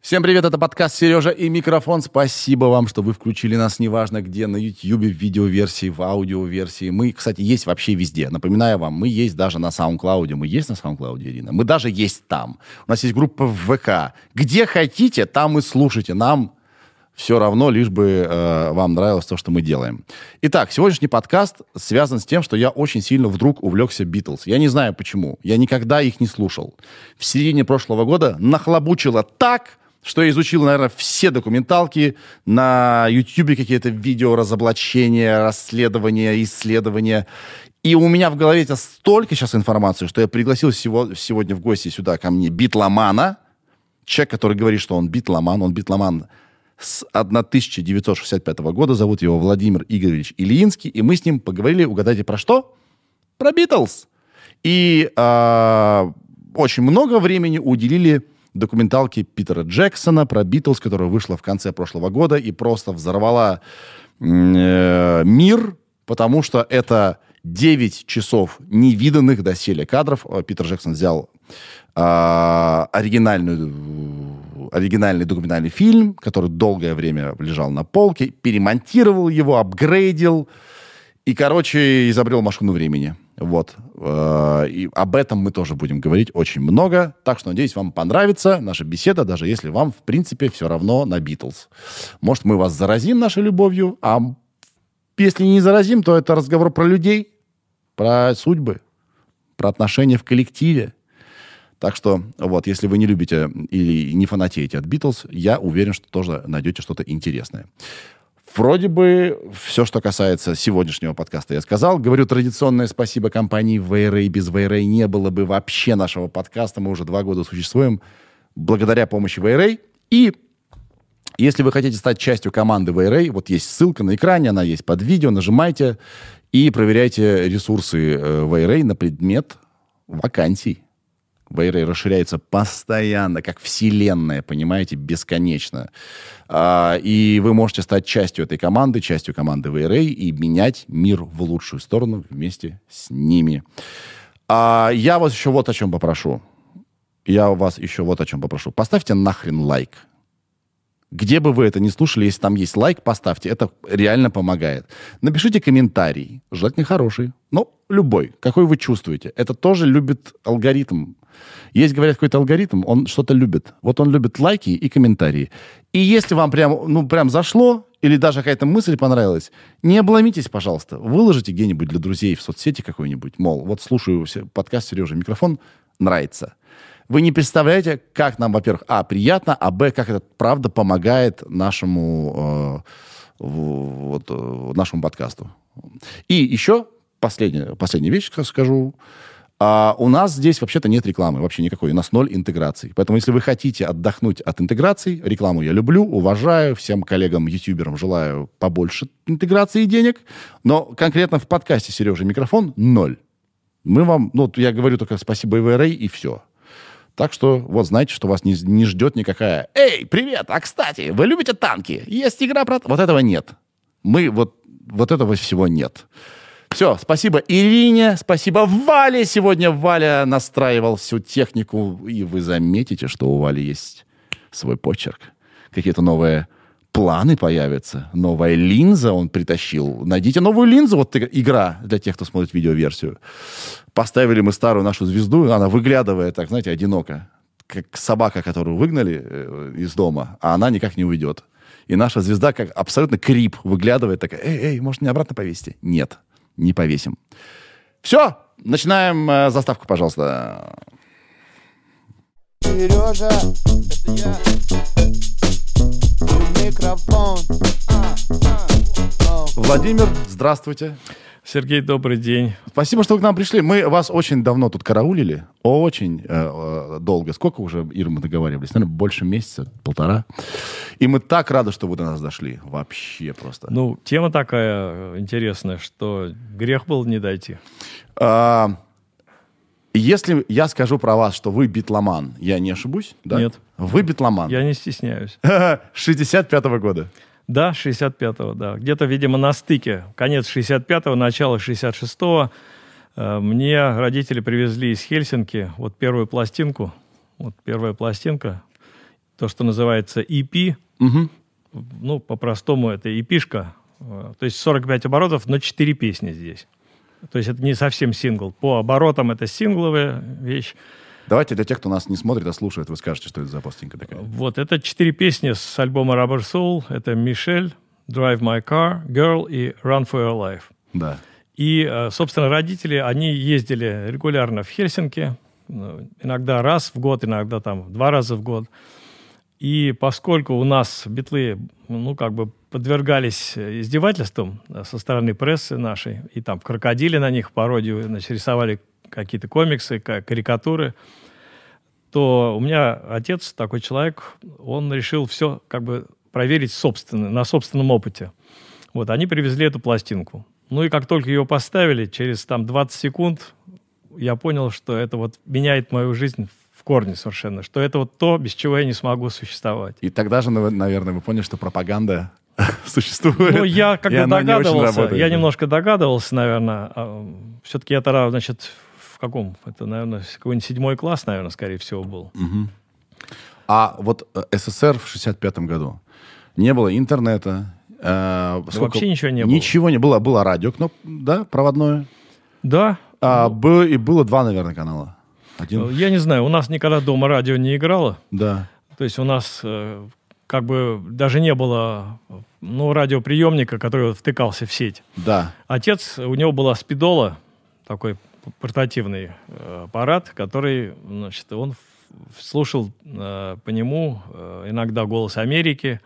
Всем привет, это подкаст «Сережа и микрофон». Спасибо вам, что вы включили нас, неважно где, на YouTube, в видеоверсии, в аудиоверсии. Мы, кстати, есть вообще везде. Напоминаю вам, мы есть даже на SoundCloud. Мы есть на SoundCloud, Ирина? Мы даже есть там. У нас есть группа в ВК. Где хотите, там и слушайте. Нам все равно, лишь бы э, вам нравилось то, что мы делаем. Итак, сегодняшний подкаст связан с тем, что я очень сильно вдруг увлекся Битлз. Я не знаю почему. Я никогда их не слушал. В середине прошлого года нахлобучило так, что я изучил, наверное, все документалки, на YouTube какие-то видео, разоблачения, расследования, исследования. И у меня в голове это столько сейчас информации, что я пригласил сегодня в гости сюда ко мне битломана, человек, который говорит, что он битломан, он битломан с 1965 года. Зовут его Владимир Игоревич Ильинский. И мы с ним поговорили, угадайте, про что? Про Битлз. И э, очень много времени уделили документалке Питера Джексона про Битлз, которая вышла в конце прошлого года и просто взорвала э, мир, потому что это 9 часов невиданных доселе кадров. Питер Джексон взял э, оригинальную оригинальный документальный фильм, который долгое время лежал на полке, перемонтировал его, апгрейдил и, короче, изобрел машину времени. Вот. Э, и об этом мы тоже будем говорить очень много. Так что, надеюсь, вам понравится наша беседа, даже если вам, в принципе, все равно на Битлз. Может, мы вас заразим нашей любовью, а если не заразим, то это разговор про людей, про судьбы, про отношения в коллективе, так что, вот, если вы не любите или не фанатеете от Битлз, я уверен, что тоже найдете что-то интересное. Вроде бы все, что касается сегодняшнего подкаста, я сказал. Говорю традиционное спасибо компании VRA. Без VRA не было бы вообще нашего подкаста. Мы уже два года существуем благодаря помощи VRA. И если вы хотите стать частью команды VRA, вот есть ссылка на экране, она есть под видео, нажимайте и проверяйте ресурсы VRA на предмет вакансий. Вейрей расширяется постоянно, как вселенная, понимаете, бесконечно. А, и вы можете стать частью этой команды, частью команды Вейрей и менять мир в лучшую сторону вместе с ними. А, я вас еще вот о чем попрошу. Я вас еще вот о чем попрошу. Поставьте нахрен лайк. Где бы вы это ни слушали, если там есть лайк, поставьте. Это реально помогает. Напишите комментарий. Желательно хороший. Ну, любой. Какой вы чувствуете. Это тоже любит алгоритм. Есть, говорят, какой-то алгоритм, он что-то любит. Вот он любит лайки и комментарии. И если вам прям, ну, прям зашло, или даже какая-то мысль понравилась, не обломитесь, пожалуйста. Выложите где-нибудь для друзей в соцсети какой-нибудь. Мол, вот слушаю подкаст Сережа, микрофон нравится. Вы не представляете, как нам, во-первых, а, приятно, а, б, как это правда помогает нашему, э, вот, э, нашему подкасту. И еще последняя, последняя вещь скажу. А у нас здесь вообще-то нет рекламы, вообще никакой. У нас ноль интеграций. Поэтому, если вы хотите отдохнуть от интеграций, рекламу я люблю, уважаю, всем коллегам-ютуберам желаю побольше интеграции и денег. Но конкретно в подкасте Сережа микрофон ноль. Мы вам, ну, я говорю только спасибо ИВР и все. Так что вот знаете, что вас не, не ждет никакая «Эй, привет! А, кстати, вы любите танки? Есть игра про...» Вот этого нет. Мы вот, вот этого всего нет. Все, спасибо Ирине, спасибо Вале. Сегодня Валя настраивал всю технику, и вы заметите, что у Вали есть свой почерк. Какие-то новые планы появятся. Новая линза он притащил. Найдите новую линзу. Вот игра для тех, кто смотрит видеоверсию. Поставили мы старую нашу звезду, она выглядывает так, знаете, одиноко. Как собака, которую выгнали э, из дома, а она никак не уйдет. И наша звезда как абсолютно крип выглядывает, такая, эй, эй, может, не обратно повесить? Нет, не повесим. Все, начинаем э, заставку, пожалуйста. Сережа, это я микрофон. Владимир, здравствуйте. Сергей, добрый день. Спасибо, что вы к нам пришли. Мы вас очень давно тут караулили. Очень э, э долго. Сколько уже, Ир, мы договаривались? Наверное, больше месяца, полтора. И мы так рады, что вы до нас дошли. Вообще просто. Ну, тема такая интересная, что грех был не дойти. А, если я скажу про вас, что вы битломан, я не ошибусь? Да? Нет. Вы битломан. Я не стесняюсь. 65-го года. Да, 65-го, да. Где-то, видимо, на стыке. Конец 65-го, начало 66-го. Э, мне родители привезли из Хельсинки вот первую пластинку. Вот первая пластинка. то, что называется EP. Мгм. Ну, по-простому это EP-шка. Э, То есть 45 оборотов, но 4 песни здесь. То есть это не совсем сингл. По оборотам это сингловая вещь. Давайте для тех, кто нас не смотрит, а слушает, вы скажете, что это за пластинка такая. Вот, это четыре песни с альбома Rubber Soul. Это «Мишель», «Drive My Car», «Girl» и «Run for Your Life». Да. И, э, собственно, родители, они ездили регулярно в Хельсинки, ну, иногда раз в год, иногда там два раза в год. И поскольку у нас битлы, ну, как бы подвергались э, издевательствам э, со стороны прессы нашей, и там крокодили на них пародию, значит, рисовали какие-то комиксы, ка- карикатуры, то у меня отец такой человек, он решил все как бы проверить собственно, на собственном опыте. Вот, они привезли эту пластинку. Ну и как только ее поставили, через там 20 секунд я понял, что это вот меняет мою жизнь в корне совершенно, что это вот то, без чего я не смогу существовать. И тогда же, нав- наверное, вы поняли, что пропаганда существует. Ну, я как бы не догадывался, работает, я немножко догадывался, наверное. Все-таки я тогда, значит, каком? Это, наверное, какой-нибудь седьмой класс, наверное, скорее всего, был. А вот э, СССР в 65 году не было интернета. э, сколько- вообще ничего не было. Ничего не было. Было радио, кноп, да, проводное. Да, А, бы- и было два, наверное, канала. Один. я не знаю, у нас никогда дома радио не играло. Да. То есть у нас э, как бы даже не было ну, радиоприемника, который втыкался в сеть. Да. Отец, у него была спидола, такой портативный э, аппарат, который, значит, он слушал э, по нему э, иногда «Голос Америки»,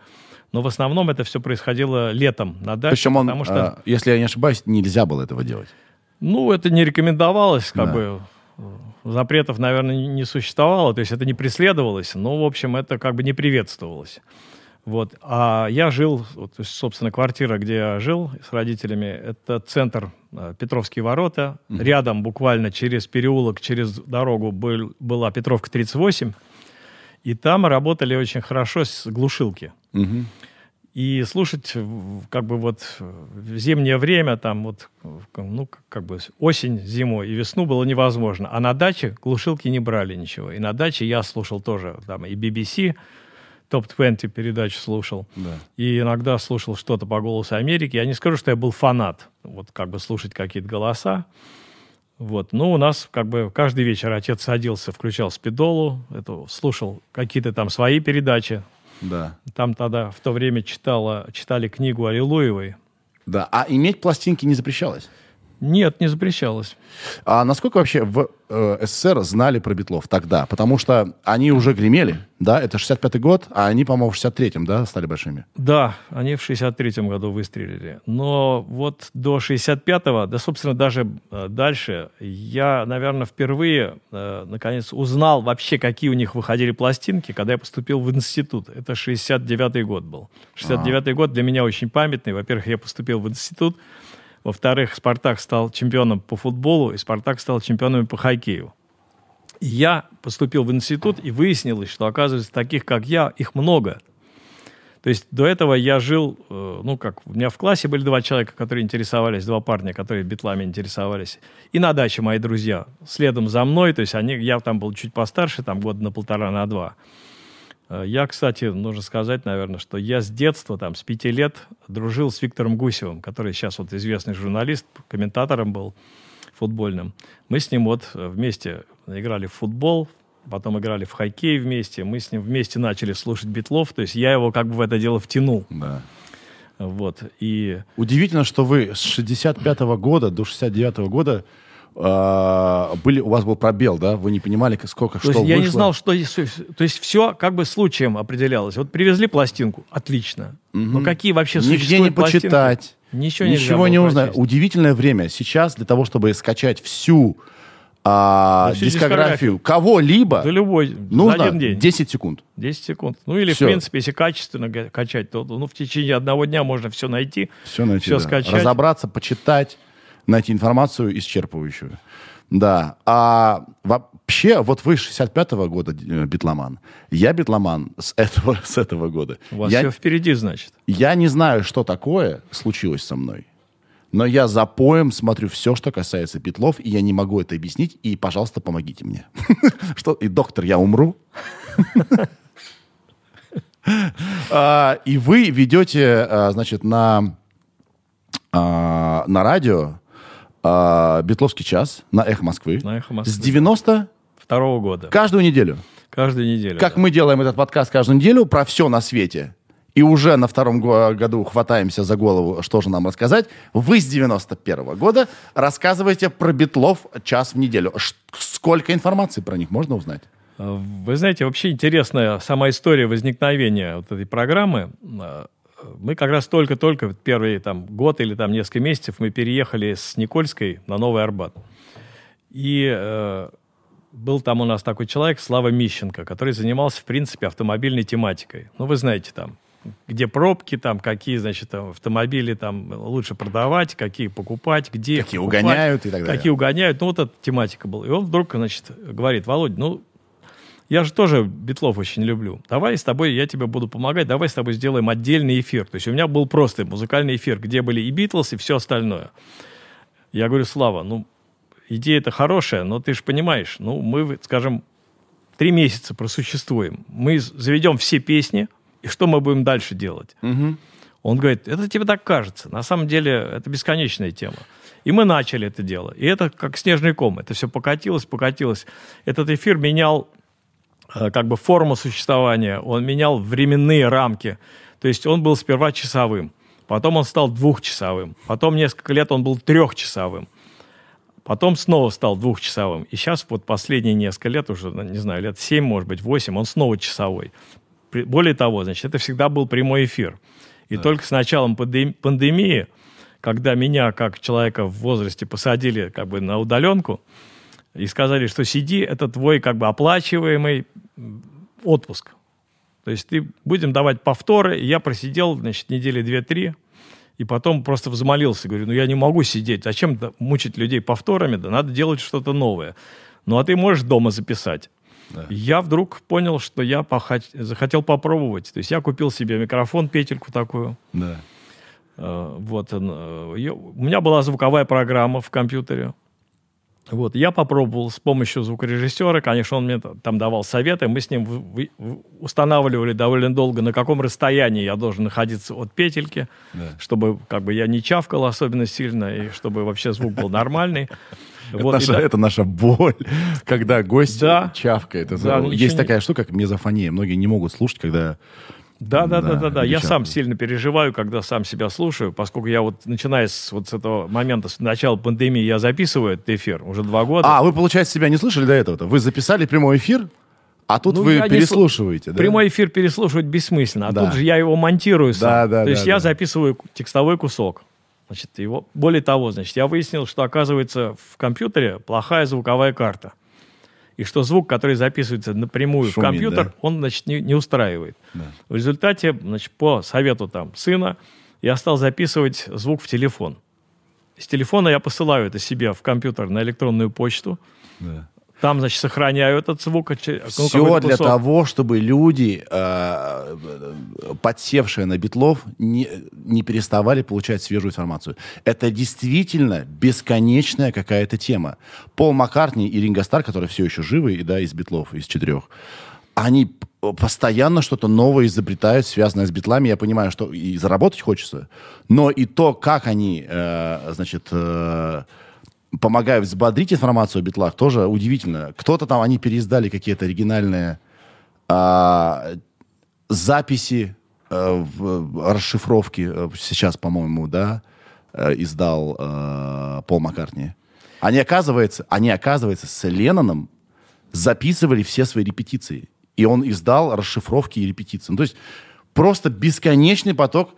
но в основном это все происходило летом на даче, Причем он, потому что, э, если я не ошибаюсь, нельзя было этого делать. ну, это не рекомендовалось, как Да. бы, запретов, наверное, не существовало, то есть это не преследовалось, но, в общем, это как бы не приветствовалось. Вот. А я жил, вот, то есть, собственно, квартира, где я жил с родителями, это центр э, Петровские ворота. Рядом, буквально через переулок, через дорогу был, была Петровка 38. И там работали очень хорошо с глушилки. Мгм. И слушать, как бы вот в зимнее время, там вот, ну, как бы осень, зиму и весну было невозможно. А на даче глушилки не брали ничего. И на даче я слушал тоже там и BBC, топ-20 передачу слушал. Да. И иногда слушал что-то по «Голосу Америки». Я не скажу, что я был фанат, вот как бы слушать какие-то голоса. Вот. Ну, у нас как бы каждый вечер отец садился, включал спидолу, это, слушал какие-то там свои передачи. Да. Там тогда в то время читала, читали книгу Аллилуевой. Да. А иметь пластинки не запрещалось? Нет, не запрещалось. А насколько вообще в э, СССР знали про Битлов тогда? Потому что они уже гремели, да? Это 65-й год, а они, по-моему, в 63-м, да, стали большими? Да, они в 63-м году выстрелили. Но вот до 65-го, да, собственно, даже э, дальше, я, наверное, впервые, э, наконец, узнал вообще, какие у них выходили пластинки, когда я поступил в институт. Это 69-й год был. 69-й год для меня очень памятный. Во-первых, я поступил в институт. Во-вторых, «Спартак» стал чемпионом по футболу, и «Спартак» стал чемпионом по хоккею. И я поступил в институт, и выяснилось, что, оказывается, таких, как я, их много. То есть до этого я жил, э, ну как, у меня в классе были два человека, которые интересовались, два парня, которые битлами интересовались. И на даче мои друзья, следом за мной, то есть они, я там был чуть постарше, там года на полтора, на два. Э, Я, кстати, нужно сказать, наверное, что я с детства, там, с пяти лет дружил с Виктором Гусевым, который сейчас вот известный журналист, комментатором был футбольным. Мы с ним вот э, вместе играли в футбол, потом играли в хоккей вместе. Мы с ним вместе начали слушать битлов, то есть я его как бы в это дело втянул. Да. Вот. И Удивительно, что вы с 65 года до 69 года э, были, у вас был пробел, да? Вы не понимали, сколько, то что есть я не знал, что... То есть все как бы случаем определялось. Вот привезли пластинку, отлично. Но какие вообще Нигде не существуют пластинки? почитать. Ничего, Ничего не узнать. Удивительное время. Сейчас для того, чтобы скачать всю, а, всю дискографию кого-либо, Да любой, нужно один день. 10 секунд. 10 секунд. Ну или, Всё. в принципе, если качественно качать, то ну, в течение одного дня можно все найти. Все найти. Всё да. скачать. Разобраться, почитать, найти информацию исчерпывающую. Да. А вообще, вот вы 65-го года э, битломан. Я битломан с этого, с этого года. У вас я, все впереди, значит. я не знаю, что такое случилось со мной. Но я за поем смотрю все, что касается Петлов, и я не могу это объяснить, и, пожалуйста, помогите мне. Что, и доктор, я умру? А, и вы ведете, а, значит, на, а, на радио а, Бетловский час на Эхо Москвы. На «Эхо Москвы». С 90 Второго года. каждую неделю. Каждую неделю. Как да. мы делаем этот подкаст каждую неделю про все на свете. И уже на втором го- году хватаемся за голову, что же нам рассказать. Вы с 91 года рассказываете про Битлов час в неделю. Ш- сколько информации про них можно узнать? Вы знаете, вообще интересная сама история возникновения вот этой программы. Мы как раз только-только, первый там, год или там несколько месяцев, мы переехали с Никольской на Новый Арбат. И э, был там у нас такой человек, Слава Мищенко, который занимался, в принципе, автомобильной тематикой. Ну, вы знаете, там, где пробки, там, какие, значит, там, автомобили там лучше продавать, какие покупать, где Какие покупать, угоняют и так далее. Какие угоняют. Ну, вот эта тематика была. И он вдруг, значит, говорит, Володь, ну, я же тоже Битлов очень люблю. Давай с тобой, я тебе буду помогать, давай с тобой сделаем отдельный эфир. То есть у меня был просто музыкальный эфир, где были и Битлз, и все остальное. Я говорю, Слава, ну, идея это хорошая, но ты же понимаешь, ну, мы, скажем, три месяца просуществуем. Мы заведем все песни, и что мы будем дальше делать? Он говорит, это тебе так кажется. На самом деле это бесконечная тема. И мы начали это дело. И это как снежный ком. Это все покатилось, покатилось. Этот эфир менял как бы форму существования, он менял временные рамки. То есть он был сперва часовым, потом он стал двухчасовым, потом несколько лет он был трехчасовым, потом снова стал двухчасовым. И сейчас вот последние несколько лет, уже, ну, не знаю, лет семь, может быть, восемь, он снова часовой. Более того, значит, это всегда был прямой эфир. И только с началом пандем- пандемии, когда меня, как человека в возрасте, посадили как бы на удаленку и сказали, что сиди, это твой как бы оплачиваемый отпуск. То есть ты будем давать повторы. Я просидел, значит, недели две-три, и потом просто взмолился. Говорю, ну я не могу сидеть. Зачем да, мучить людей повторами? Да надо делать что-то новое. Ну а ты можешь дома записать. Я вдруг понял, что я похот- захотел попробовать. То есть я купил себе микрофон, петельку такую. Да. Э, Вот, э, у меня была звуковая программа в компьютере. Вот, я попробовал с помощью звукорежиссера, конечно, он мне там давал советы, мы с ним вы- в- устанавливали довольно долго, на каком расстоянии я должен находиться от петельки, Да. чтобы как бы я не чавкал особенно сильно, и чтобы вообще звук был нормальный. Это, Вот, и наша, да- это наша боль, когда гость Да. чавкает. Это- Да, ну, есть ничего такая штука, как мезофония. Многие не могут слушать, когда... Да, да, да, Да, да, да. Я сам сильно переживаю, когда сам себя слушаю, поскольку я вот, начиная с вот с этого момента, с начала пандемии, я записываю этот эфир уже два года. А, вы, получается, себя не слышали до этого-то? Вы записали прямой эфир, а тут Ну, вы переслушиваете, да? Прямой эфир переслушивать бессмысленно, а Да. тут же я его монтирую сам. Да, да, То есть да, я да. записываю текстовой кусок. Значит, его... Более того, значит, я выяснил, что, оказывается, в компьютере плохая звуковая карта. И что звук, который записывается напрямую Шумит, в компьютер, да? он, значит, не, не устраивает. Да. В результате, значит, по совету там сына, я стал записывать звук в телефон. С телефона я посылаю это себе в компьютер на электронную почту. Да. Там, значит, сохраняю этот звук. ну, Все какой-то для того, чтобы люди, э, подсевшие на битлов, не, не переставали получать свежую информацию. Это действительно бесконечная какая-то тема. Пол Маккартни и Ринго Стар, которые все еще живы, и, да, из битлов, из четырех, они постоянно что-то новое изобретают, связанное с битлами. Я понимаю, что и заработать хочется, но и то, как они, э, значит, э, помогают взбодрить информацию о битлах, тоже удивительно. Кто-то там, они переиздали какие-то оригинальные а, записи, э, в- расшифровки. э, Сейчас, по-моему, да, э, издал э, Пол Маккартни. Они, оказывается, они, оказывается, с Ленноном записывали все свои репетиции. И он издал расшифровки и репетиции. Ну, то есть просто бесконечный поток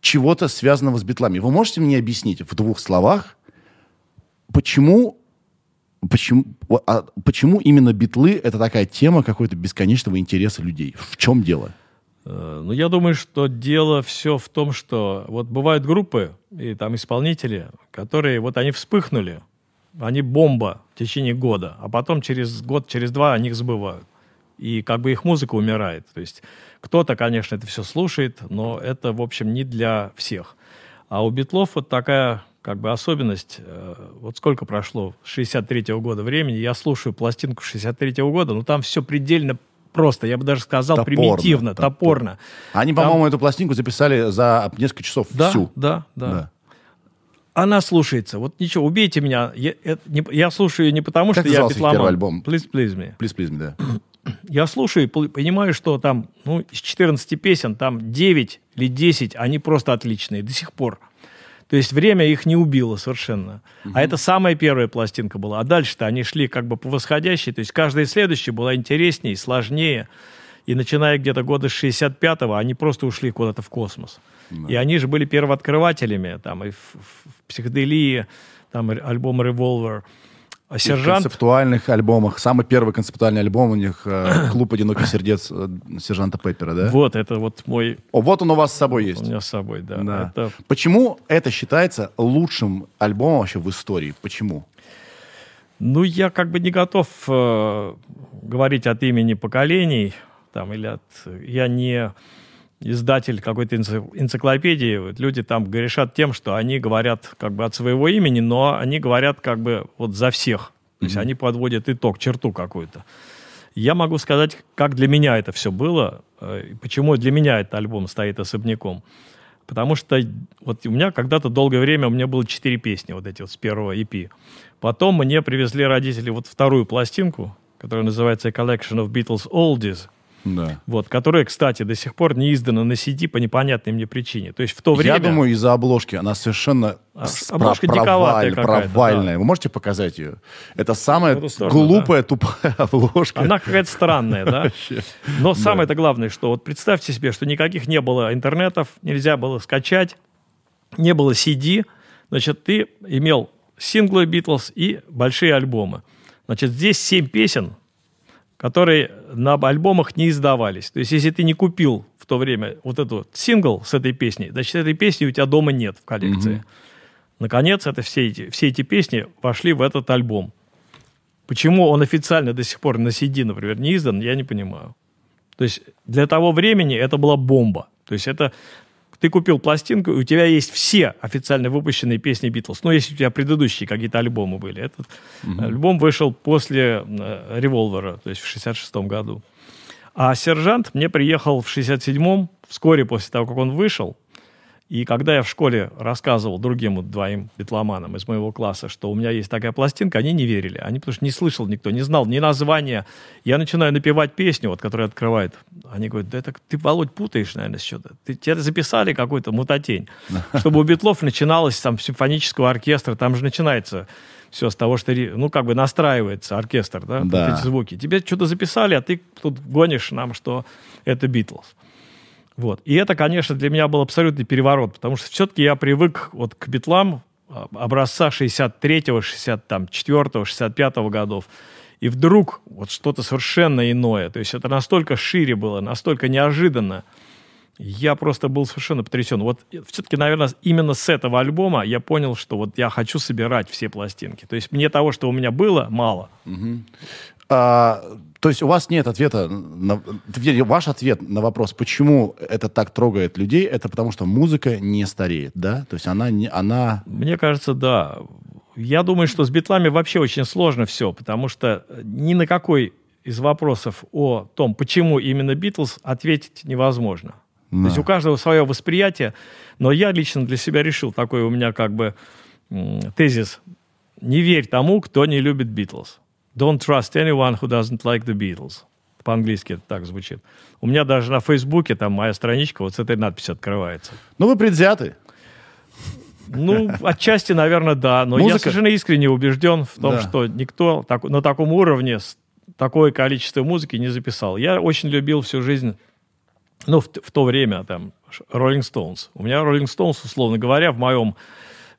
чего-то связанного с битлами. Вы можете мне объяснить в двух словах, почему, почему, а почему именно битлы это такая тема какой-то бесконечного интереса людей? В чем дело? Э, Ну, я думаю, что дело все в том, что вот бывают группы и там исполнители, которые вот они вспыхнули, они бомба в течение года, а потом через год, через два о них забывают. И как бы их музыка умирает. То есть кто-то, конечно, это все слушает, но это, в общем, не для всех. А у Битлов вот такая как бы особенность. э, Вот сколько прошло, с 63 года времени, я слушаю пластинку 63 года, но там все предельно просто, я бы даже сказал, Топорно, примитивно, топор- топорно. Они, Там- по-моему, эту пластинку записали за несколько часов Да, всю. да, да, Да. Она слушается. Вот ничего, убейте меня. Я, это не- я слушаю ее не потому, Как что я битломан. первый альбом? Please, please me. Please, please me, да. Я слушаю и понимаю, что там ну, из 14 песен, там 9 или 10, они просто отличные до сих пор. То есть время их не убило совершенно. А это самая первая пластинка была. А дальше-то они шли как бы по восходящей. То есть каждая следующая была интереснее, сложнее. И начиная где-то года с 65-го, они просто ушли куда-то в космос. И они же были первооткрывателями. Там и в, в- психоделии, там альбом «Revolver». А «Сержант» концептуальных альбомах. Самый первый концептуальный альбом у них э, «Клуб одиноких сердец» э, сержанта Пеппера, да? Вот, это вот мой... О, вот он у вас с собой У есть. меня с собой, да. Да. Это Почему это считается лучшим альбомом вообще в истории? Почему? Ну, я как бы не готов э, говорить от имени поколений, там, или от... Я не издатель какой-то энци- энциклопедии. Вот люди там грешат тем, что они говорят как бы от своего имени, но они говорят как бы вот за всех. То есть они подводят итог, черту какую-то. Я могу сказать, как для меня это все было, э, почему для меня этот альбом стоит особняком. Потому что вот у меня когда-то долгое время у меня было четыре песни вот эти вот с первого EP. Потом мне привезли родители вот вторую пластинку, которая называется A Collection of Beatles Oldies, Да. вот, которая, кстати, до сих пор не издана на CD по непонятной мне причине. То есть в то время... Я думаю, из-за обложки. Она совершенно А, обложка про- проваль- провальная. Вы можете показать ее? Это самая сторону, глупая, тупая обложка. Она какая-то странная, да? Но самое-то главное, что вот представьте себе, что никаких не было интернетов, нельзя было скачать, не было CD, значит, ты имел синглы Битлз и большие альбомы. Значит, здесь семь песен, которые на альбомах не издавались. То есть, если ты не купил в то время вот эту сингл с этой песней, значит, этой песни у тебя дома нет в коллекции. Наконец, это все, эти, все эти песни вошли в этот альбом. Почему он официально до сих пор на CD, например, не издан, я не понимаю. То есть для того времени это была бомба. То есть это ты купил пластинку, и у тебя есть все официально выпущенные песни Битлз. Ну, если у тебя предыдущие какие-то альбомы были. Этот альбом вышел после э, «Револвера», то есть в 66 году. А «Сержант» мне приехал в 67-м, вскоре после того, как он вышел. И когда я в школе рассказывал другим двоим битломанам из моего класса, что у меня есть такая пластинка, они не верили. Они потому что не слышал никто, не знал ни названия. Я начинаю напевать песню, вот, которая открывает. Они говорят, да это ты, Володь, путаешь, наверное, что-то. Ты, тебе записали какой-то мутатень. Чтобы у Битлов начиналось там симфонического оркестра, там же начинается все с того, что, ну, как бы настраивается оркестр, да, Да. эти звуки. Тебе что-то записали, а ты тут гонишь нам, что это Битлз. Вот. И это, конечно, для меня был абсолютный переворот, потому что все-таки я привык вот к битлам а, образца 63-го, 64-го, 65-го годов. И вдруг вот что-то совершенно иное. То есть это настолько шире было, настолько неожиданно. Я просто был совершенно потрясен. Вот все-таки, наверное, именно с этого альбома я понял, что вот я хочу собирать все пластинки. То есть мне того, что у меня было, мало. А, то есть у вас нет ответа, на, ваш ответ на вопрос, почему это так трогает людей, это потому что музыка не стареет, да? То есть она, не, она Мне кажется, да. Я думаю, что с битлами вообще очень сложно все, потому что ни на какой из вопросов о том, почему именно Битлз, ответить невозможно. То есть у каждого свое восприятие, но я лично для себя решил, такой у меня как бы тезис, не верь тому, кто не любит Битлз. Don't trust anyone who doesn't like the Beatles. По-английски это так звучит. У меня даже на Фейсбуке там моя страничка вот с этой надписью открывается. Ну, вы предвзяты. Ну, отчасти, наверное, да. Но я Музыка- совершенно искренне убежден в том, Да. что никто так- на таком уровне такое количество музыки не записал. Я очень любил всю жизнь, ну, в, в то время, там, Rolling Stones. У меня Rolling Stones, условно говоря, в моем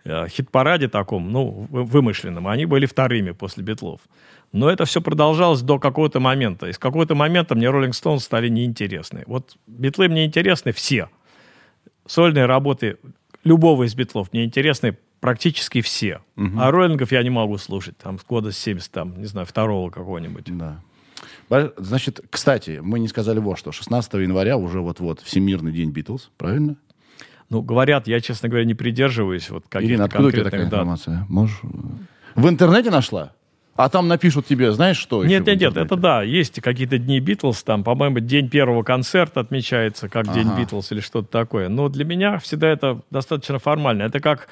э, хит-параде таком, ну, вы- вымышленном, они были вторыми после Битлов. Но это все продолжалось до какого-то момента. И с какого-то момента мне Rolling Stones стали неинтересны. Вот Битлы мне интересны все сольные работы любого из битлов мне интересны практически все. А роллингов я не могу слушать. Там с года с 70, там, не знаю, второго какого-нибудь. Да. Значит, кстати, мы не сказали вот что. 16 января уже вот-вот Всемирный день Битлз, правильно? Ну, говорят, я, честно говоря, не придерживаюсь вот каких-то Ирина, откуда у тебя конкретных такая дат. информация? Можешь... В интернете нашла? А там напишут тебе, знаешь, что Нет, нет, нет, это да, есть какие-то дни Битлз, там, по-моему, день первого концерта отмечается как день Ага. Битлз или что-то такое. Но для меня всегда это достаточно формально. Это как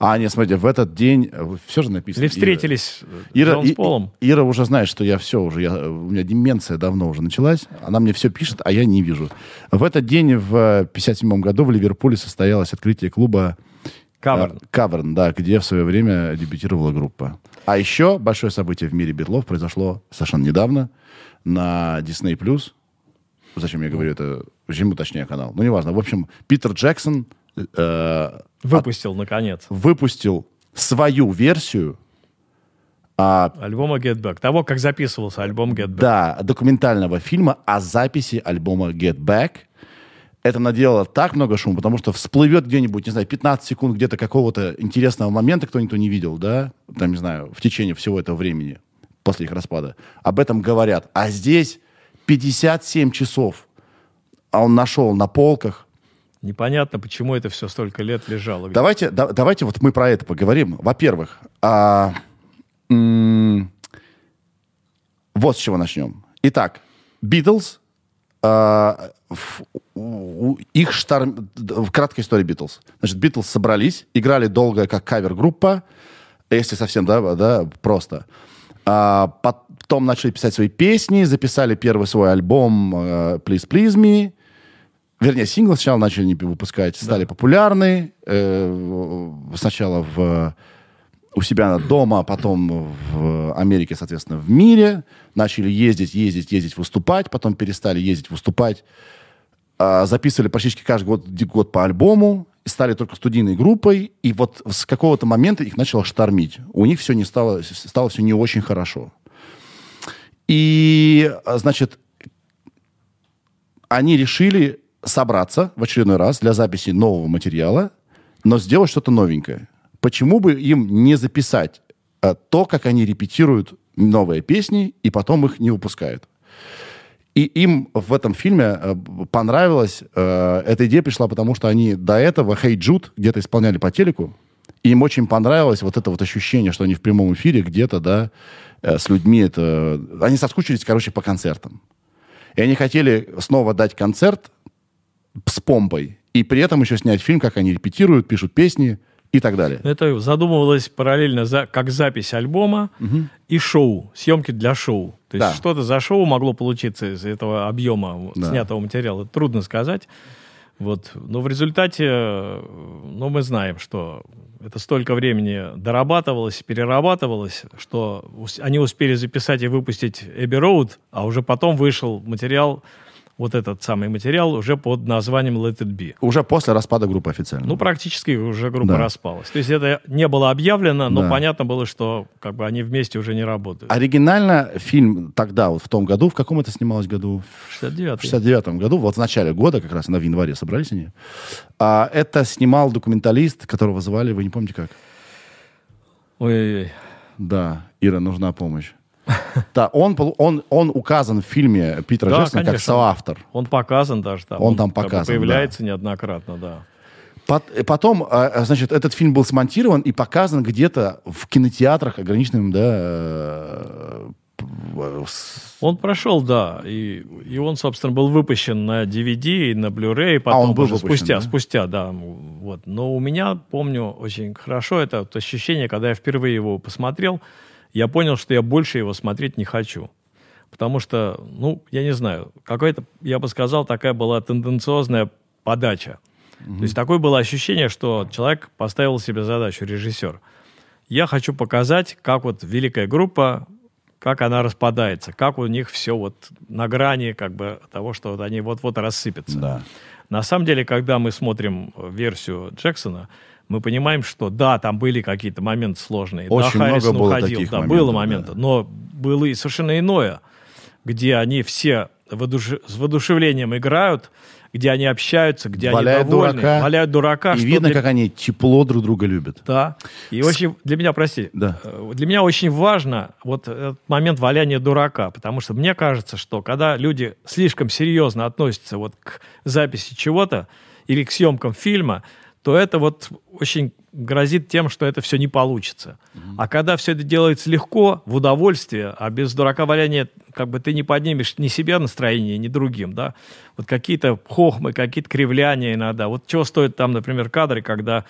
А, нет, смотрите, в этот день все же написано. или встретились Ира, Джон с Полом. Ира уже знает, что я все уже, я, у меня деменция давно уже началась. Она мне все пишет, а я не вижу. В этот день в 57 году в Ливерпуле состоялось открытие клуба Каверн. э, Каверн, да, где в свое время дебютировала группа. А еще большое событие в мире битлов произошло совершенно недавно на Disney+. Зачем я говорю это? Почему точнее канал? Ну, неважно. В общем, Питер Джексон э, Выпустил, наконец, выпустил свою версию а, альбома Get Back. Того, как записывался альбом Get Back. да, документального фильма о записи альбома Get Back. Это наделало так много шума, потому что всплывет где-нибудь, не знаю, 15 секунд где-то какого-то интересного момента, кто никто не видел, да, там, не знаю, в течение всего этого времени, после их распада. Об этом говорят. А здесь 57 часов, а он нашел на полках. Непонятно, почему это все столько лет лежало. Давайте, да- давайте вот мы про это поговорим. Во-первых, а, м, вот с чего начнем. Итак, Битлз, их шторм... краткой истории Битлз. Значит, Битлз собрались, играли долго как кавер-группа, если совсем, да, да просто. А, потом начали писать свои песни, записали первый свой альбом э, Please Please Me, Вернее, синглы сначала начали не выпускать, стали популярны. э, сначала в, у себя дома, а потом в Америке, соответственно, в мире. Начали ездить, ездить, ездить, выступать. Потом перестали ездить, выступать. А, записывали практически каждый год, год по альбому. И стали только студийной группой. И вот с какого-то момента их начало штормить. У них все не стало, стало все не очень хорошо. И, значит, они решили собраться в очередной раз для записи нового материала, но сделать что-то новенькое. Почему бы им не записать э, то, как они репетируют новые песни, и потом их не выпускают? И им в этом фильме э, понравилось, э, эта идея пришла, потому что они до этого «Hey Jude» где-то исполняли по телеку, и им очень понравилось вот это вот ощущение, что они в прямом эфире где-то, да, с людьми это... Они соскучились, короче, по концертам. И они хотели снова дать концерт с помпой, и при этом еще снять фильм, как они репетируют, пишут песни и так далее. Это задумывалось параллельно за, как запись альбома и шоу, съемки для шоу. То есть Да. что-то за шоу могло получиться из этого объема Да. снятого материала. Трудно сказать. Вот. Но в результате, ну, мы знаем, что это столько времени дорабатывалось, перерабатывалось, что они успели записать и выпустить Эбби Роуд, а уже потом вышел материал, вот этот самый материал, уже под названием Let It Be. Уже после распада группы официально. Ну, практически уже группа Да. распалась. То есть это не было объявлено, но Да. понятно было, что как бы они вместе уже не работают. Оригинально фильм тогда, вот в том году, в каком это снималось году? 69 В 69 году, вот в начале года, как раз, на в январе собрались они. А, это снимал документалист, которого звали, вы не помните как? Ой-ой-ой. Да, Ира, нужна помощь. Да, он, он, он указан в фильме Питера Да, Джексона как соавтор. Он показан даже там. Он там как бы показан, появляется неоднократно, да. Э, Потом, э, значит, этот фильм был смонтирован и показан где-то в кинотеатрах ограниченным, да, э, Он прошел, да, и, и он, собственно, был выпущен на DVD и на Blu-ray, потом А он был уже выпущен, спустя, да? спустя, да, вот. Но у меня, помню, очень хорошо это вот ощущение, когда я впервые его посмотрел, я понял, что я больше его смотреть не хочу. Потому что, ну, я не знаю, какая-то, я бы сказал, такая была тенденциозная подача. То есть такое было ощущение, что человек поставил себе задачу, режиссер. Я хочу показать, как вот великая группа, как она распадается, как у них все вот на грани как бы того, что вот они вот-вот рассыпятся. Да. На самом деле, когда мы смотрим версию Джексона, мы понимаем, что да, там были какие-то моменты сложные. Очень да, много было уходил, таких да, моментов, было да. моменты, но было и совершенно иное, где они все воодуш- с воодушевлением играют, где они общаются, где Валяют они довольны, дурака. валяют дурака. И видно, для- как они тепло друг друга любят. да. И очень для меня, прости, Да. э, для меня очень важно вот этот момент валяния дурака, потому что мне кажется, что когда люди слишком серьезно относятся вот к записи чего-то или к съемкам фильма, то это вот очень грозит тем, что это все не получится. Mm-hmm. А когда все это делается легко, в удовольствие, а без дурака валяния, как бы ты не поднимешь ни себя настроение, ни другим, да, вот какие-то хохмы, какие-то кривляния иногда. Вот чего стоят там, например, кадры, когда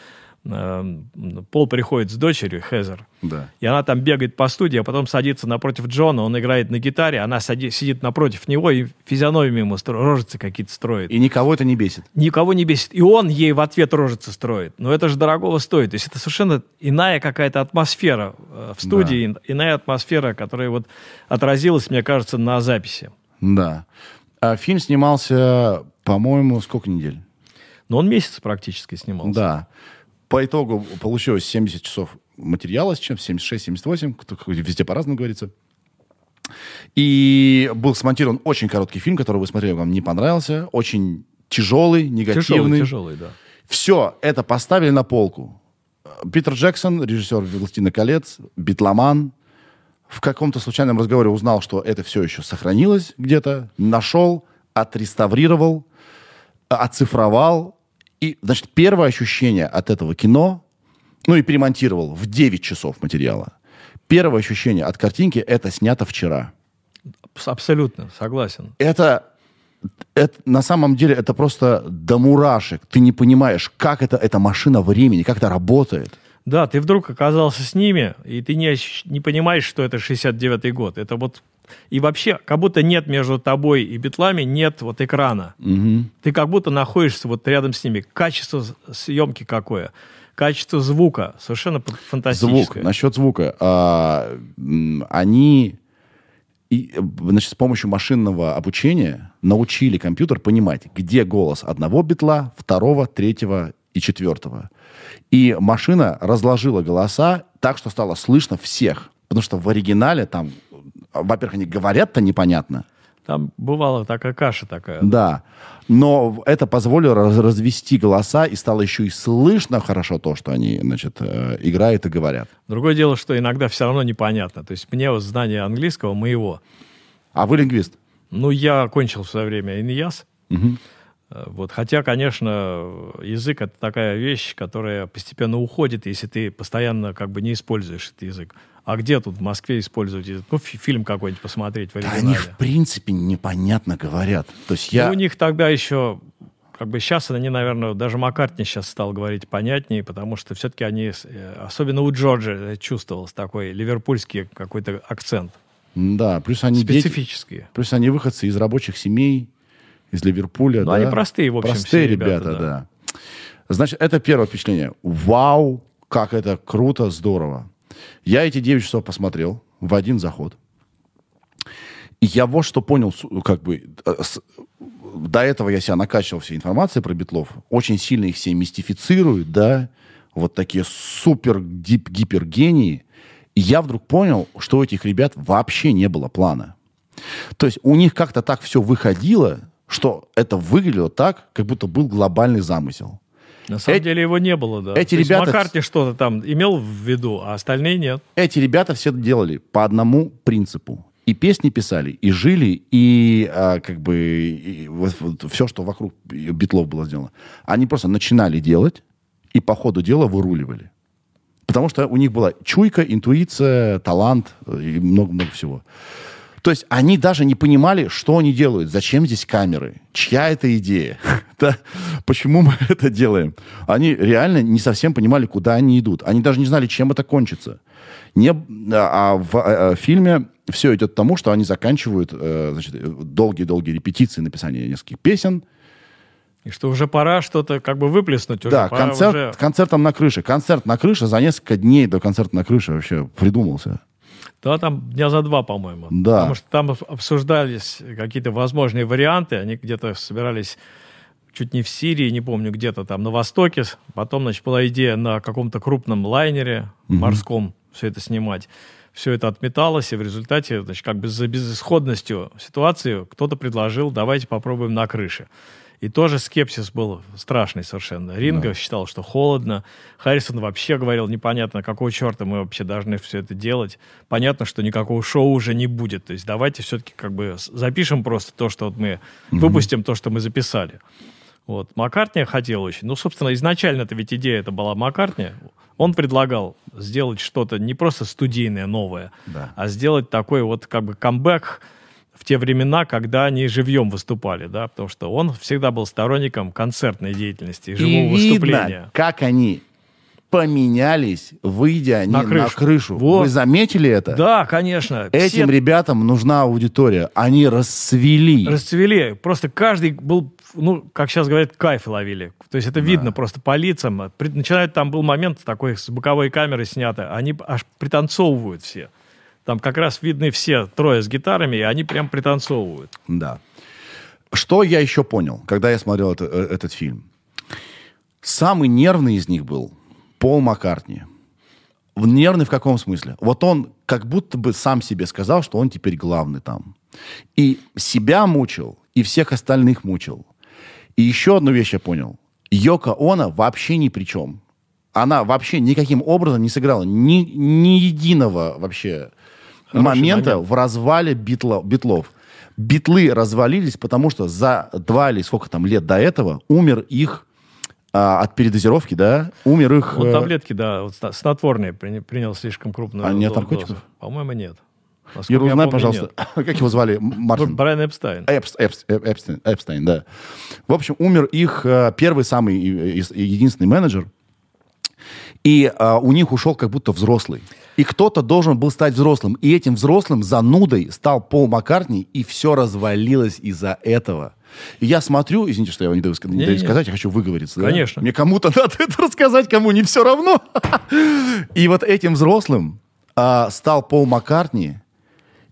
Пол приходит с дочерью, Хезер, да. и она там бегает по студии, а потом садится напротив Джона, он играет на гитаре, она сади, сидит напротив него и физиономию ему стро, рожицы какие-то строит. И никого это не бесит. Никого не бесит. И он ей в ответ рожицы строит. Но это же дорогого стоит. То есть это совершенно иная какая-то атмосфера э, в студии, да. иная атмосфера, которая вот отразилась, мне кажется, на записи. Да. А фильм снимался, по-моему, сколько недель? Ну, он месяц практически снимался. Да. По итогу получилось 70 часов материала, с чем 76-78, везде по-разному говорится. И был смонтирован очень короткий фильм, который вы смотрели, вам не понравился, очень тяжелый, негативный. Тяжелый, тяжелый, да. Все это поставили на полку. Питер Джексон, режиссер «Властина колец», битломан, в каком-то случайном разговоре узнал, что это все еще сохранилось где-то, нашел, отреставрировал, оцифровал, и, значит, первое ощущение от этого кино, ну и перемонтировал в 9 часов материала. Первое ощущение от картинки — это снято вчера. Абсолютно, согласен. Это, это на самом деле это просто до мурашек. Ты не понимаешь, как это эта машина времени, как это работает. Да, ты вдруг оказался с ними, и ты не, не понимаешь, что это 69-й год. Это вот и вообще, как будто нет между тобой и битлами, нет вот экрана. Угу. Ты как будто находишься вот рядом с ними. Качество съемки какое? Качество звука совершенно фантастическое. Звук. Насчет звука. А, они и, значит, с помощью машинного обучения научили компьютер понимать, где голос одного битла, второго, третьего и четвертого. И машина разложила голоса так, что стало слышно всех. Потому что в оригинале там во-первых, они говорят-то непонятно. Там бывала такая каша такая. Да. Но это позволило раз развести голоса, и стало еще и слышно хорошо то, что они, значит, э, играют и говорят. Другое дело, что иногда все равно непонятно. То есть мне вот знание английского моего. А вы лингвист? Ну, я окончил в свое время ИНИЯС. Угу. Вот. Хотя, конечно, язык — это такая вещь, которая постепенно уходит, если ты постоянно как бы не используешь этот язык. А где тут в Москве использовать язык? Ну, фильм какой-нибудь посмотреть в оригинале. Да они, в принципе, непонятно говорят. То есть я... Ну, у них тогда еще как бы сейчас они, наверное, даже Маккартни сейчас стал говорить понятнее, потому что все-таки они, э, особенно у Джорджа чувствовался такой ливерпульский какой-то акцент. Да, плюс они специфические. Дети, плюс они выходцы из рабочих семей, из Ливерпуля. Ну, да? они простые, в общем, Простые ребята, ребята да. да. Значит, это первое впечатление. Вау, как это круто, здорово. Я эти 9 часов посмотрел в один заход. И я вот что понял, как бы, э, до этого я себя накачивал всей информацией про битлов. Очень сильно их все мистифицируют, да, вот такие супер дип гипергении. И я вдруг понял, что у этих ребят вообще не было плана. То есть у них как-то так все выходило, что это выглядело так, как будто был глобальный замысел. На самом эти, деле его не было, да. Эти То ребята... Маккарти что-то там имел в виду, а остальные нет. Эти ребята все делали по одному принципу. И песни писали, и жили, и а, как бы и вот, вот, все, что вокруг битлов было сделано. Они просто начинали делать, и по ходу дела выруливали. Потому что у них была чуйка, интуиция, талант и много-много всего. То есть они даже не понимали, что они делают, зачем здесь камеры, чья это идея, да? почему мы это делаем. Они реально не совсем понимали, куда они идут. Они даже не знали, чем это кончится. Не, а в а, а, фильме все идет к тому, что они заканчивают э, долгие-долгие репетиции написания нескольких песен, и что уже пора что-то как бы выплеснуть. Уже да, концерт, уже... концертом на крыше. Концерт на крыше за несколько дней до концерта на крыше вообще придумался. Да, там дня за два, по-моему. Да. Потому что там обсуждались какие-то возможные варианты. Они где-то собирались чуть не в Сирии, не помню, где-то там на Востоке. Потом, значит, была идея на каком-то крупном лайнере угу. морском все это снимать. Все это отметалось, и в результате, значит, как бы за безысходностью ситуации кто-то предложил, давайте попробуем на крыше. И тоже скепсис был страшный совершенно. Ринга да. считал, что холодно. Харрисон вообще говорил, непонятно, какого черта мы вообще должны все это делать. Понятно, что никакого шоу уже не будет. То есть давайте все-таки как бы запишем просто то, что вот мы угу. выпустим, то, что мы записали. Вот. Маккартни хотел очень. Ну, собственно, изначально это ведь идея это была Маккартни. Он предлагал сделать что-то не просто студийное, новое, Да. а сделать такой вот как бы камбэк в те времена, когда они живьем выступали, да, потому что он всегда был сторонником концертной деятельности, живого И выступления. видно, как они поменялись, выйдя они На на крышу. крышу. Вот. Вы заметили это? Да, конечно. Этим Все ребятам нужна аудитория. Они расцвели. расцвели. Просто каждый был, ну, как сейчас говорят, кайф ловили. То есть это видно просто по лицам. При- Начинает, там был момент такой, с боковой камеры снято, они аж пританцовывают все. Там как раз видны все трое с гитарами, и они прям пританцовывают. Да. Что я еще понял, когда я смотрел это- э, этот фильм? Самый нервный из них был Пол Маккартни. Нервный в каком смысле? Вот он как будто бы сам себе сказал, что он теперь главный там. И себя мучил, и всех остальных мучил. И еще одну вещь я понял. Йока Она вообще ни при чем. Она вообще никаким образом не сыграла ни, ни единого вообще момента момент. в развале битла- битлов. Битлы развалились, потому что за два или сколько там лет до этого умер их а, от передозировки, да, умер их... Он э, таблетки, да, вот снотворные приня- принял слишком крупную А нет наркотиков? По-моему, нет. Юра, узнай, помню, пожалуйста, нет. как его звали? Мартин? Брайан Эпстайн. Эпс- Эпс- Эп- Эпстейн, Эпстейн, да. В общем, умер их э, первый, самый единственный менеджер. И э, у них ушел как будто взрослый. И кто-то должен был стать взрослым. И этим взрослым занудой стал Пол Маккартни, и все развалилось из-за этого. И я смотрю, извините, что я вам не даю, ска- не даю Не-не-не. сказать, я хочу выговориться. да? Конечно. Мне кому-то надо это рассказать, кому не все равно. И вот этим взрослым а, стал Пол Маккартни,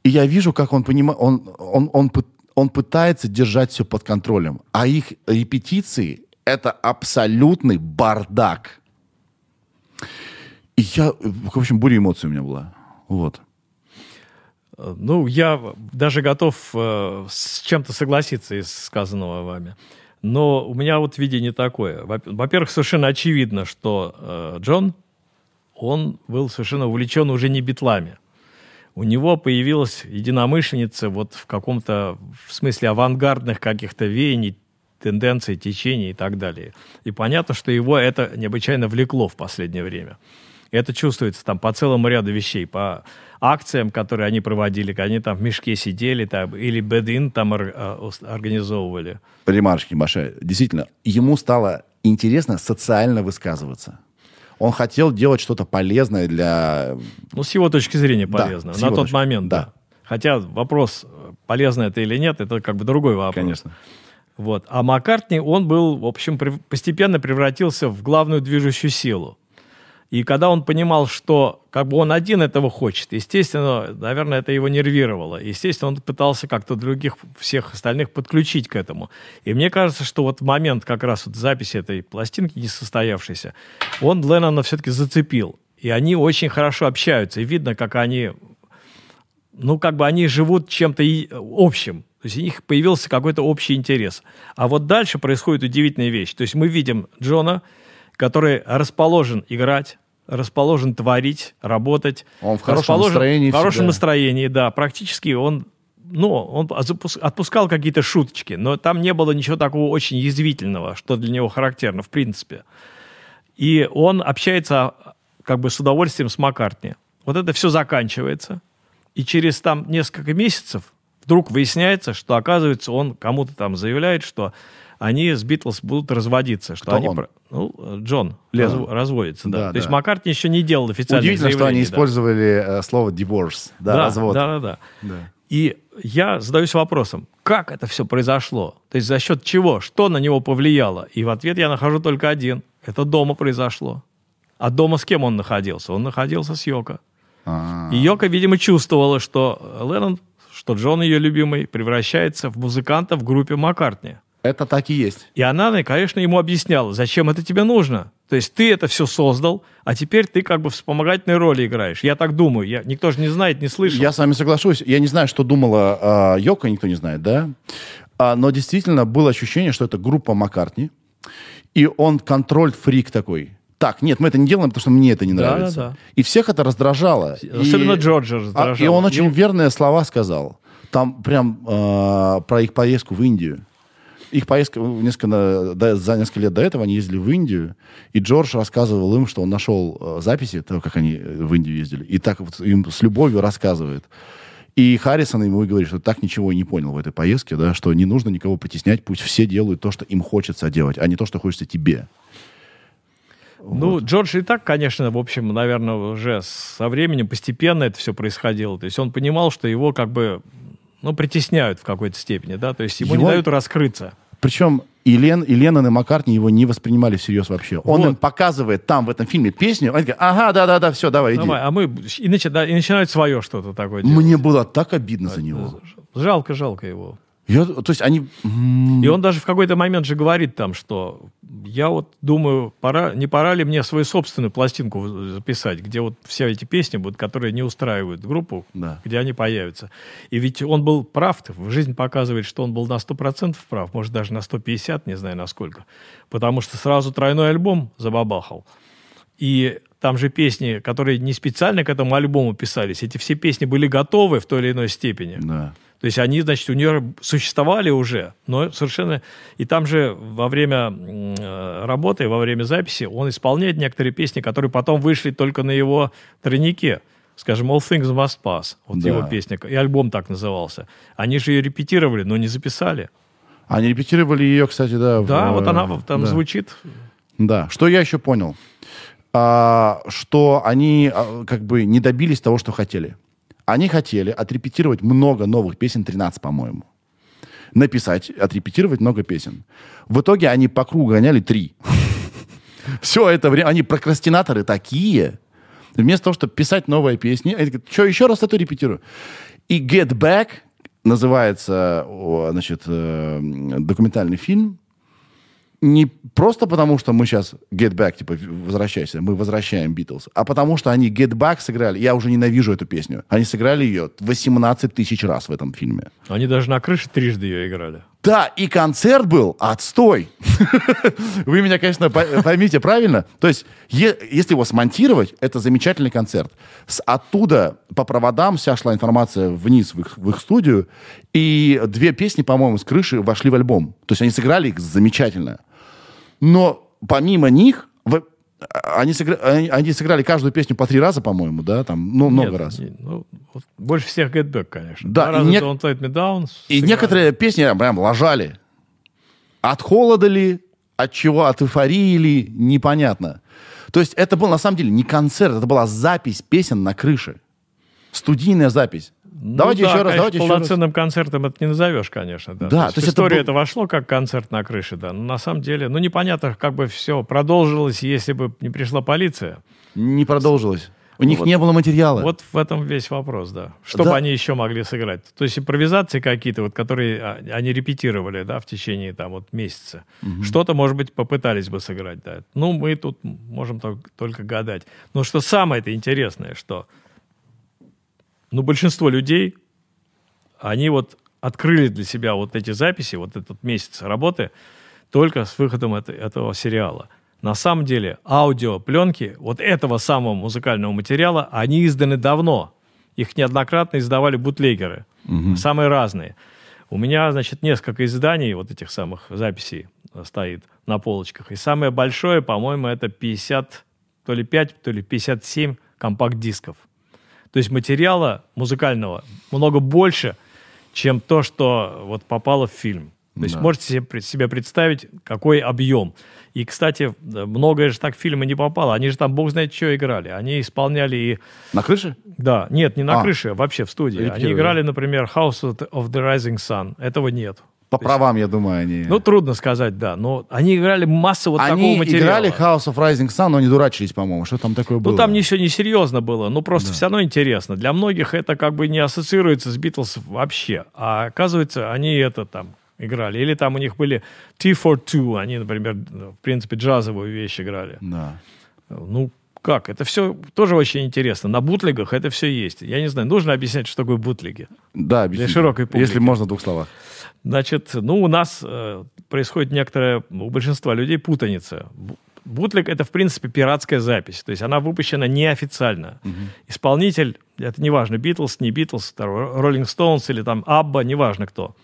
и я вижу, как он понимает, он, он, он, он пытается держать все под контролем, а их репетиции это абсолютный бардак. И я, в общем, буря эмоций у меня была. Вот. Э, Ну, я даже готов э, с чем-то согласиться из сказанного вами. Но у меня вот видение такое. Во- Во-первых, совершенно очевидно, что э, Джон, он был совершенно увлечен уже не битлами. У него появилась единомышленница вот в каком-то, в смысле, авангардных каких-то веяний, тенденций, течений и так далее. И понятно, что его это необычайно влекло в последнее время. Это чувствуется там по целому ряду вещей, по акциям, которые они проводили, они там в мешке сидели, там, или бедин там ус- организовывали. Ремарочки большая. Действительно, ему стало интересно социально высказываться. Он хотел делать что-то полезное для... Ну, с его точки зрения Да, полезно. с На тот точки- момент, да. да. Хотя вопрос, э, полезно это или нет, это как бы другой вопрос. Конечно. Вот. А Маккартни, он был, в общем, постепенно превратился в главную движущую силу. И когда он понимал, что как бы он один этого хочет, естественно, наверное, это его нервировало. Естественно, он пытался как-то других, всех остальных подключить к этому. И мне кажется, что вот в момент как раз вот записи этой пластинки несостоявшейся, он Леннона все-таки зацепил. И они очень хорошо общаются. И видно, как они ну, как бы они живут чем-то общим. То есть у них появился какой-то общий интерес. А вот дальше происходит удивительная вещь. То есть мы видим Джона, который расположен играть, расположен творить, работать. Он в хорошем настроении В хорошем всегда. настроении, да. Практически он, ну, он отпускал какие-то шуточки, но там не было ничего такого очень язвительного, что для него характерно, в принципе. И он общается как бы с удовольствием с Маккартни. Вот это все заканчивается. И через там несколько месяцев вдруг выясняется, что, оказывается, он кому-то там заявляет, что они с Битлз будут разводиться. Что Кто они, он? Ну, Джон Леннон. разв- разводится, да. Да, То есть да. Маккартни еще не делал официальных Удивительно, что они да. использовали э, слово divorce, да, развод. Да, да, да. Да. И я задаюсь вопросом, как это все произошло? То есть за счет чего? Что на него повлияло? И в ответ я нахожу только один. Это дома произошло. А дома с кем он находился? Он находился с Йоко. А, И Йоко, видимо, чувствовала, что Леннон, что Джон ее любимый, превращается в музыканта в группе Маккартни. Это так и есть. И она, конечно, ему объясняла, зачем это тебе нужно. То есть ты это все создал, а теперь ты как бы в вспомогательной роли играешь. Я так думаю. Я, никто же не знает, не слышал. Я с вами соглашусь. Я не знаю, что думала а, Йока, никто не знает, да? А, но действительно было ощущение, что это группа Маккартни, и он контроль-фрик такой. Так, нет, мы это не делаем, потому что мне это не Да, нравится. да, да. И всех это раздражало. Особенно И- Джорджа А, раздражало. и он очень верные слова сказал. Там прям а, про их поездку в Индию. Их поездка несколько, до, за несколько лет до этого они ездили в Индию, и Джордж рассказывал им, что он нашел э, записи того, как они в Индию ездили, и так вот им с любовью рассказывает. И Харрисон ему говорит, что так ничего и не понял в этой поездке, да, что не нужно никого притеснять, пусть все делают то, что им хочется делать, а не то, что хочется тебе. Ну, вот. Джордж и так, конечно, в общем, наверное, уже со временем постепенно это все происходило. То есть он понимал, что его как бы, ну, притесняют в какой-то степени, да, то есть ему его... не дают раскрыться. Причем и, Лен, и Леннон, и Маккартни его не воспринимали всерьез вообще. Он вот. им показывает там, в этом фильме, песню, они говорят, ага, да-да-да, все, давай, иди. Давай, а мы, и, начи, да, и начинают свое что-то такое делать. Мне было так обидно за него. Жалко, жалко его. Я, то есть они... И он даже в какой-то момент же говорит там, что я вот думаю, пора, не пора ли мне свою собственную пластинку записать, где вот все эти песни будут, которые не устраивают группу, да. где они появятся. И ведь он был прав, в жизнь показывает, что он был на 100% прав, может даже на 150, не знаю насколько. Потому что сразу тройной альбом забабахал. И там же песни, которые не специально к этому альбому писались, эти все песни были готовы в той или иной степени. Да. То есть они, значит, у нее существовали уже, но совершенно... И там же во время э, работы, во время записи он исполняет некоторые песни, которые потом вышли только на его тройнике. Скажем, All Things Must Pass, вот да. его песня, и альбом так назывался. Они же ее репетировали, но не записали. Они репетировали ее, кстати, да. Да, в, вот она там да. звучит. Да. Что я еще понял? А, что они а, как бы не добились того, что хотели. Они хотели отрепетировать много новых песен, 13, по-моему. Написать, отрепетировать много песен. В итоге они по кругу гоняли три. Все это время, они прокрастинаторы такие. Вместо того, чтобы писать новые песни, они говорят, что, еще раз это репетирую. И Get Back называется, значит, э, документальный фильм, не просто потому, что мы сейчас Get Back, типа, возвращайся, мы возвращаем Битлз, а потому что они Get Back сыграли. Я уже ненавижу эту песню. Они сыграли ее 18 тысяч раз в этом фильме. Они даже на крыше трижды ее играли. Да, и концерт был отстой. Вы меня, конечно, поймите правильно. То есть, если его смонтировать, это замечательный концерт. С оттуда по проводам вся шла информация вниз в их, в их студию, и две песни, по-моему, с крыши вошли в альбом. То есть они сыграли их замечательно. Но помимо них, они, сыгра, они, они сыграли каждую песню по три раза, по-моему, да, там, ну, много раз. Не, ну, вот больше всех Get Back, конечно. Да, и, не... Don't Let Me Down и некоторые песни прям ложали. От холода ли, от чего, от эйфории ли, непонятно. То есть это был на самом деле не концерт, это была запись песен на крыше. Студийная запись. Ну, давайте да, еще раз, давайте полноценным еще раз. концертом это не назовешь, конечно. Да, да то, то есть история это, это вошло как концерт на крыше, да. Но на самом деле, ну непонятно, как бы все продолжилось, если бы не пришла полиция. Не продолжилось. У них вот, не было материала. Вот в этом весь вопрос, да. Что да. бы они еще могли сыграть? То есть импровизации какие-то, вот, которые а, они репетировали, да, в течение там вот месяца. Угу. Что-то, может быть, попытались бы сыграть, да. Ну, мы тут можем только, только гадать. Но что самое-то интересное, что ну, большинство людей, они вот открыли для себя вот эти записи, вот этот месяц работы, только с выходом это, этого сериала. На самом деле аудиопленки вот этого самого музыкального материала, они изданы давно. Их неоднократно издавали бутлегеры, угу. самые разные. У меня, значит, несколько изданий вот этих самых записей стоит на полочках. И самое большое, по-моему, это 50, то ли 5, то ли 57 компакт-дисков. То есть материала музыкального много больше, чем то, что вот попало в фильм. То есть да. можете себе, себе представить, какой объем. И, кстати, многое же так в фильмы не попало. Они же там, бог знает, что играли. Они исполняли и... На крыше? Да. Нет, не на а. крыше, вообще в студии. Они играли, например, House of the Rising Sun. Этого нет. По То правам, есть, я думаю, они... Ну, трудно сказать, да. Но они играли массу вот они такого материала. Они играли House of Rising Sun, но не дурачились, по-моему. Что там такое было? Ну, там ничего не серьезно было. Ну, просто да. все равно интересно. Для многих это как бы не ассоциируется с Битлз вообще. А оказывается, они это там играли. Или там у них были T for Two. Они, например, в принципе, джазовую вещь играли. Да. Ну, как? Это все тоже очень интересно. На бутлегах это все есть. Я не знаю, нужно объяснять, что такое бутлеги? Да, Для широкой публики. Если можно в двух словах. Значит, ну, у нас э, происходит некоторая, у большинства людей путаница. Бутлег — это, в принципе, пиратская запись. То есть она выпущена неофициально. Угу. Исполнитель, это неважно, Битлз, не Битлз, Роллинг Стоунс или там Абба, неважно кто.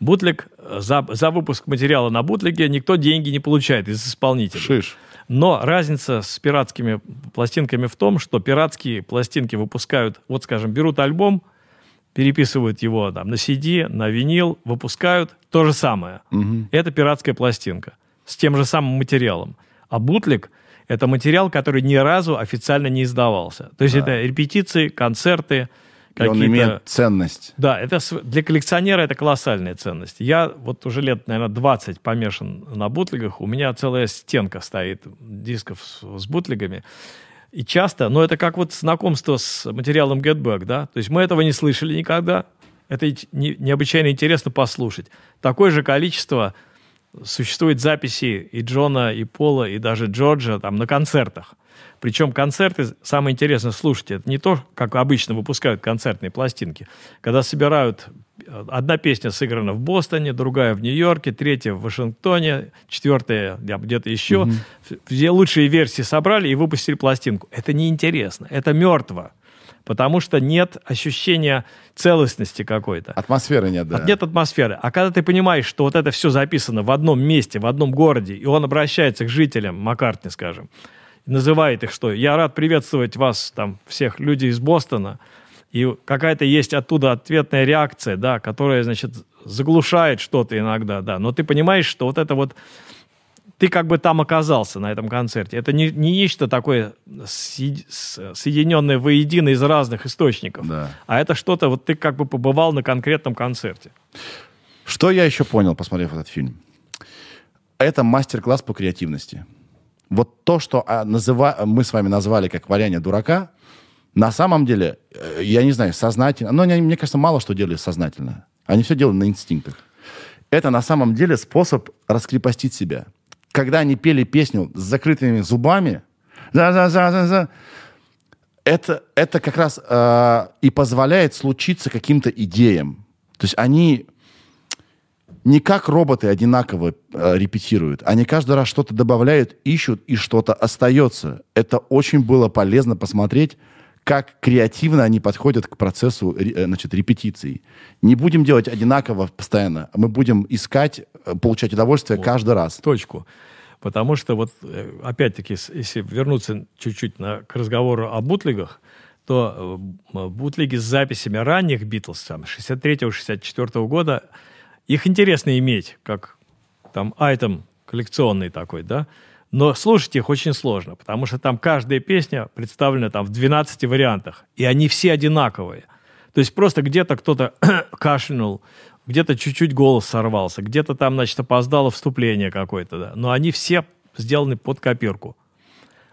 Бутлик, за, за выпуск материала на бутлиге никто деньги не получает из исполнителей. Шиш. Но разница с пиратскими пластинками в том, что пиратские пластинки выпускают, вот скажем, берут альбом, переписывают его там, на CD, на винил, выпускают то же самое. Мгм. Это пиратская пластинка с тем же самым материалом. А бутлик – это материал, который ни разу официально не издавался. То есть Да. это репетиции, концерты, И он какие-то... имеет ценность. Да, это для коллекционера это колоссальная ценность. Я вот уже лет, наверное, 20 помешан на бутлигах. У меня целая стенка стоит дисков с, с бутлигами. И часто, но это как вот знакомство с материалом Get Back, да? То есть мы этого не слышали никогда. Это не- необычайно интересно послушать. Такое же количество существует записей и Джона, и Пола, и даже Джорджа там на концертах. Причем концерты, самое интересное слушать, это не то, как обычно выпускают концертные пластинки. Когда собирают, э, одна песня сыграна в Бостоне, другая в Нью-Йорке, третья в Вашингтоне, четвертая где-то еще. Все лучшие версии собрали и выпустили пластинку. Это неинтересно, это мертво. Потому что нет ощущения целостности какой-то. Атмосферы нет, да. Нет атмосферы. А когда ты понимаешь, что вот это все записано в одном месте, в одном городе, и он обращается к жителям Маккартни, скажем, называет их, что я рад приветствовать вас, там, всех людей из Бостона, и какая-то есть оттуда ответная реакция, да, которая, значит, заглушает что-то иногда, да, но ты понимаешь, что вот это вот ты как бы там оказался на этом концерте. Это не, не нечто такое соединенное воедино из разных источников, Да. а это что-то, вот ты как бы побывал на конкретном концерте. Что я еще понял, посмотрев этот фильм? Это мастер-класс по креативности. Вот то, что а, называ- мы с вами назвали как валяние дурака, на самом деле, э, я не знаю, сознательно, но они, мне кажется, мало что делали сознательно. Они все делали на инстинктах. Это на самом деле способ раскрепостить себя. Когда они пели песню с закрытыми зубами, это, это как раз э, и позволяет случиться каким-то идеям. То есть они не как роботы одинаково э, репетируют. Они каждый раз что-то добавляют, ищут, и что-то остается. Это очень было полезно посмотреть, как креативно они подходят к процессу э, значит, репетиций. Не будем делать одинаково постоянно. Мы будем искать, э, получать удовольствие каждый раз. точку. Потому что вот, э, опять-таки, если вернуться чуть-чуть на, к разговору о бутлигах, то э, бутлиги с записями ранних Битлз, там, 63-64 года, их интересно иметь, как там айтем коллекционный такой, да, но слушать их очень сложно, потому что там каждая песня представлена там в 12 вариантах, и они все одинаковые. То есть просто где-то кто-то кашлянул, где-то чуть-чуть голос сорвался, где-то там, значит, опоздало вступление какое-то, да. Но они все сделаны под копирку.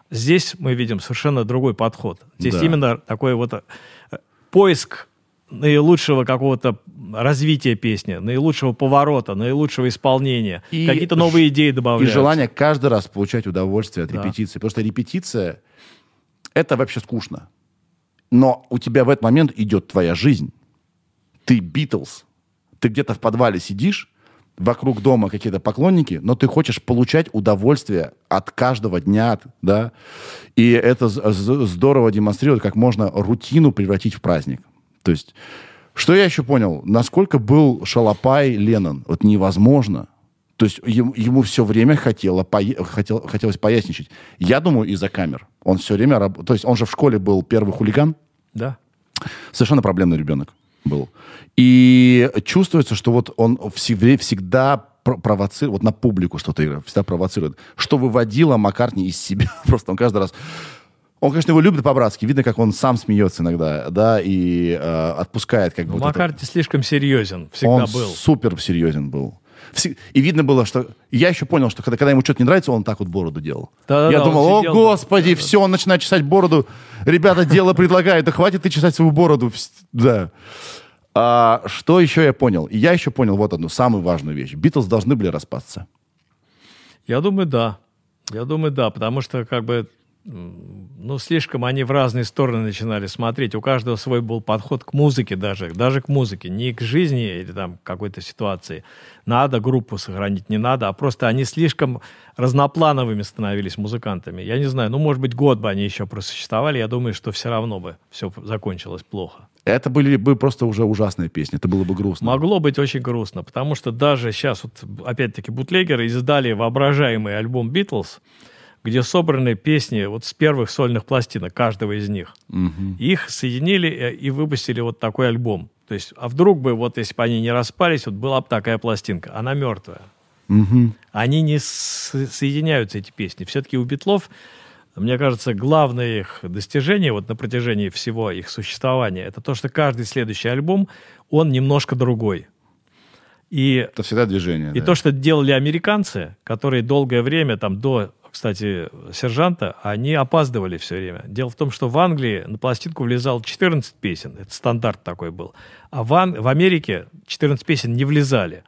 Здесь мы видим совершенно другой подход. Здесь Да. именно такой вот э, поиск наилучшего какого-то развития песни, наилучшего поворота, наилучшего исполнения. И Какие-то новые идеи И добавляются. желание каждый раз получать удовольствие от Да. репетиции. Потому что репетиция — это вообще скучно. Но у тебя в этот момент идет твоя жизнь. Ты Битлз. Ты где-то в подвале сидишь, вокруг дома какие-то поклонники, но ты хочешь получать удовольствие от каждого дня, да. И это здорово демонстрирует, как можно рутину превратить в праздник. То есть, что я еще понял, насколько был шалопай Леннон, вот невозможно. То есть ему, ему все время хотело, хотел, хотелось поясничать. Я думаю, из-за камер. Он все время... раб- То есть он же в школе был первый хулиган, Да. совершенно проблемный ребенок был. И чувствуется, что вот он всегда, всегда про- провоцирует, вот на публику что-то играет, всегда провоцирует, что выводило Маккартни из себя. Просто он каждый раз... Он, конечно, его любит по-братски. Видно, как он сам смеется иногда, да, и э, отпускает как бы... Ну, вот это- Маккарти слишком серьезен, всегда он был. супер серьезен был. И видно было, что... Я еще понял, что когда, когда ему что-то не нравится, он так вот бороду делал. Да-да-да, Я он думал, о, сидел, господи, все, он начинает чесать бороду. Ребята, дело предлагает, да хватит ты чесать свою бороду. Да. А, что еще я понял? И Я еще понял вот одну самую важную вещь. Битлз должны были распасться. Я думаю, да. Я думаю, да, потому что как бы ну, слишком они в разные стороны начинали смотреть. У каждого свой был подход к музыке даже, даже к музыке, не к жизни или там какой-то ситуации. Надо группу сохранить, не надо, а просто они слишком разноплановыми становились музыкантами. Я не знаю, ну, может быть, год бы они еще просуществовали, я думаю, что все равно бы все закончилось плохо. Это были бы просто уже ужасные песни, это было бы грустно. Могло быть очень грустно, потому что даже сейчас, вот, опять-таки, бутлегеры издали воображаемый альбом «Битлз», где собраны песни вот с первых сольных пластинок, каждого из них. Мгм. Их соединили э, и выпустили вот такой альбом. То есть, а вдруг бы, вот если бы они не распались, вот была бы такая пластинка, она мертвая. Мгм. Они не соединяются, эти песни. Все-таки у Битлов, мне кажется, главное их достижение вот на протяжении всего их существования, это то, что каждый следующий альбом, он немножко другой. И Это всегда движение. и да. то, что делали американцы, которые долгое время, там, до, кстати, сержанта, они опаздывали все время. Дело в том, что в Англии на пластинку влезал 14 песен, это стандарт такой был, а в, Ан- в Америке 14 песен не влезали.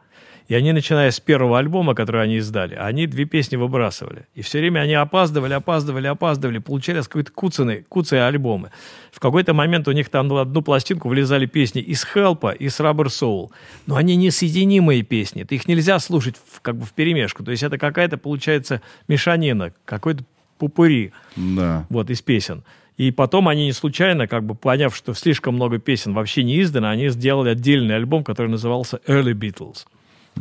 И они, начиная с первого альбома, который они издали, они две песни выбрасывали. И все время они опаздывали, опаздывали, опаздывали, получали какие-то куцаны, куцые альбомы. В какой-то момент у них там в одну пластинку влезали песни из Хелпа, из Rubber Soul. Но они несоединимые песни. Ты их нельзя слушать в, как бы в перемешку. То есть это какая-то, получается, мешанина, какой-то пупыри Да. вот, из песен. И потом они не случайно, как бы поняв, что слишком много песен вообще не издано, они сделали отдельный альбом, который назывался Early Beatles.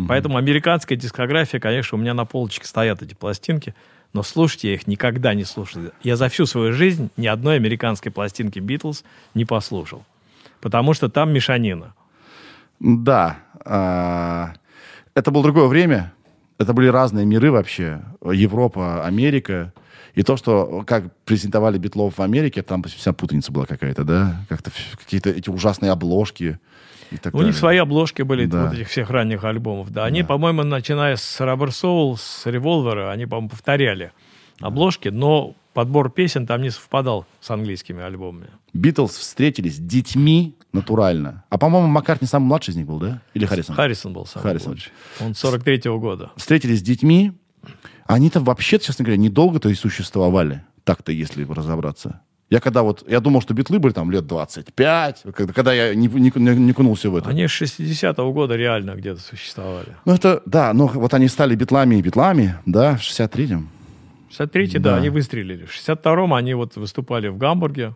Поэтому американская дискография, конечно, у меня на полочке стоят эти пластинки, но слушать я их никогда не слушал. Я за всю свою жизнь ни одной американской пластинки Битлз не послушал. Потому что там мешанина. Да. а, Это было другое время. Это были разные миры вообще. Европа, Америка. И то, что как презентовали Битлов в Америке, там вся путаница была какая-то, да? Как-то какие-то эти ужасные обложки. У них свои обложки были Да. вот этих всех ранних альбомов. Да, они, по-моему, начиная с Rubber Soul, с Revolver, они, по-моему, повторяли обложки, но подбор песен там не совпадал с английскими альбомами. Битлз встретились с детьми натурально. А, по-моему, Маккартни самый младший из них был, да? Или Харрисон? Харрисон был самый Харрисон. младший. Он 43-го года. Встретились с детьми. Они-то вообще, честно говоря, недолго-то и существовали. Так-то, если разобраться. Я когда вот, я думал, что битлы были там лет 25, когда, когда я не, не, не- кунулся в это. Они с 60-го года реально где-то существовали. Ну, это, да, ну, вот они стали битлами и битлами, да, в 63-м. В 63-й, да. Да. они выстрелили. В 62-м они вот выступали в Гамбурге.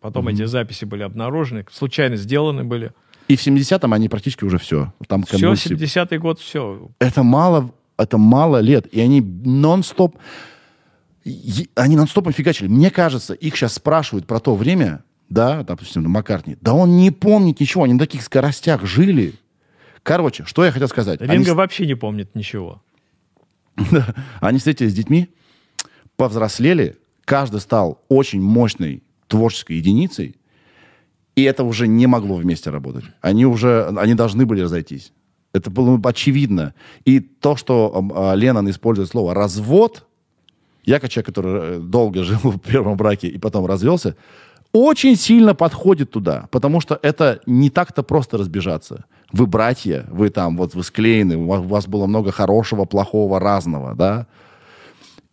Потом эти записи были обнаружены, случайно сделаны были. И в 70-м они практически уже все. Там Все, конвульсии. 70-й год, все. Это мало, это мало лет. И они нон-стоп, они нон-стопом фигачили. Мне кажется, их сейчас спрашивают про то время, да, допустим, Маккартни, да он не помнит ничего, они на таких скоростях жили. Короче, что я хотел сказать. Они Ринга с- вообще не помнит ничего. Они встретились с детьми, повзрослели, каждый стал очень мощной творческой единицей, и это уже не могло вместе работать. Они уже, они должны были разойтись. Это было очевидно. И то, что а, Леннон использует слово «развод», я, как человек, который э, долго жил в первом браке и потом развелся, очень сильно подходит туда, потому что это не так-то просто разбежаться. Вы братья, вы там, вот вы склеены, у вас, у вас было много хорошего, плохого, разного, да,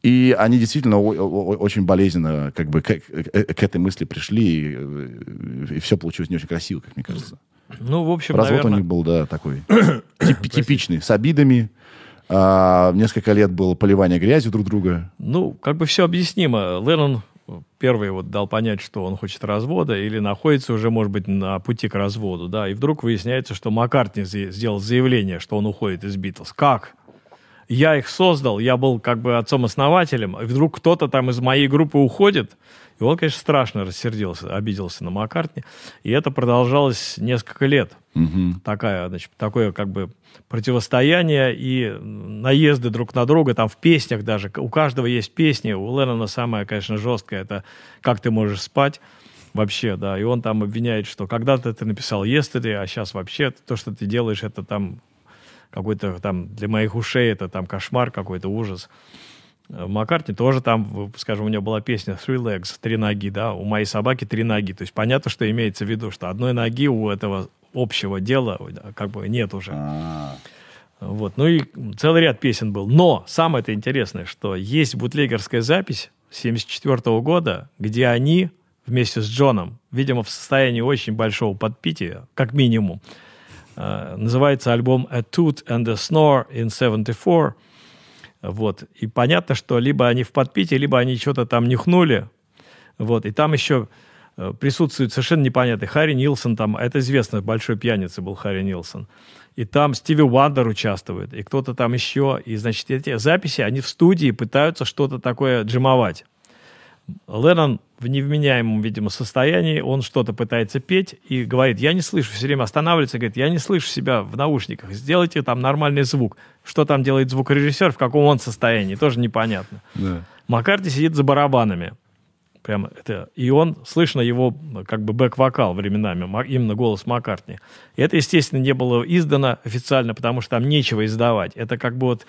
и они действительно очень болезненно как бы к, к- к этой мысли пришли, и, э, и все получилось не очень красиво, как мне кажется. Ну, в общем, Развод наверное... у них был, да, такой тип- типичный, с обидами. А, несколько лет было поливание грязью друг друга. Ну, как бы все объяснимо. Леннон первый вот дал понять, что он хочет развода или находится уже, может быть, на пути к разводу, да, и вдруг выясняется, что Маккартни сделал заявление, что он уходит из Битлз. Как? Я их создал, я был как бы отцом-основателем, и вдруг кто-то там из моей группы уходит, и он, конечно, страшно рассердился, обиделся на Маккартни, и это продолжалось несколько лет. Такая, значит, такое как бы противостояние и наезды друг на друга, там в песнях даже, у каждого есть песни, у Леннона самая, конечно, жесткая, это «Как ты можешь спать», вообще, да, и он там обвиняет, что когда-то ты написал «Yesterday», а сейчас вообще то, что ты делаешь, это там какой-то там для моих ушей это там кошмар какой-то ужас. Э, Маккартни тоже там, скажем, у него была песня Three Legs, три ноги, да, у моей собаки три ноги. То есть понятно, что имеется в виду, что одной ноги у этого общего дела как бы нет уже. Вот. Ну и целый ряд песен был. Но самое это интересное, что есть бутлегерская запись 1974 года, где они вместе с Джоном, видимо, в состоянии очень большого подпития, как минимум, э, называется альбом A Toot and a Snore in 74. Вот. И понятно, что либо они в подпитии, либо они что-то там нюхнули. Вот. И там еще присутствует совершенно непонятный Харри Нилсон, там, это известно, большой пьяница был Харри Нилсон. И там Стиви Уандер участвует, и кто-то там еще. И, значит, эти записи, они в студии пытаются что-то такое джимовать. Леннон в невменяемом, видимо, состоянии, он что-то пытается петь и говорит, я не слышу, все время останавливается, говорит, я не слышу себя в наушниках, сделайте там нормальный звук. Что там делает звукорежиссер, в каком он состоянии, тоже непонятно. Да. Маккарти сидит за барабанами. Прямо это, и он, слышно его как бы бэк-вокал временами, именно голос Маккартни. И это, естественно, не было издано официально, потому что там нечего издавать. Это как бы вот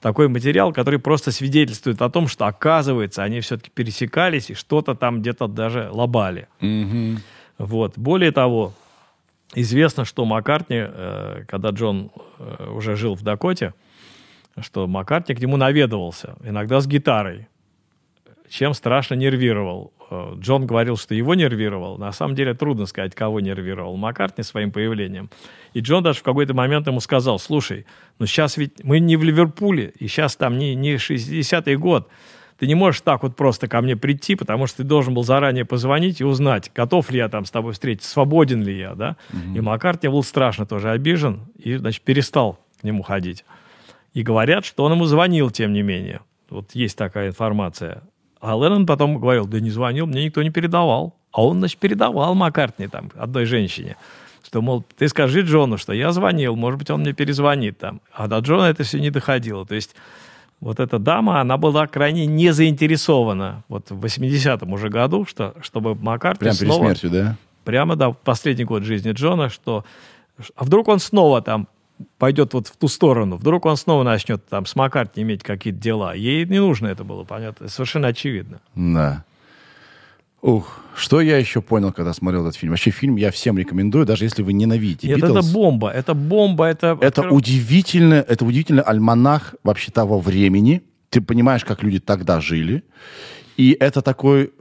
такой материал, который просто свидетельствует о том, что, оказывается, они все-таки пересекались и что-то там где-то даже лобали. Mm-hmm. Вот. Более того, известно, что Маккартни, э, когда Джон э, уже жил в Дакоте, что Маккартни к нему наведывался, иногда с гитарой, чем страшно нервировал. Э, Джон говорил, что его нервировал. На самом деле трудно сказать, кого нервировал. Маккартни своим появлением. И Джон даже в какой-то момент ему сказал, слушай, ну сейчас ведь мы не в Ливерпуле, и сейчас там не, не 60-й год. Ты не можешь так вот просто ко мне прийти, потому что ты должен был заранее позвонить и узнать, готов ли я там с тобой встретиться, свободен ли я, да. Mm-hmm. И Маккартни был страшно тоже обижен и, значит, перестал к нему ходить. И говорят, что он ему звонил, тем не менее. Вот есть такая информация. А Леннон потом говорил, да не звонил, мне никто не передавал. А он, значит, передавал Маккартни там одной женщине. Что, мол, ты скажи Джону, что я звонил, может быть, он мне перезвонит там. А до Джона это все не доходило. То есть вот эта дама, она была крайне не заинтересована вот в 80-м уже году, что, чтобы Маккартни Прямо снова... перед смертью, да? Прямо, да, последний год жизни Джона, что... А вдруг он снова там пойдет вот в ту сторону. Вдруг он снова начнет там с Маккартни иметь какие-то дела. Ей не нужно это было, понятно. Совершенно очевидно. Да. Ух, что я еще понял, когда смотрел этот фильм? Вообще фильм я всем рекомендую, даже если вы ненавидите Нет, Beatles. это бомба, это бомба, это... Это удивительно, это удивительный альманах вообще того времени. Ты понимаешь, как люди тогда жили. И это такой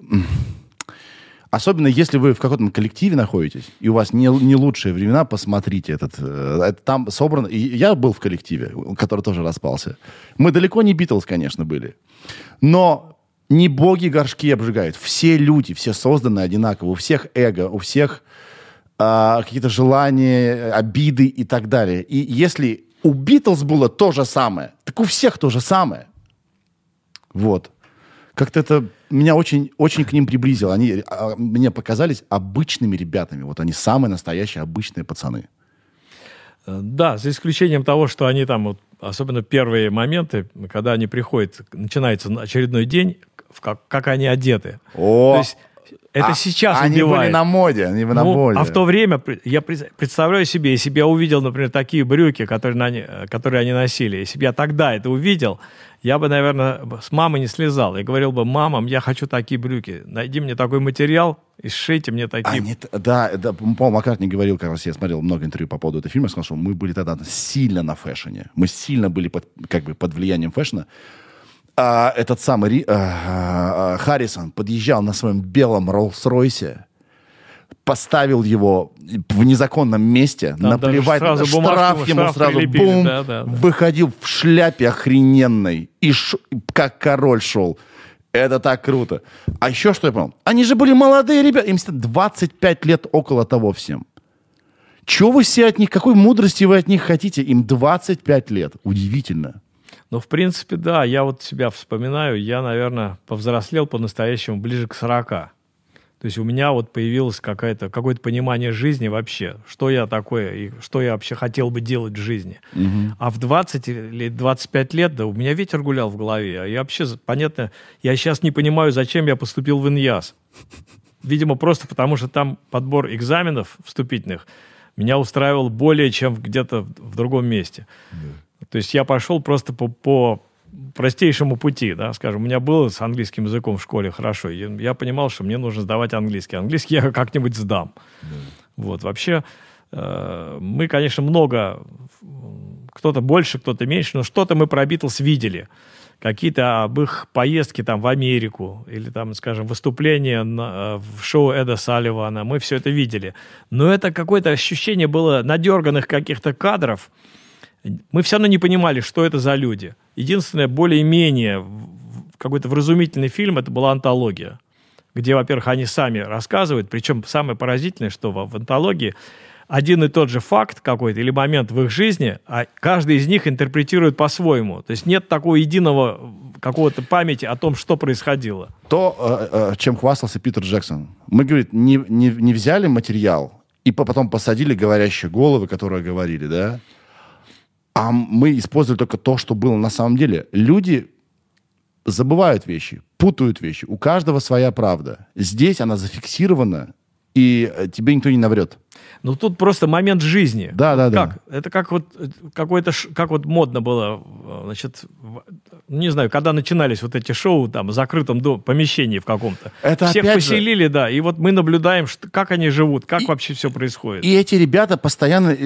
Особенно если вы в каком-то коллективе находитесь, и у вас не, не лучшие времена, посмотрите этот. Э, это там собрано... И я был в коллективе, который тоже распался. Мы далеко не Битлз, конечно, были. Но не боги горшки обжигают. Все люди, все созданы одинаково. У всех эго, у всех а, какие-то желания, обиды и так далее. И если у Битлз было то же самое, так у всех то же самое. Вот. Как-то это меня очень, очень к ним приблизило. Они а, мне показались обычными ребятами. Вот они самые настоящие обычные пацаны. Э, да, за исключением того, что они там, вот, особенно первые моменты, когда они приходят, начинается очередной день, как, как они одеты. О! То есть это а, сейчас они убивает. были на моде, они были ну, на моде. А в то время я представляю себе, если бы я увидел, например, такие брюки, которые, на, которые они носили, если бы я тогда это увидел, я бы, наверное, с мамой не слезал. Я говорил бы, мама, я хочу такие брюки. Найди мне такой материал и сшейте мне такие. Они, да, да, Пол Маккартни говорил, как раз я смотрел много интервью по поводу этого фильма, сказал, что мы были тогда сильно на fashion е. Мы сильно были под, как бы под влиянием fashion а. А этот самый а, а, Харрисон подъезжал на своем белом Роллс-Ройсе, поставил его в незаконном месте, Там наплевать, сразу штраф бумажку, ему штраф сразу бум, да, да, да. выходил в шляпе охрененной, и ш, как король шел. Это так круто. А еще что я понял? Они же были молодые ребята, им 25 лет около того всем. Чего вы все от них, какой мудрости вы от них хотите? Им 25 лет. Удивительно. Ну, в принципе, да, я вот себя вспоминаю, я, наверное, повзрослел по-настоящему ближе к 40. То есть у меня вот появилось какое-то какое понимание жизни вообще, что я такое и что я вообще хотел бы делать в жизни. Угу. А в 20 или 25 лет, да, у меня ветер гулял в голове. А я вообще, понятно, я сейчас не понимаю, зачем я поступил в ИНЯС. Видимо, просто потому что там подбор экзаменов вступительных меня устраивал более, чем где-то в другом месте. Да. То есть я пошел просто по, по простейшему пути, да, скажем, у меня было с английским языком в школе хорошо, я, я понимал, что мне нужно сдавать английский. Английский я как-нибудь сдам. Да. Вот, вообще, э, мы, конечно, много, кто-то больше, кто-то меньше, но что-то мы про Битлз видели. Какие-то об их поездке там в Америку или там, скажем, выступления на, в шоу Эда Салливана, мы все это видели. Но это какое-то ощущение было надерганных каких-то кадров, мы все равно не понимали, что это за люди. Единственное, более-менее какой-то вразумительный фильм, это была антология. где, во-первых, они сами рассказывают, причем самое поразительное, что в, в антологии один и тот же факт какой-то или момент в их жизни, а каждый из них интерпретирует по-своему. То есть нет такого единого какого-то памяти о том, что происходило. То, э, э, чем хвастался Питер Джексон. Мы, говорит, не, не, не взяли материал и потом посадили говорящие головы, которые говорили, да, а мы использовали только то, что было на самом деле. Люди забывают вещи, путают вещи. У каждого своя правда. Здесь она зафиксирована, и э, тебе никто не наврет. Ну, тут просто момент жизни. Да, да, как? да. Это как вот э, какой-то, как вот модно было, э, значит, не знаю, когда начинались вот эти шоу там в закрытом дом, помещении в каком-то. Это Всех опять поселили, же... да, и вот мы наблюдаем, что, как они живут, как и, вообще все происходит. И эти ребята постоянно,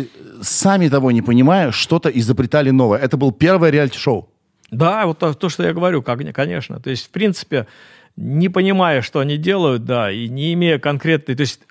сами того не понимая, что-то изобретали новое. Это был первое реалити-шоу. Да, вот то, то, что я говорю, как, конечно. То есть, в принципе, не понимая, что они делают, да, и не имея конкретной... То есть,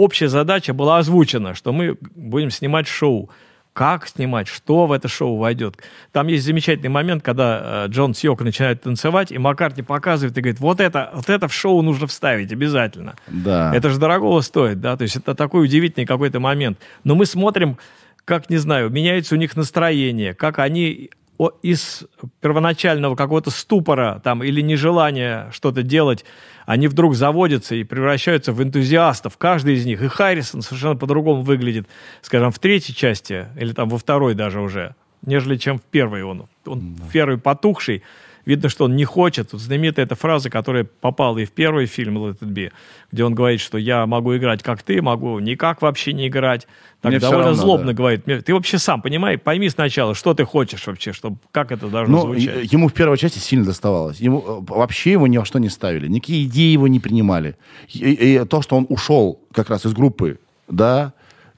общая задача была озвучена, что мы будем снимать шоу. Как снимать, что в это шоу войдет. Там есть замечательный момент, когда э, Джон Сьок начинает танцевать, и Маккартни показывает и говорит, вот это, вот это в шоу нужно вставить обязательно. Да. Это же дорогого стоит, да, то есть это такой удивительный какой-то момент. Но мы смотрим, как, не знаю, меняется у них настроение, как они из первоначального какого-то ступора там, или нежелания что-то делать, они вдруг заводятся и превращаются в энтузиастов. Каждый из них. И Харрисон совершенно по-другому выглядит, скажем, в третьей части, или там во второй даже уже, нежели чем в первой он. Он да. в первой потухший, Видно, что он не хочет. Тут знаменитая эта фраза, которая попала и в первый фильм «Let it be», где он говорит, что я могу играть как ты, могу никак вообще не играть. Так Мне довольно равно, злобно да. говорит. Ты вообще сам понимай, пойми сначала, что ты хочешь вообще, чтобы, как это должно ну, звучать. Ему в первой части сильно доставалось. Ему, э, вообще его ни во что не ставили. Никакие идеи его не принимали. И, и то, что он ушел как раз из группы, да,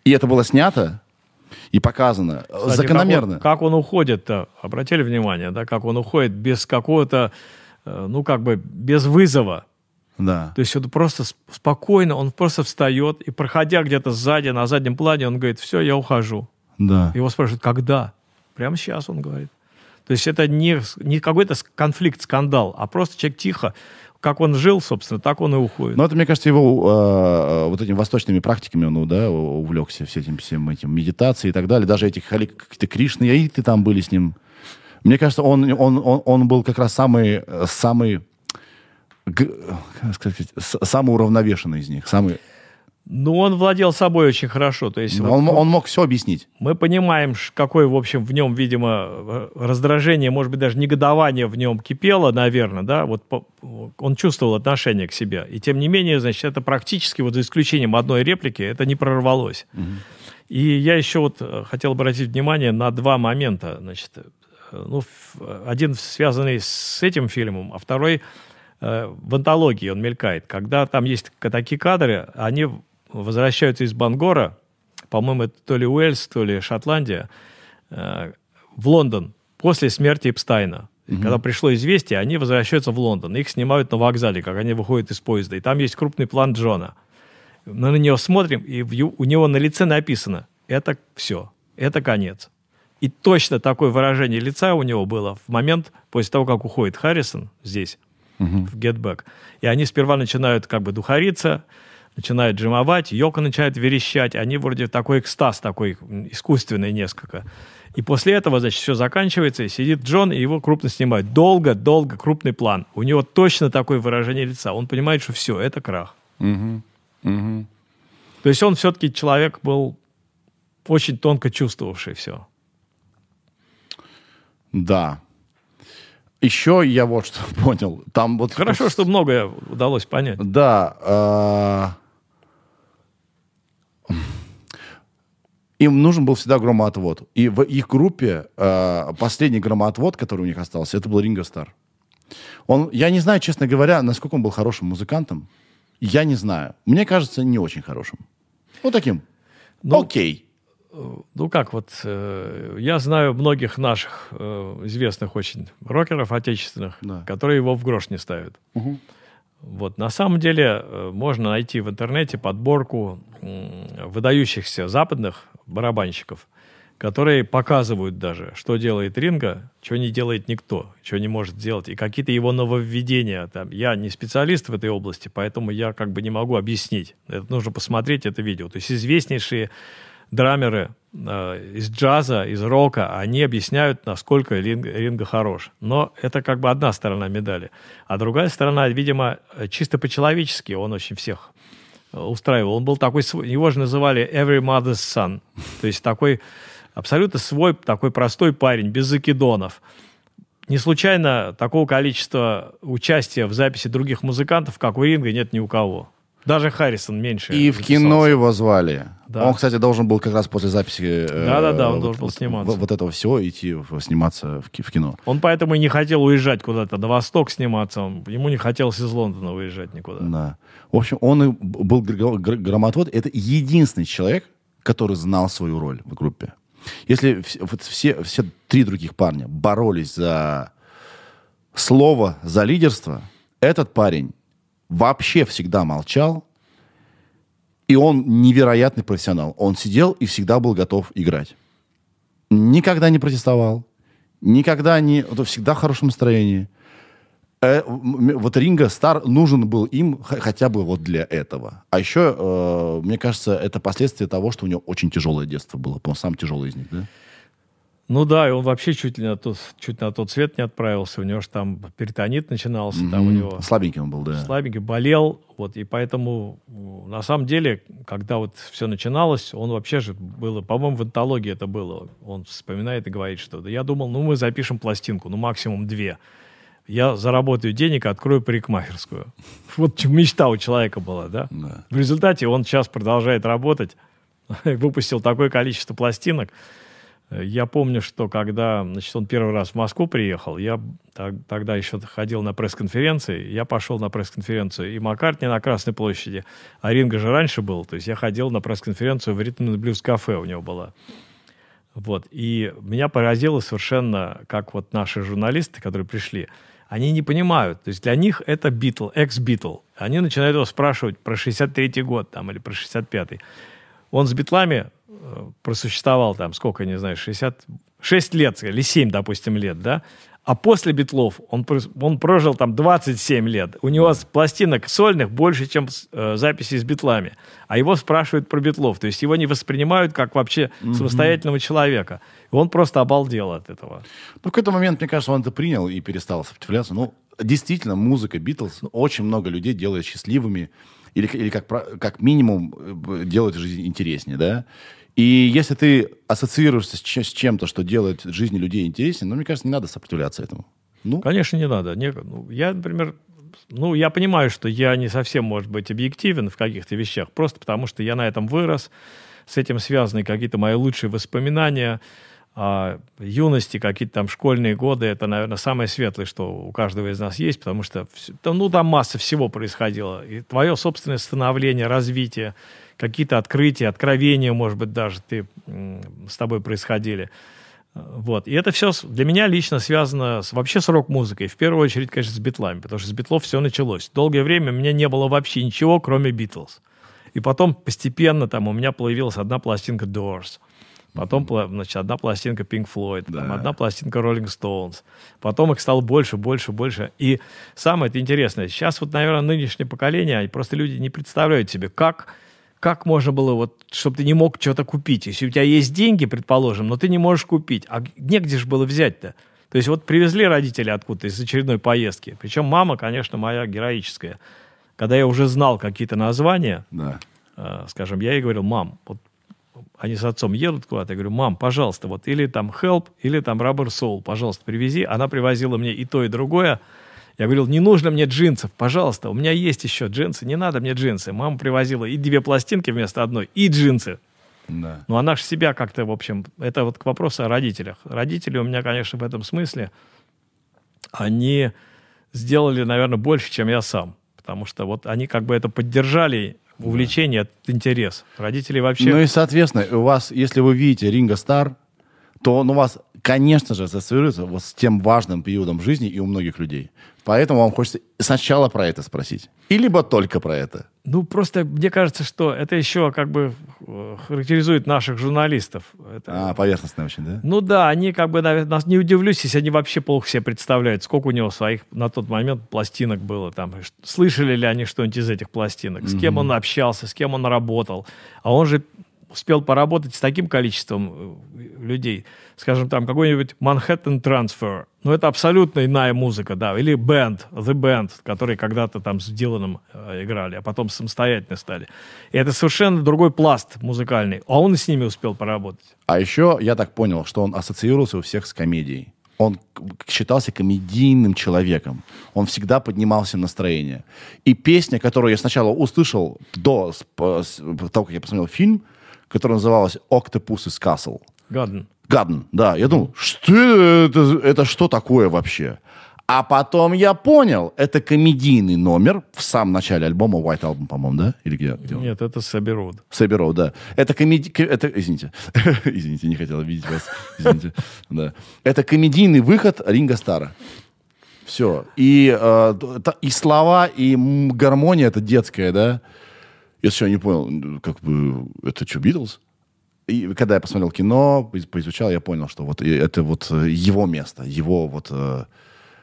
и это было снято, и показано Кстати, закономерно. Как он, как он уходит-то, обратили внимание, да, как он уходит без какого-то, э, ну, как бы, без вызова. Да. То есть он просто спокойно, он просто встает, и проходя где-то сзади, на заднем плане, он говорит, все, я ухожу. Да. Его спрашивают, когда? Прямо сейчас, он говорит. То есть это не, не какой-то конфликт, скандал, а просто человек тихо как он жил, собственно, так он и уходит. Ну, это, мне кажется, его э, вот этими восточными практиками он, да, увлекся все этим, всем этим медитацией и так далее. Даже эти какие-то Кришны, Аиты там были с ним. Мне кажется, он, он, он, он был как раз самый, самый, как сказать, самый уравновешенный из них, самый ну, он владел собой очень хорошо. То есть, он, вот, он мог все объяснить. Мы понимаем, какое, в общем, в нем, видимо, раздражение, может быть, даже негодование в нем кипело, наверное, да, вот по, он чувствовал отношение к себе. И тем не менее, значит, это практически, вот за исключением одной реплики, это не прорвалось. Угу. И я еще вот э, хотел обратить внимание на два момента. Значит, э, ну, один связанный с этим фильмом, а второй э, в антологии он мелькает. Когда там есть такие кадры, они возвращаются из Бангора, по-моему, это то ли Уэльс, то ли Шотландия, э, в Лондон после смерти Эпстайна. Угу. Когда пришло известие, они возвращаются в Лондон. Их снимают на вокзале, как они выходят из поезда. И там есть крупный план Джона. Мы на него смотрим, и у него на лице написано «это все, это конец». И точно такое выражение лица у него было в момент, после того, как уходит Харрисон здесь, угу. в Get Back. И они сперва начинают как бы духариться, начинают джимовать, Йока начинает верещать, они вроде такой экстаз такой искусственный несколько. И после этого, значит, все заканчивается, и сидит Джон, и его крупно снимают. Долго, долго, крупный план. У него точно такое выражение лица. Он понимает, что все, это крах. Угу. Угу. То есть он все-таки человек был очень тонко чувствовавший все. Да. Еще я вот что понял. Там вот Хорошо, что многое удалось понять. Да. Им нужен был всегда громоотвод. И в их группе э, последний громоотвод, который у них остался, это был Ринго Стар. Он, я не знаю, честно говоря, насколько он был хорошим музыкантом. Я не знаю. Мне кажется, не очень хорошим. Ну, таким. Ну, Окей. Ну как, вот э, я знаю многих наших э, известных очень рокеров отечественных, да. которые его в грош не ставят. Угу. Вот, на самом деле э, можно найти в интернете подборку выдающихся западных барабанщиков, которые показывают даже, что делает Ринга, что не делает никто, что не может сделать, и какие-то его нововведения. Там. Я не специалист в этой области, поэтому я как бы не могу объяснить. Это нужно посмотреть это видео. То есть известнейшие драмеры из джаза, из рока, они объясняют, насколько Ринга, Ринга хорош. Но это как бы одна сторона медали. А другая сторона, видимо, чисто по-человечески он очень всех э, устраивал. Он был такой, его же называли every mother's son. То есть такой абсолютно свой такой простой парень, без закидонов. Не случайно такого количества участия в записи других музыкантов, как у Ринга, нет ни у кого. Даже Харрисон меньше. И в кино его звали. Да. Он, кстати, должен был как раз после записи... Да-да-да, он вот, должен был сниматься. Вот, вот этого всего идти в, сниматься в, в кино. Он поэтому и не хотел уезжать куда-то на восток сниматься. Он, ему не хотелось из Лондона уезжать никуда. Да. В общем, он и был грамотвод. Это единственный человек, который знал свою роль в группе. Если вот все, все три других парня боролись за слово, за лидерство, этот парень вообще всегда молчал, и он невероятный профессионал. Он сидел и всегда был готов играть. Никогда не протестовал, никогда не... Всегда в хорошем настроении. Э, вот Ринга Стар нужен был им хотя бы вот для этого. А еще, э, мне кажется, это последствия того, что у него очень тяжелое детство было. По-моему, самое тяжелое из них, да? Ну да, и он вообще чуть ли на тот, чуть на тот свет не отправился. У него же там перитонит начинался, mm-hmm. там у него... Слабенький он был, да. Слабенький, болел. Вот, и поэтому, на самом деле, когда вот все начиналось, он вообще же было, по-моему, в антологии это было. Он вспоминает и говорит, что да я думал, ну мы запишем пластинку, ну максимум две я заработаю денег, открою парикмахерскую. Вот мечта у человека была, да? да. В результате он сейчас продолжает работать, выпустил такое количество пластинок. Я помню, что когда значит, он первый раз в Москву приехал, я так, тогда еще ходил на пресс-конференции, я пошел на пресс-конференцию и Маккартни на Красной площади, а Ринго же раньше был, то есть я ходил на пресс-конференцию в Ритм Блюз кафе у него была. Вот. И меня поразило совершенно, как вот наши журналисты, которые пришли, они не понимают. То есть для них это Битл, экс-Битл. Они начинают его спрашивать про 63-й год там, или про 65-й. Он с Битлами просуществовал там, сколько, не знаю, 66 лет или 7, допустим, лет, да? А после Битлов он, он прожил там 27 лет. У него пластинок сольных больше, чем э, записи с Битлами. А его спрашивают про Битлов. То есть его не воспринимают как вообще mm-hmm. самостоятельного человека. И он просто обалдел от этого. Ну, в какой-то момент, мне кажется, он это принял и перестал сопротивляться. Ну, действительно, музыка Битлз очень много людей делает счастливыми или, или как, как минимум э, делает жизнь интереснее, да? И если ты ассоциируешься с, чем-то, что делает жизнь людей интереснее, ну, мне кажется, не надо сопротивляться этому. Ну? Конечно, не надо. Не, ну, я, например, ну, я понимаю, что я не совсем, может быть, объективен в каких-то вещах, просто потому что я на этом вырос, с этим связаны какие-то мои лучшие воспоминания о юности, какие-то там школьные годы. Это, наверное, самое светлое, что у каждого из нас есть, потому что, ну, там масса всего происходило. И твое собственное становление, развитие – какие-то открытия, откровения, может быть, даже ты, с тобой происходили. Вот. И это все для меня лично связано с, вообще с рок-музыкой. В первую очередь, конечно, с битлами, потому что с битлов все началось. Долгое время у меня не было вообще ничего, кроме Битлз. И потом постепенно там у меня появилась одна пластинка Doors. Потом, значит, одна пластинка Pink Floyd, да. там, одна пластинка Rolling Stones. Потом их стало больше, больше, больше. И самое это интересное, сейчас вот, наверное, нынешнее поколение, просто люди не представляют себе, как как можно было, вот, чтобы ты не мог что-то купить? Если у тебя есть деньги, предположим, но ты не можешь купить, а негде же было взять-то? То есть вот привезли родители откуда-то из очередной поездки. Причем мама, конечно, моя героическая. Когда я уже знал какие-то названия, да. э, скажем, я ей говорил, мам, вот они с отцом едут куда-то, я говорю, мам, пожалуйста, вот или там Help, или там Rubber Soul, пожалуйста, привези. Она привозила мне и то, и другое. Я говорил, не нужно мне джинсов, пожалуйста, у меня есть еще джинсы, не надо мне джинсы. Мама привозила и две пластинки вместо одной, и джинсы. Да. Ну, она же себя как-то, в общем, это вот к вопросу о родителях. Родители у меня, конечно, в этом смысле, они сделали, наверное, больше, чем я сам. Потому что вот они как бы это поддержали, увлечение, да. интерес. Родители вообще... Ну и, соответственно, у вас, если вы видите Ринга Стар, то он у вас конечно же, ассоциируется вот с тем важным периодом жизни и у многих людей. Поэтому вам хочется сначала про это спросить. И либо только про это. Ну, просто мне кажется, что это еще как бы э, характеризует наших журналистов. Это... А, поверхностно очень, да? Ну да, они как бы, наверное, не удивлюсь, если они вообще плохо себе представляют, сколько у него своих на тот момент пластинок было там. Слышали ли они что-нибудь из этих пластинок? С кем он общался, с кем он работал. А он же успел поработать с таким количеством э, людей. Скажем, там какой-нибудь Manhattan Transfer. Ну, это абсолютно иная музыка, да. Или Band, The Band, который когда-то там с Диланом э, играли, а потом самостоятельно стали. И это совершенно другой пласт музыкальный. А он с ними успел поработать. А еще я так понял, что он ассоциировался у всех с комедией. Он считался комедийным человеком. Он всегда поднимался настроение. И песня, которую я сначала услышал до того, как я посмотрел фильм, которая называлась «Octopus is Castle». Гаден. Гаден, да. Я думал, что это, это что такое вообще? А потом я понял, это комедийный номер в самом начале альбома, White Album, по-моему, да? Или где? где Нет, это Соберод. Соберод, да. Это комеди... Это, извините. извините, не хотел видеть вас. Извините. да. Это комедийный выход Ринга Стара. Все. И, э, и слова, и гармония это детская, да? Я сначала не понял, как бы, это что, Битлз? И когда я посмотрел кино, поизучал, я понял, что вот это вот э, его место, его вот э,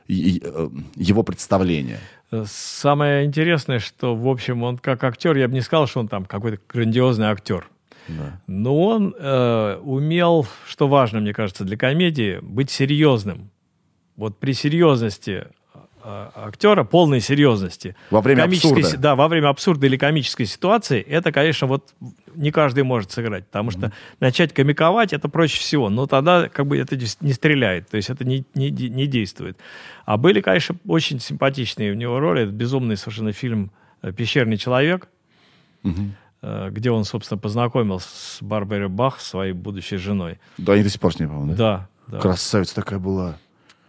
э, его представление. Самое интересное, что, в общем, он как актер, я бы не сказал, что он там какой-то грандиозный актер. Да. Но он э, умел, что важно, мне кажется, для комедии, быть серьезным. Вот при серьезности актера полной серьезности. Во время абсурда. Да, во время абсурда или комической ситуации, это, конечно, вот не каждый может сыграть, потому что mm-hmm. начать комиковать это проще всего, но тогда как бы это не стреляет, то есть это не, не, не действует. А были, конечно, очень симпатичные у него роли. Это безумный совершенно фильм «Пещерный человек», mm-hmm. где он, собственно, познакомился с Барбарой Бах, своей будущей женой. Да, они до сих пор с ней, по-моему, да? Да. да. Красавица такая была.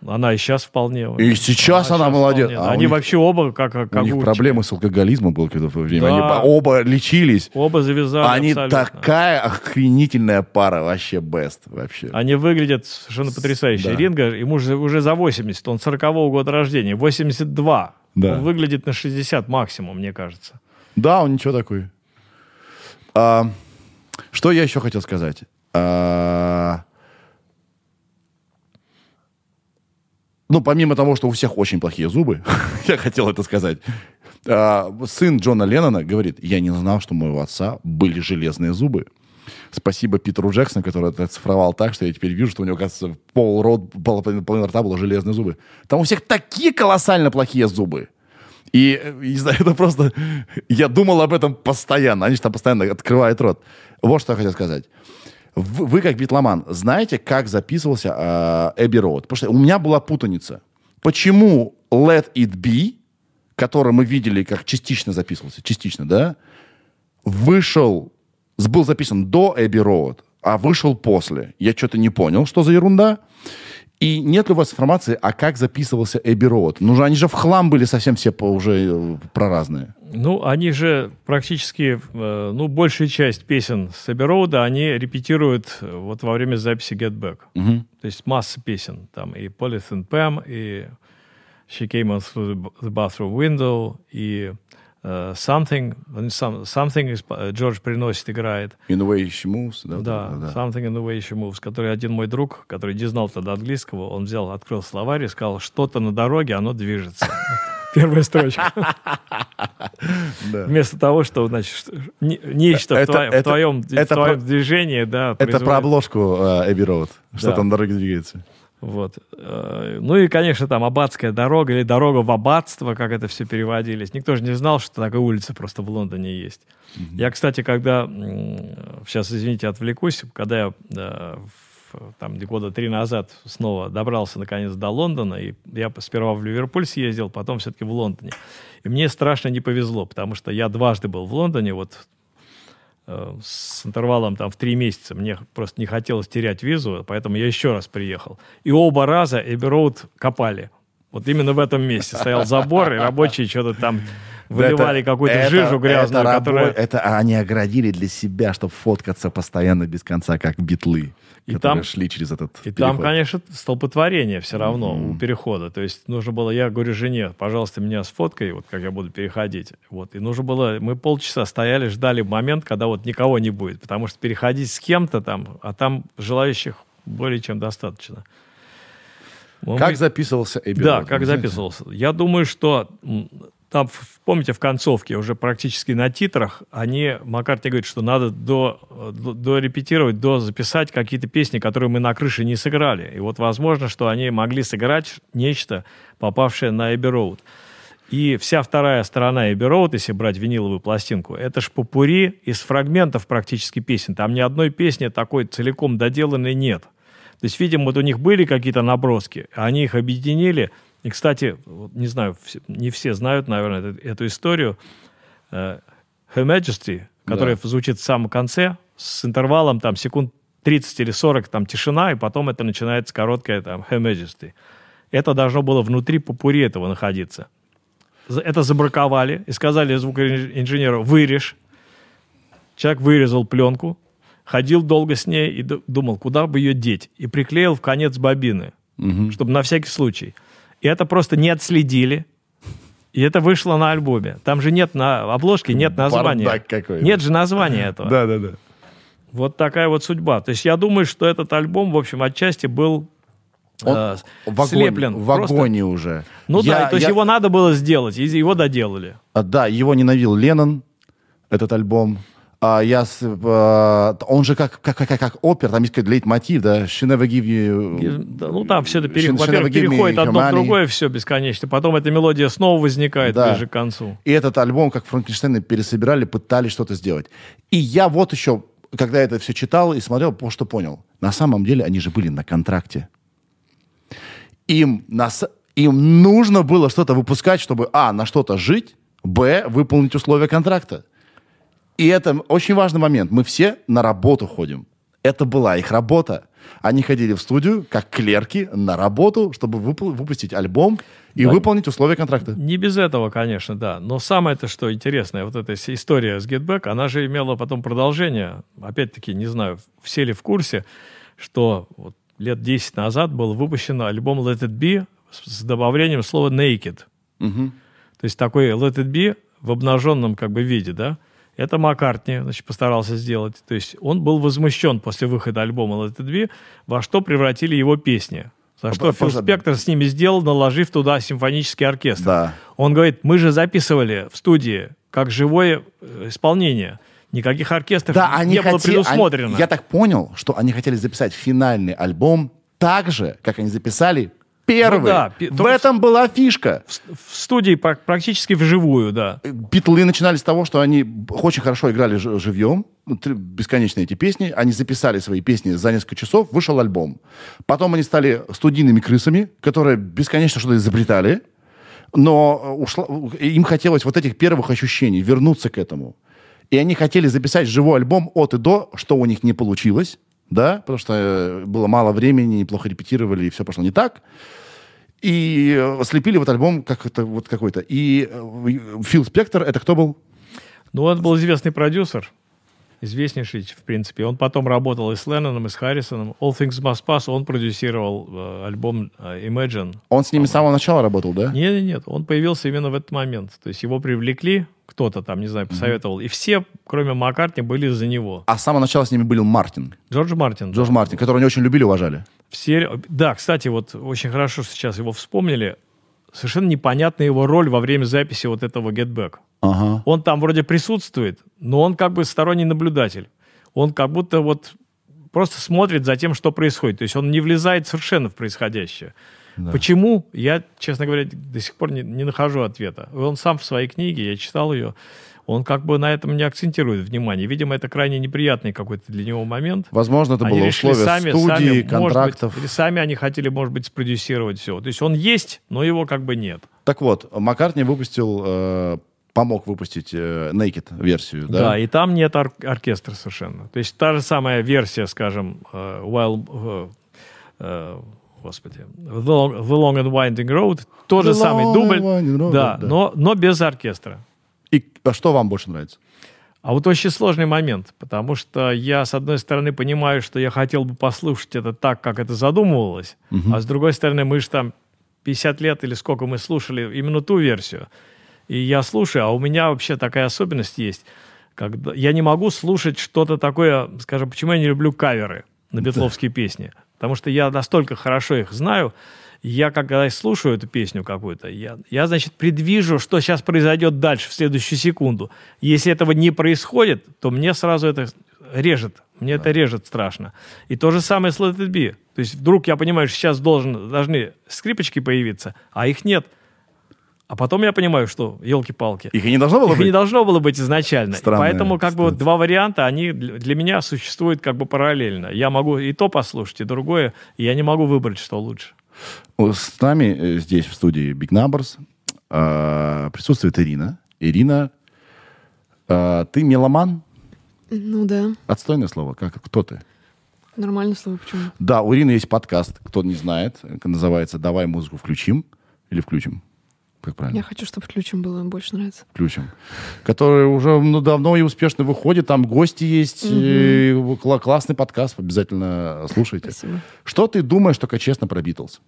Она и сейчас вполне. И сейчас она, она молодец. А Они них, вообще оба как как У них проблемы с алкоголизмом было какое-то время. Да. Они оба лечились. Оба завязали Они абсолютно. такая охренительная пара, вообще best вообще. Они выглядят совершенно потрясающе. Да. Ринга, ему уже, уже за 80, он 40-го года рождения, 82. Да. Он выглядит на 60 максимум, мне кажется. Да, он ничего такой. А, что я еще хотел сказать? А, ну, помимо того, что у всех очень плохие зубы, я хотел это сказать, а, сын Джона Леннона говорит, я не знал, что у моего отца были железные зубы. Спасибо Питеру Джексону, который это цифровал так, что я теперь вижу, что у него, кажется, пол рот, пол, половина рта было железные зубы. Там у всех такие колоссально плохие зубы. И, не знаю, это просто... Я думал об этом постоянно. Они же там постоянно открывают рот. Вот что я хотел сказать. Вы, как битломан, знаете, как записывался Эбби Роуд? Потому что у меня была путаница. Почему Let It Be, который мы видели, как частично записывался, частично, да, вышел, был записан до Эбби Роуд, а вышел после? Я что-то не понял, что за ерунда. И нет ли у вас информации, а как записывался Эбби Роуд? Ну же, они же в хлам были совсем все по, уже э, проразные. Ну, они же практически, э, ну, большую часть песен с Эбби Роуда они репетируют э, вот во время записи Get Back. Угу. То есть масса песен. Там и Polythene Pam, и She Came on Through the Bathroom Window, и Uh, something, something is, Джордж приносит, играет. In the way she moves, да? Да, да, Something in the way she moves, который один мой друг, который не знал тогда английского, он взял, открыл словарь и сказал, что-то на дороге, оно движется. Первая строчка. Вместо того, что, значит, нечто в твоем движении, да. Это про обложку Эбби Роуд, что там на дороге двигается. Вот. Э, ну и, конечно, там Аббатская дорога или дорога в аббатство, как это все переводились. Никто же не знал, что такая улица просто в Лондоне есть. Mm-hmm. Я, кстати, когда... Сейчас, извините, отвлекусь. Когда я в, там года три назад снова добрался, наконец, до Лондона, и я сперва в Ливерпуль съездил, потом все-таки в Лондоне. И мне страшно не повезло, потому что я дважды был в Лондоне, вот Э, с интервалом там в три месяца. Мне просто не хотелось терять визу, поэтому я еще раз приехал. И оба раза Эбби Роуд копали. Вот именно в этом месте стоял забор, и рабочие что-то там выливали какую-то жижу грязную, это, которая... это они оградили для себя, чтобы фоткаться постоянно без конца, как битлы, И там- шли через этот И там, переход. конечно, столпотворение все равно у перехода. То есть нужно было, я говорю жене, пожалуйста, меня сфоткай, вот как я буду переходить. Вот. И нужно было, мы полчаса стояли, ждали момент, когда вот никого не будет. Потому что переходить с кем-то там, а там желающих более чем достаточно. Ну, Как мы- записывался Эбби Да, Роуд, как знаете? записывался. Я думаю, что там, помните, в концовке, уже практически на титрах, они, Маккарти говорит, что надо до, до, дорепетировать, до записать какие-то песни, которые мы на крыше не сыграли. И вот возможно, что они могли сыграть нечто, попавшее на Эбби Роуд. И вся вторая сторона Эбби Роуд, если брать виниловую пластинку, это ж попури из фрагментов практически песен. Там ни одной песни такой целиком доделанной нет. То есть, видимо, вот у них были какие-то наброски, они их объединили. И, кстати, не знаю, не все знают, наверное, эту, эту историю. Э, Her Majesty, которая Да. звучит в самом конце, с интервалом там секунд 30 или 40, там тишина, и потом это начинается короткая там Her Majesty. Это должно было внутри попури этого находиться. Это забраковали и сказали звукоинженеру «вырежь». Человек вырезал пленку, ходил долго с ней и ду- думал, куда бы ее деть. И приклеил в конец бобины, чтобы на всякий случай. И это просто не отследили. И это вышло на альбоме. Там же нет на обложке, нет названия. Нет же названия этого. Да, да, да. Вот такая вот судьба. То есть я думаю, что этот альбом, в общем, отчасти был Он э, в слеплен. в агонии уже. Ну Я- да, то есть я- его надо было сделать, и его доделали. А, Да, его ненавидел Леннон, этот альбом. А я, а, он же как, как, как, как опер, там есть какой-то лейтмотив, да, She never give you... Да, ну там все это, пере- give me переходит одно в другое, все бесконечно. Потом эта мелодия снова возникает Да. ближе к концу. И этот альбом, как Франкенштейна, пересобирали, пытались что-то сделать. И я вот еще, когда это все читал и смотрел, по- что понял. На самом деле они же были на контракте. Им, на с- им нужно было что-то выпускать, чтобы, а, на что-то жить, б, выполнить условия контракта. И это очень важный момент. Мы все на работу ходим. Это была их работа. Они ходили в студию, как клерки, на работу, чтобы выпу- выпустить альбом и Да. выполнить условия контракта. Не без этого, конечно, да. Но самое-то, что интересное, вот эта история с Get Back, она же имела потом продолжение. Опять-таки, не знаю, все ли в курсе, что вот лет 10 назад был выпущен альбом Let It Be с добавлением слова Naked. Мгм. То есть такой Let It Be в обнаженном как бы виде, да? Это Маккартни, значит, постарался сделать. То есть он был возмущен после выхода альбома Let It Be, во что превратили его песни. За что А, Фил. Спектор с ними сделал, наложив туда симфонический оркестр. Да. Он говорит, мы же записывали в студии как живое э, исполнение. Никаких оркестров Да, они не было хотели- предусмотрено. они- я так понял, что они хотели записать финальный альбом так же, как они записали первый. Ну да, В этом была фишка. В студии пр- практически вживую, да. Битлы начинали с того, что они очень хорошо играли живьем, ну, бесконечные эти песни. Они записали свои песни за несколько часов, вышел альбом. Потом они стали студийными крысами, которые бесконечно что-то изобретали. Но э, ушла- им хотелось вот этих первых ощущений, вернуться к этому. И они хотели записать живой альбом от и до, что у них не получилось, да, потому что э, было мало времени, плохо репетировали, и все пошло не так. И э, слепили вот альбом как это вот какой-то. И э, Фил Спектор, это кто был? Ну, он был известный продюсер, известнейший, в принципе. Он потом работал и с Ленноном, и с Харрисоном. All Things Must Pass он продюсировал э, альбом э, Imagine. Он с ними с самого начала работал, да? Нет, нет, он появился именно в этот момент. То есть его привлекли, кто-то там, не знаю, посоветовал. И все, кроме Маккартни, были за него. А с самого начала с ними был Мартин, Джордж Мартин. Джордж Мартин, которого они очень любили уважали. Все... Да, кстати, вот очень хорошо, сейчас его вспомнили. Совершенно непонятна его роль во время записи вот этого Get Back. Ага. Он там вроде присутствует, но он как бы сторонний наблюдатель. Он как будто вот просто смотрит за тем, что происходит. То есть он не влезает совершенно в происходящее. Почему? Я, честно говоря, до сих пор не, не нахожу ответа. Он сам в своей книге, я читал ее, он как бы на этом не акцентирует внимание. Видимо, это крайне неприятный какой-то для него момент. Возможно, это Они было условие сами, студии, сами, контрактов. быть, или сами они хотели, может быть, спродюсировать все. То есть он есть, но его как бы нет. Так вот, Маккартни выпустил, э, помог выпустить э, Naked версию, Да, да? и там нет ор- оркестра совершенно. То есть та же самая версия, скажем, э, Wild, э, э, господи, The Long, The Long and Winding Road, тот же The самый Long дубль, Road, да, да. Но, но без оркестра. И а что вам больше нравится? А вот очень сложный момент, потому что я, с одной стороны, понимаю, что я хотел бы послушать это так, как это задумывалось, угу. а с другой стороны, мы же там 50 лет или сколько мы слушали именно ту версию. И я слушаю, а у меня вообще такая особенность есть. Когда я не могу слушать что-то такое, скажем, почему я не люблю каверы на битловские да. песни. Потому что я настолько хорошо их знаю, я когда слушаю эту песню какую-то, я, я, значит, предвижу, что сейчас произойдет дальше, в следующую секунду. Если этого не происходит, то мне сразу это режет. Мне да. это режет страшно. И то же самое с Let It Be. То есть вдруг я понимаю, что сейчас должен, должны скрипочки появиться, а их нет. А потом я понимаю, что, елки-палки. Их и не должно было их быть? не должно было быть изначально. Странная Поэтому как бы вот два варианта, они для меня существуют как бы параллельно. Я могу и то послушать, и другое, и я не могу выбрать, что лучше. С нами э, здесь, в студии Big Numbers, а, присутствует Ирина. Ирина, а, ты меломан? Ну да. Отстойное слово. Как, кто ты? Нормальное слово, почему? Да, у Ирины есть подкаст, кто не знает, называется «Давай музыку включим» или «Включим». Как правильно? Я хочу, чтобы включим было, больше нравится. Включим. Который уже ну, давно и успешно выходит. Там гости есть. Угу. И классный подкаст. Обязательно слушайте. Спасибо. Что ты думаешь, только честно, про Битлз?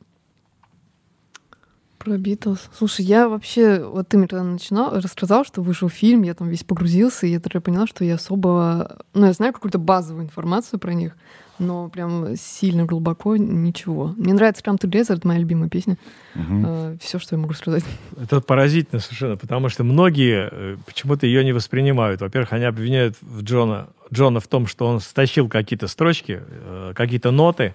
Про Битлз. Слушай, я вообще, вот ты мне тогда начинал, рассказал, что вышел фильм, я там весь погрузился, и я тогда поняла, что я особо, ну, я знаю какую-то базовую информацию про них, но прям сильно глубоко ничего. Мне нравится Come Together, это моя любимая песня. Угу. Uh, все, что я могу сказать. Это поразительно совершенно, потому что многие э, почему-то ее не воспринимают. Во-первых, они обвиняют Джона, Джона в том, что он стащил какие-то строчки, э, какие-то ноты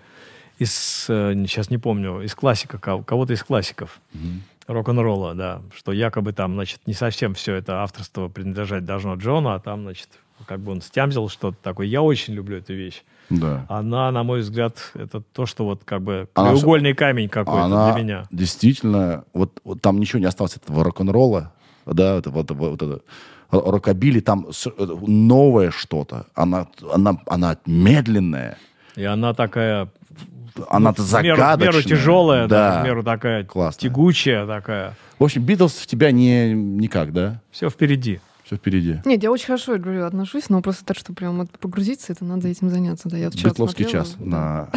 из, сейчас э, не помню, из классика, кого-то из классиков. Угу. Рок-н-ролла, да, что якобы там, значит, не совсем все это авторство принадлежать должно Джону, а там, значит, как бы он стямзил что-то такое. Я очень люблю эту вещь. Да. Она, на мой взгляд, это то, что вот как бы она, камень какой-то она для меня. Действительно, вот, вот там ничего не осталось этого рок-н-ролла, да, это, вот, вот, вот это рокобили, там новое что-то. Она, она, она медленная. И она такая она-то ну, загадочная. В меру, в меру тяжелая, да. да, в меру такая Классно. тягучая такая. В общем, Битлз в тебя не никак, да? Все впереди все впереди. Нет, я очень хорошо, я говорю, отношусь, но просто так, что прям вот погрузиться, это надо этим заняться. Да, я час Битловский час на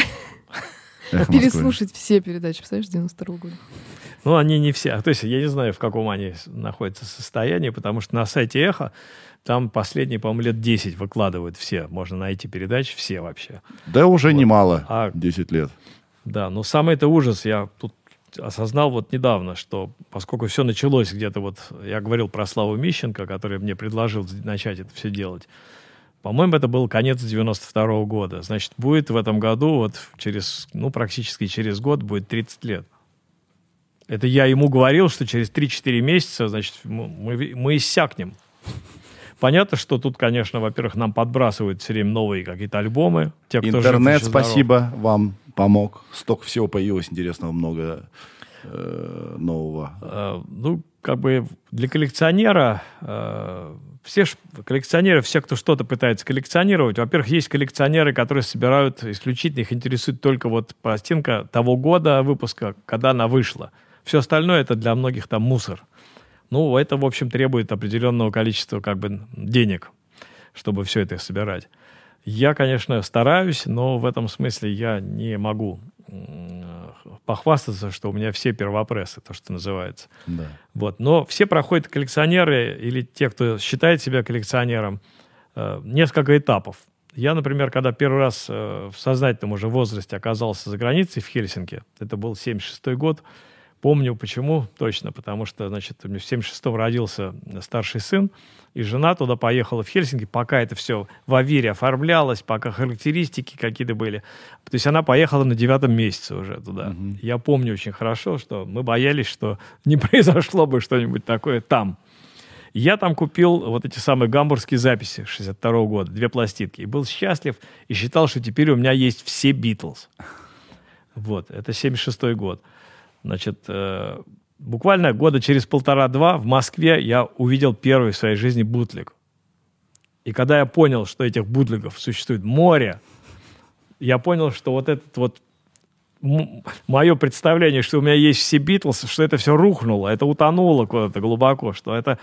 Переслушать все передачи, представляешь, 92 года. Ну, они не все. То есть я не знаю, в каком они находятся состоянии, потому что на сайте «Эхо» там последние, по-моему, лет 10 выкладывают все. Можно найти передачи все вообще. Да уже вот. немало, а, 10 лет. Да, но самый это ужас. Я тут осознал вот недавно, что поскольку все началось где-то вот, я говорил про Славу Мищенко, который мне предложил начать это все делать, по-моему, это был конец 92 -го года. Значит, будет в этом году, вот через, ну, практически через год будет 30 лет. Это я ему говорил, что через 3-4 месяца, значит, мы, мы иссякнем. Понятно, что тут, конечно, во-первых, нам подбрасывают все время новые какие-то альбомы. Те, кто Интернет, спасибо здоров. вам помог. Столько всего появилось интересного, много э, нового. Э, ну, как бы для коллекционера э, все ж, коллекционеры, все, кто что-то пытается коллекционировать, во-первых, есть коллекционеры, которые собирают исключительно, их интересует только вот пластинка того года выпуска, когда она вышла. Все остальное это для многих там мусор. Ну, это, в общем, требует определенного количества как бы денег, чтобы все это собирать. Я, конечно, стараюсь, но в этом смысле я не могу похвастаться, что у меня все первопрессы, то, что называется. Да. Вот. Но все проходят коллекционеры или те, кто считает себя коллекционером, э, несколько этапов. Я, например, когда первый раз э, в сознательном уже возрасте оказался за границей в Хельсинки, это был 76 год, Помню, почему точно, потому что, значит, в 76-м родился старший сын, и жена туда поехала в Хельсинки, пока это все в Авире оформлялось, пока характеристики какие-то были. То есть она поехала на девятом месяце уже туда. Угу. Я помню очень хорошо, что мы боялись, что не произошло бы что-нибудь такое там. Я там купил вот эти самые гамбургские записи 62 -го года, две пластинки, и был счастлив, и считал, что теперь у меня есть все Битлз. Вот, это 76 год. Значит, э, буквально года через полтора-два в Москве я увидел первый в своей жизни бутлик. И когда я понял, что этих бутлигов существует море, я понял, что вот этот вот мое представление, что у меня есть все Битлз, что это все рухнуло, это утонуло куда-то глубоко, что это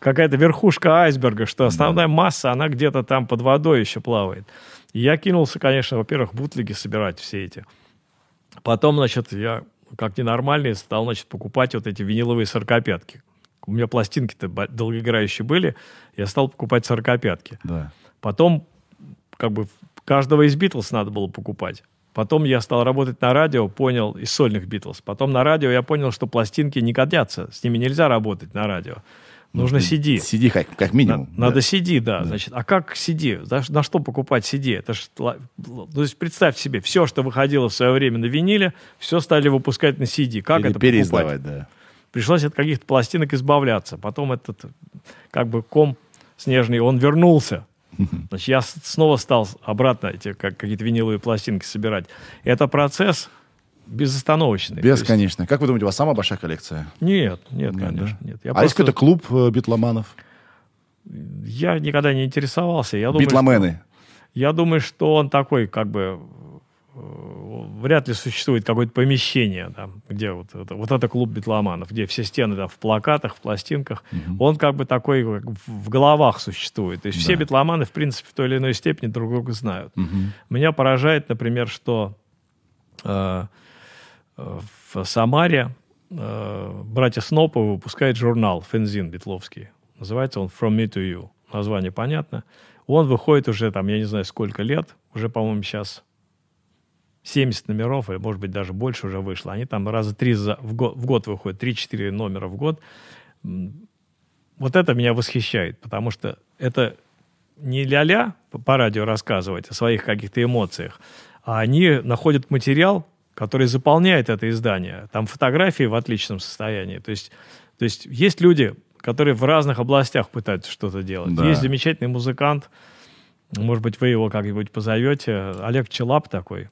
какая-то верхушка айсберга, что основная масса, она где-то там под водой еще плавает. И я кинулся, конечно, во-первых, бутлиги собирать все эти. Потом, значит, я как ненормальный стал, значит, покупать вот эти виниловые сорокопятки. У меня пластинки-то долгоиграющие были, я стал покупать сорокопятки. Да. Потом, как бы, каждого из Битлз надо было покупать. Потом я стал работать на радио, понял, из сольных Битлз. Потом на радио я понял, что пластинки не годятся, с ними нельзя работать на радио. Нужно CD. CD как, как минимум. На, да. Надо CD, да. да. Значит, а как CD? На, на что покупать CD? Это ж, то есть представь себе, все, что выходило в свое время на виниле, все стали выпускать на CD. Как Или это переиздавать, покупать? да. Пришлось от каких-то пластинок избавляться. Потом этот как бы ком снежный, он вернулся. Значит, я снова стал обратно эти как, какие-то виниловые пластинки собирать. Это процесс безостановочный. Бесконечно. Есть... Как вы думаете, у вас самая большая коллекция? Нет, нет, нет конечно, да? нет. Я а просто... есть какой-то клуб э, битломанов? Я никогда не интересовался. Я Битломены? Думаю, что... Я думаю, что он такой, как бы, э, вряд ли существует какое-то помещение, там, где вот это, вот это клуб битломанов, где все стены там, в плакатах, в пластинках. Угу. Он как бы такой как в головах существует. То есть да. все битломаны, в принципе, в той или иной степени друг друга знают. Угу. Меня поражает, например, что э, в Самаре э, братья Сноповы выпускают журнал «Фензин» битловский. Называется он «From me to you». Название понятно. Он выходит уже там, я не знаю, сколько лет. Уже, по-моему, сейчас 70 номеров, или, может быть, даже больше уже вышло. Они там раза три за, в, год, в год выходят, 3-4 номера в год. Вот это меня восхищает, потому что это не ля-ля по радио рассказывать о своих каких-то эмоциях, а они находят материал, который заполняет это издание. Там фотографии в отличном состоянии. То есть, то есть есть люди, которые в разных областях пытаются что-то делать. Да. Есть замечательный музыкант, может быть, вы его как-нибудь позовете, Олег Челап такой.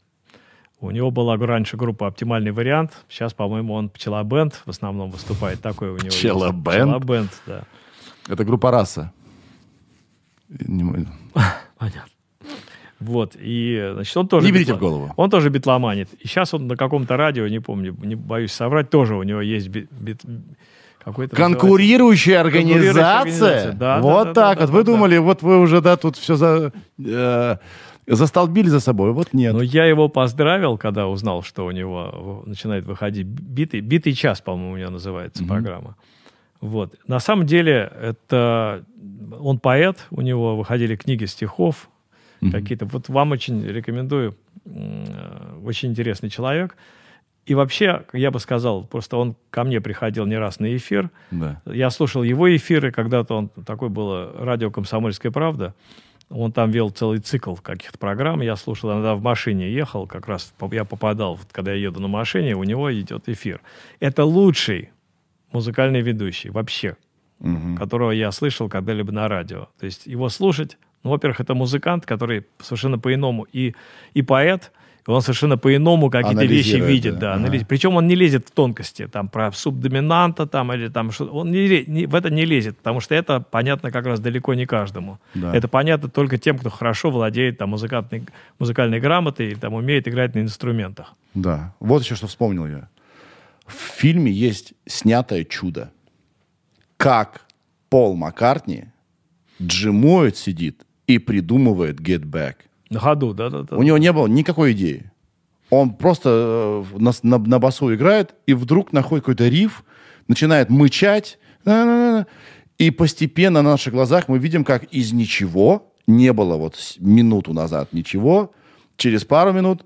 У него была раньше группа «Оптимальный вариант». Сейчас, по-моему, он «Пчела Бенд» в основном выступает. Такой у него «Пчела есть. Бенд»? «Пчела Бенд», да. Это группа «Раса». Понятно. Вот, и, значит, он тоже... Не берите битла... в голову. Он тоже битломанит. И сейчас он на каком-то радио, не помню, не боюсь соврать, тоже у него есть бит... бит... Какой-то конкурирующая организация. организация. Да, вот да, так да, вот. Да, вы да, думали, да. вот вы уже, да, тут все за... Э, застолбили за собой, вот нет. Ну, я его поздравил, когда узнал, что у него начинает выходить битый, битый час, по-моему, у него называется mm-hmm. программа. Вот. На самом деле, это он поэт, у него выходили книги стихов, mm-hmm. какие-то. Вот вам очень рекомендую, очень интересный человек. И вообще, я бы сказал, просто он ко мне приходил не раз на эфир. Да. Я слушал его эфиры, когда-то он такой было радио «Комсомольская правда». Он там вел целый цикл каких-то программ. Я слушал, иногда в машине ехал, как раз я попадал, вот, когда я еду на машине, у него идет эфир. Это лучший музыкальный ведущий вообще, угу. которого я слышал когда-либо на радио. То есть его слушать ну, во-первых, это музыкант, который совершенно по-иному и, и поэт, и он совершенно по-иному какие-то вещи видит, да, ага. Причем он не лезет в тонкости, там, про субдоминанта, там, или там, что он не, не, в это не лезет, потому что это понятно как раз далеко не каждому. Да. Это понятно только тем, кто хорошо владеет там музыкальной, музыкальной грамотой или там умеет играть на инструментах. Да, вот еще что вспомнил я. В фильме есть снятое чудо. Как Пол Маккартни джимует сидит и придумывает Get Back. На ходу, да-да-да. У него не было никакой идеи. Он просто э, на, на, на басу играет, и вдруг находит какой-то риф, начинает мычать, и постепенно на наших глазах мы видим, как из ничего, не было вот минуту назад ничего, через пару минут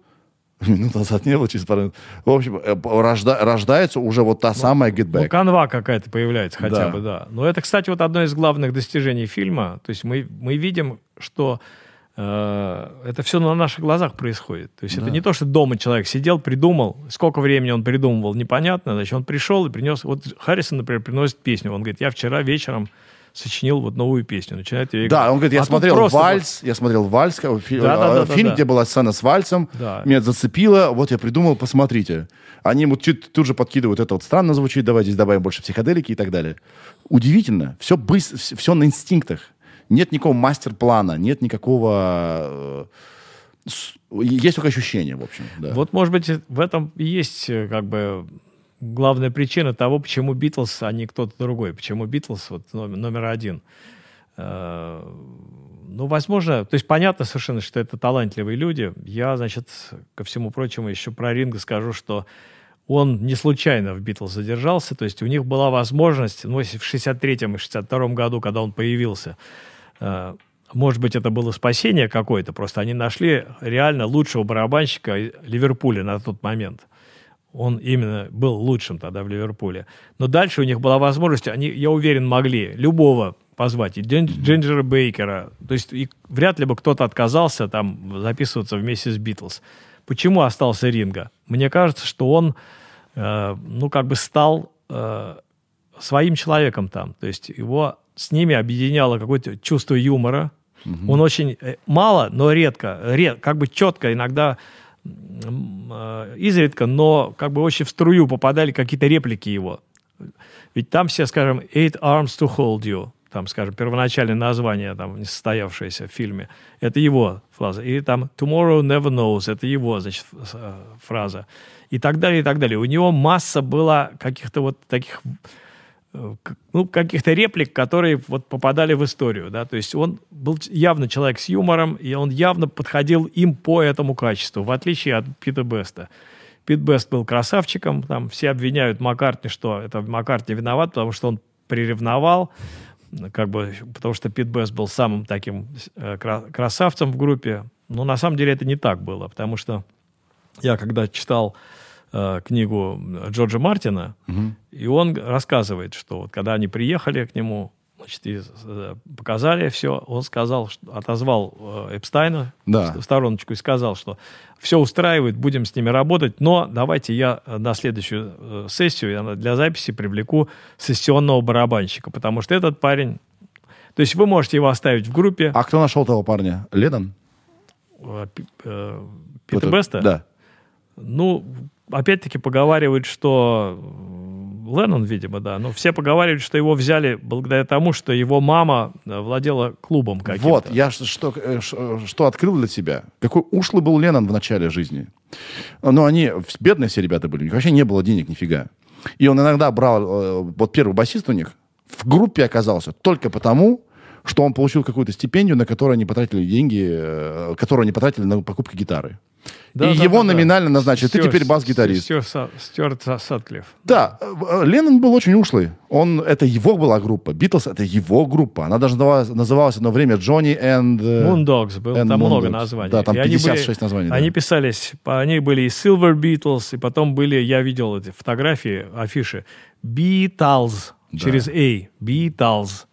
Минут назад не было, через пару минут. В общем, э, рожда, рождается уже вот та ну, самая Back. Ну, канва какая-то появляется хотя да. бы, да. Но это, кстати, вот одно из главных достижений фильма. То есть мы, мы видим, что э, это все на наших глазах происходит. То есть да. это не то, что дома человек сидел, придумал, сколько времени он придумывал, непонятно. Значит, он пришел и принес... Вот Харрисон, например, приносит песню. Он говорит, я вчера вечером сочинил вот новую песню, начинает ее играть. Да, он говорит, я а смотрел вальс, я смотрел вальс, фи, да, да, да, фильм, да, где была сцена с вальсом, да. меня зацепило, вот я придумал, посмотрите. Они вот чуть, тут же подкидывают, это вот странно звучит, давай здесь добавим больше психоделики и так далее. Удивительно, все быстро, все на инстинктах. Нет никакого мастер-плана, нет никакого... С- Есть только ощущение, в общем. Да. Вот, может быть, в этом и есть э, как бы главная причина того, почему Битлз, а не кто-то другой. Почему Битлз вот номер, номер один. Э, Ну, возможно, то есть понятно совершенно, что это талантливые люди. Я, значит, ко всему прочему еще про Ринга скажу, что он не случайно в Битлз задержался, то есть у них была возможность, ну, в 63-м и 62-м году, когда он появился, э, может быть, это было спасение какое-то, просто они нашли реально лучшего барабанщика Ливерпуля на тот момент. Он именно был лучшим тогда в Ливерпуле. Но дальше у них была возможность, они, я уверен, могли любого позвать, и Джин- Джинджера Бейкера. То есть и вряд ли бы кто-то отказался там записываться вместе с Битлз. Почему остался Ринга? Мне кажется, что он, э, ну, как бы стал э, своим человеком там. То есть его с ними объединяло какое-то чувство юмора. Он очень э, мало, но редко, ред, как бы четко, иногда изредка, но как бы очень в струю попадали какие-то реплики его. Ведь там все, скажем, «Eight arms to hold you», там, скажем, первоначальное название, там, не состоявшееся в фильме, это его фраза. И там «Tomorrow never knows», это его, значит, э, фраза. И так далее, и так далее. У него масса было каких-то вот таких ну, каких-то реплик, которые вот попадали в историю, да, то есть он был явно человек с юмором, и он явно подходил им по этому качеству, в отличие от Пита Беста. Пит Бест был красавчиком, там все обвиняют Маккартни, что это Маккартни виноват, потому что он приревновал, как бы, потому что Пит Бест был самым таким э, кра- красавцем в группе. Но на самом деле это не так было, потому что я когда читал э, книгу Джорджа Мартина, и он рассказывает, что вот когда они приехали к нему, значит, и, э, показали все, он сказал, что, отозвал э, Эпстайна Да. в стороночку и сказал, что все устраивает, будем с ними работать, но давайте я э, на следующую э, сессию я для записи привлеку сессионного барабанщика, потому что этот парень... То есть вы можете его оставить в группе А кто нашел того парня? Леннон? Пи- Пита Кто-то- Беста. Да. Ну, опять-таки поговаривают, что э, Леннон, видимо, да. Но все поговаривают, что его взяли благодаря тому, что его мама э, владела клубом каким-то. Вот, я ш- что, э, что открыл для себя. Какой ушлый был Леннон в начале жизни. Но они бедные все ребята были, у них вообще не было денег нифига. И он иногда брал, вот первый басист у них, в группе оказался только потому, что он получил какую-то стипендию, на которую они потратили деньги, э, которую они потратили на покупку гитары. Да, и да, его да, да. номинально назначили. Ты Стюарт- теперь бас-гитарист. Стюарт Стюарт Са- Сатклифф. Да, э, э, Леннон был очень ушлый. Он, это его была группа. Битлз — это его группа. Она даже называлась, называлась одно время Джонни and... Moondogs, было and там много Moondogs. названий. Да, там И они 56 были- названий. да. Они писались, они были и Silver Beatles, и потом были, я видел эти фотографии, афиши, Beatles, Да. через A, Beatles.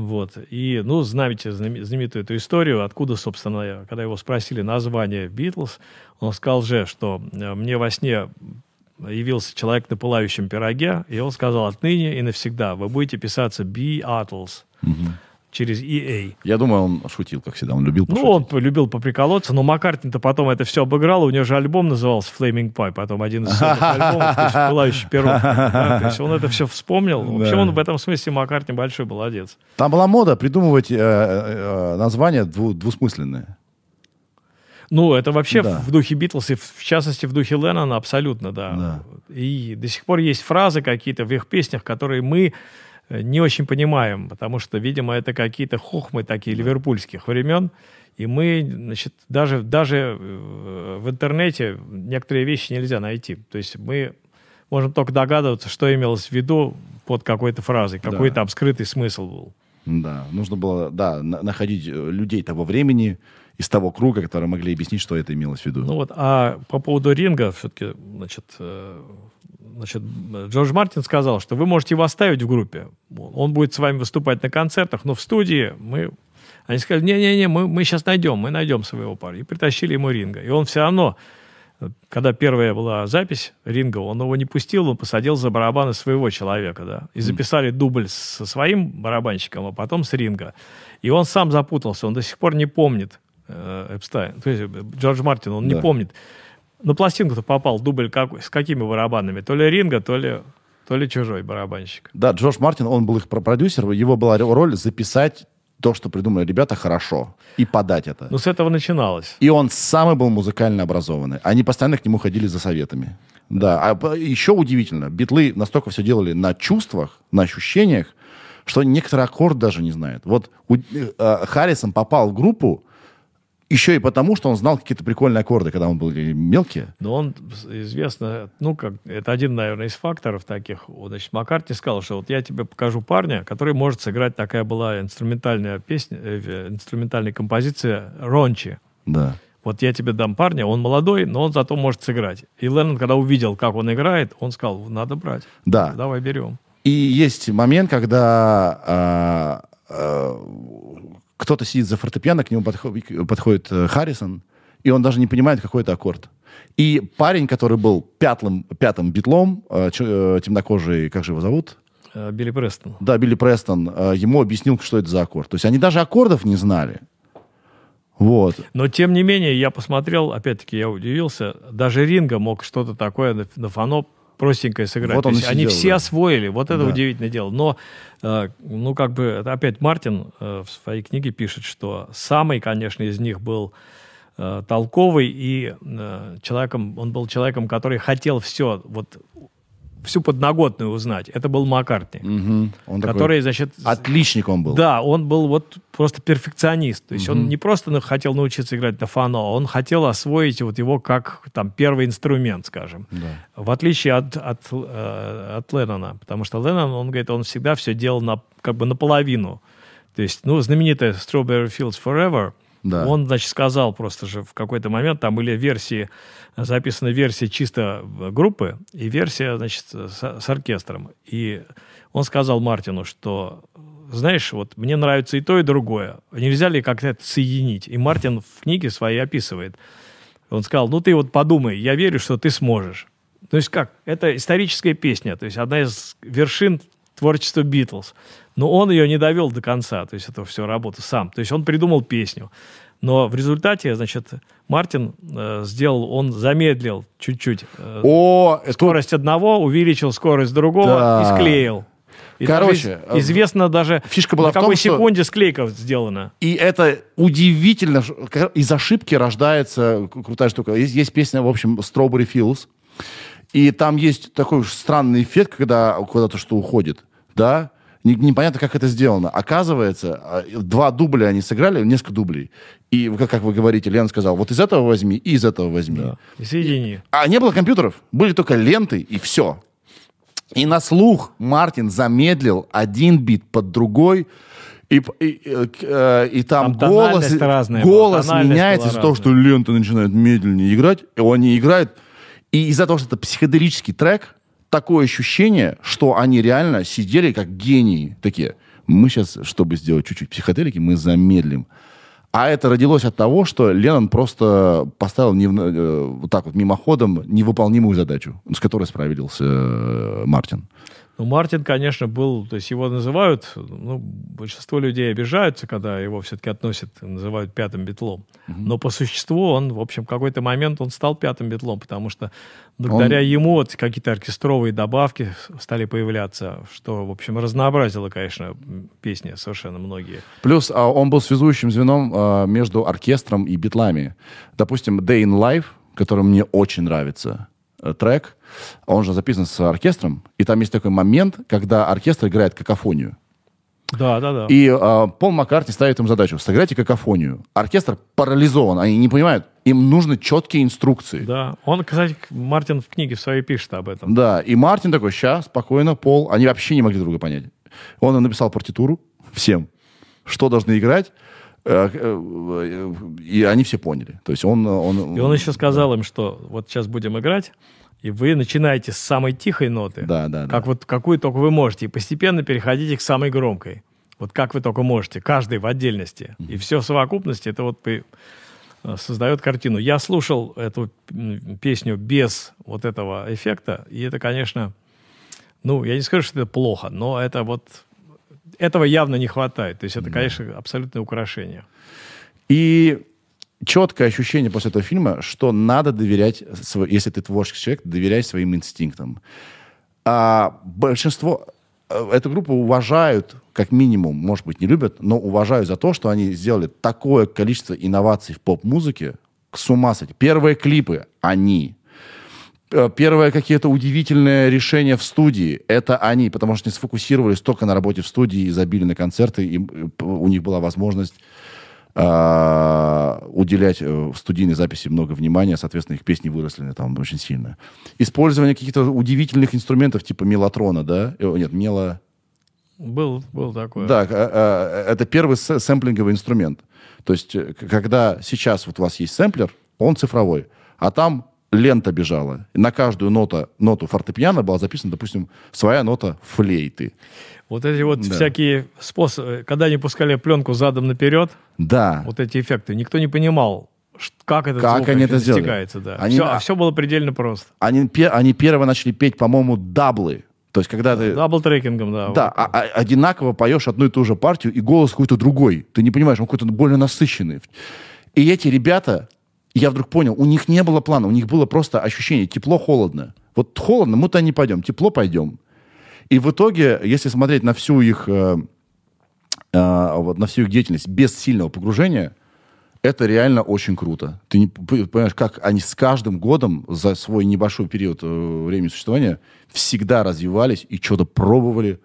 Вот. И, ну, знаете знаме- знаменитую эту историю, откуда, собственно, когда его спросили название Beatles, он сказал же, что э, мне во сне явился человек на пылающем пироге, и он сказал, отныне и навсегда вы будете писаться Beatles через EA. Я думаю, он шутил, как всегда. Он любил Ну, пошутить. он п- любил поприколоться, но Маккартни-то потом это все обыграл, у него же альбом назывался Flaming Pie, потом один из альбомов, то есть «Пылающий пирог». да, То есть он это все вспомнил. Вообще Да. он в этом смысле Маккартни большой молодец. Там была мода придумывать э, э, э, названия дву- двусмысленные. Ну, это вообще Да. в духе Битлз, и в в частности в духе Леннона абсолютно, да. Да. И до сих пор есть фразы какие-то в их песнях, которые мы не очень понимаем, потому что, видимо, это какие-то хохмы такие ливерпульских времен, и мы, значит, даже, даже э, в интернете некоторые вещи нельзя найти. То есть мы можем только догадываться, что имелось в виду под какой-то фразой, какой Да. там скрытый смысл был. Да, нужно было, да, на- находить э, людей того времени из того круга, которые могли объяснить, что это имелось в виду. Ну вот, а по поводу ринга, все-таки, значит, э, значит, Джордж Мартин сказал, что вы можете его оставить в группе. Он будет с вами выступать на концертах, но в студии мы... Они сказали, не-не-не, мы, мы сейчас найдем, мы найдем своего парня. И притащили ему ринга. И он все равно, когда первая была запись ринга, он его не пустил, он посадил за барабаны своего человека, да. И записали дубль со своим барабанщиком, а потом с ринга. И он сам запутался, он до сих пор не помнит э, Эпстайн, то есть э, Джордж Мартин, он Да. не помнит. На пластинку-то попал дубль какой, с какими барабанами? То ли ринга, то ли, то ли чужой барабанщик. Да, Джордж Мартин, он был их про- продюсер, его была роль записать то, что придумали ребята, хорошо. И подать это. Ну, с этого начиналось. И он самый был музыкально образованный. Они постоянно к нему ходили за советами. Да, а еще удивительно, битлы настолько все делали на чувствах, на ощущениях, что некоторые аккорд даже не знают. Вот у- э, Харрисон попал в группу еще и потому, что он знал какие-то прикольные аккорды, когда он был мелкие. Но он известно, ну, как, это один, наверное, из факторов таких. Значит, Маккартни сказал, что вот я тебе покажу парня, который может сыграть, такая была инструментальная песня, э, инструментальная композиция Рончи. Да. Вот я тебе дам парня, он молодой, но он зато может сыграть. И Леннон, когда увидел, как он играет, он сказал, надо брать. Да. Давай берем. И есть момент, когда а, а, кто-то сидит за фортепиано, к нему подходит, подходит э, Харрисон, и он даже не понимает, какой это аккорд. И парень, который был пятым, пятым битлом, э, э, темнокожий, как же его зовут? Билли Престон. Да, Билли Престон, э, ему объяснил, что это за аккорд. То есть они даже аккордов не знали. Вот. Но, тем не менее, я посмотрел, опять-таки, я удивился, даже Ринга мог что-то такое на, на фано простенькое сыграть. Вот он есть они сидел, все да. освоили, вот это Да. удивительное дело. Но, э, ну, как бы, опять Мартин э, в своей книге пишет, что самый, конечно, из них был э, толковый и э, человеком, он был человеком, который хотел все, вот, всю подноготную узнать. Это был Маккартни, Мгм. Он такой который, значит, отличник он был. да, он был вот просто перфекционист. То есть он не просто хотел научиться играть на фано, он хотел освоить вот его как там первый инструмент, скажем. Да. В отличие от, от, э, от Леннона. Потому что Леннон, он говорит, он всегда все делал на, как бы наполовину. То есть, ну, знаменитая Strawberry Fields Forever, Да. он, значит, сказал просто же в какой-то момент, там были версии, записаны версии чисто группы и версия, значит, с, с оркестром. И он сказал Мартину, что, знаешь, вот мне нравится и то, и другое. Нельзя ли как-то это соединить? И Мартин в книге своей описывает. Он сказал, ну ты вот подумай, я верю, что ты сможешь. То есть как? Это историческая песня, то есть одна из вершин творчества Битлз. Но он ее не довел до конца, то есть это все работа сам. То есть он придумал песню. Но в результате, значит, Мартин э, сделал, он замедлил чуть-чуть э, О, скорость одного, увеличил скорость другого Да. и склеил. И Короче, даже из- известно даже, фишка была на в том, какой что- секунде склейка сделана. И это удивительно. Из ошибки рождается крутая штука. Есть, есть песня, в общем, Strawberry Fields. И там есть такой странный эффект, когда куда-то что уходит. Да? Не- непонятно, как это сделано. Оказывается, а, два дубля они сыграли, несколько дублей. И, как, как вы говорите, Лен сказал, вот из этого возьми и из этого возьми. И соедини. А не было компьютеров, были только ленты и все. И на слух Мартин замедлил один бит под другой, и, и, э, э, и там, Там голос, голос меняется из-за того, что лента начинает медленнее играть, и они играют. И из-за того, что это психоделический трек, такое ощущение, что они реально сидели как гении. Такие, мы сейчас, чтобы сделать чуть-чуть психоделики, мы замедлим. А это родилось от того, что Леннон просто поставил не, э, вот так вот мимоходом невыполнимую задачу, с которой справился э, Мартин. Ну, Мартин, конечно, был, то есть его называют, ну, большинство людей обижаются, когда его все-таки относят, называют пятым битлом. Но по существу он, в общем, в какой-то момент он стал пятым битлом, потому что благодаря Он- ему вот какие-то оркестровые добавки стали появляться, что, в общем, разнообразило, конечно, песни совершенно многие. Плюс а, он был связующим звеном а, между оркестром и битлами. Допустим, Day in Life, который мне очень нравится, э, трек, он же записан с оркестром, и там есть такой момент, когда оркестр играет какофонию. Да, да, да. И а, Пол Маккартни ставит им задачу, сыграйте какофонию. Оркестр парализован, они не понимают, им нужны четкие инструкции. Да, он, кстати, Мартин в книге в своей пишет об этом. Да, и Мартин такой, сейчас, спокойно, Пол. Они вообще не могли друга понять. Он написал партитуру всем, что должны играть, э, э, и они все поняли. То есть он... он И он еще сказал им, что вот сейчас будем играть, и вы начинаете с самой тихой ноты, Да, да, да. как вот какую только вы можете, и постепенно переходите к самой громкой. Вот как вы только можете, каждый в отдельности. И все в совокупности, это вот э, создает картину. Я слушал эту песню без вот этого эффекта, и это, конечно, ну, я не скажу, что это плохо, но это вот этого явно не хватает. То есть это, конечно, абсолютное украшение. И четкое ощущение после этого фильма, что надо доверять, если ты творческий человек, доверяй своим инстинктам. А большинство, э, эту группу уважают как минимум, может быть, не любят, но уважаю за то, что они сделали такое количество инноваций в поп-музыке, с ума сойти. Первые клипы — они. Э, первые какие-то удивительные решения в студии — это они, потому что они сфокусировались только на работе в студии и забили на концерты, и э, у них была возможность э, уделять в студийной записи много внимания, соответственно, их песни выросли там очень сильно. Использование каких-то удивительных инструментов типа мелатрона, да? Нет, мело... Был, был такой. Да, это первый сэмплинговый инструмент. То есть, когда сейчас вот у вас есть сэмплер, он цифровой, а там лента бежала. На каждую ноту, ноту фортепиано была записана, допустим, своя нота флейты. Вот эти вот да. всякие способы, когда они пускали пленку задом наперед, да. вот эти эффекты, никто не понимал, как это как они это достигается. Да. Они, все, а все было предельно просто. Они, они первые начали петь, по-моему, double ы. То есть, когда ты... Double-tracking ом, да. Да, вот. а, а, одинаково поешь одну и ту же партию, и голос какой-то другой. Ты не понимаешь, он какой-то более насыщенный. И эти ребята, я вдруг понял, у них не было плана, у них было просто ощущение тепло-холодно. Вот холодно, мы туда не пойдем, тепло пойдем. И в итоге, если смотреть на всю их, э, э, вот, на всю их деятельность без сильного погружения, это реально очень круто. Ты не понимаешь, как они с каждым годом за свой небольшой период э, времени существования всегда развивались и что-то пробовали,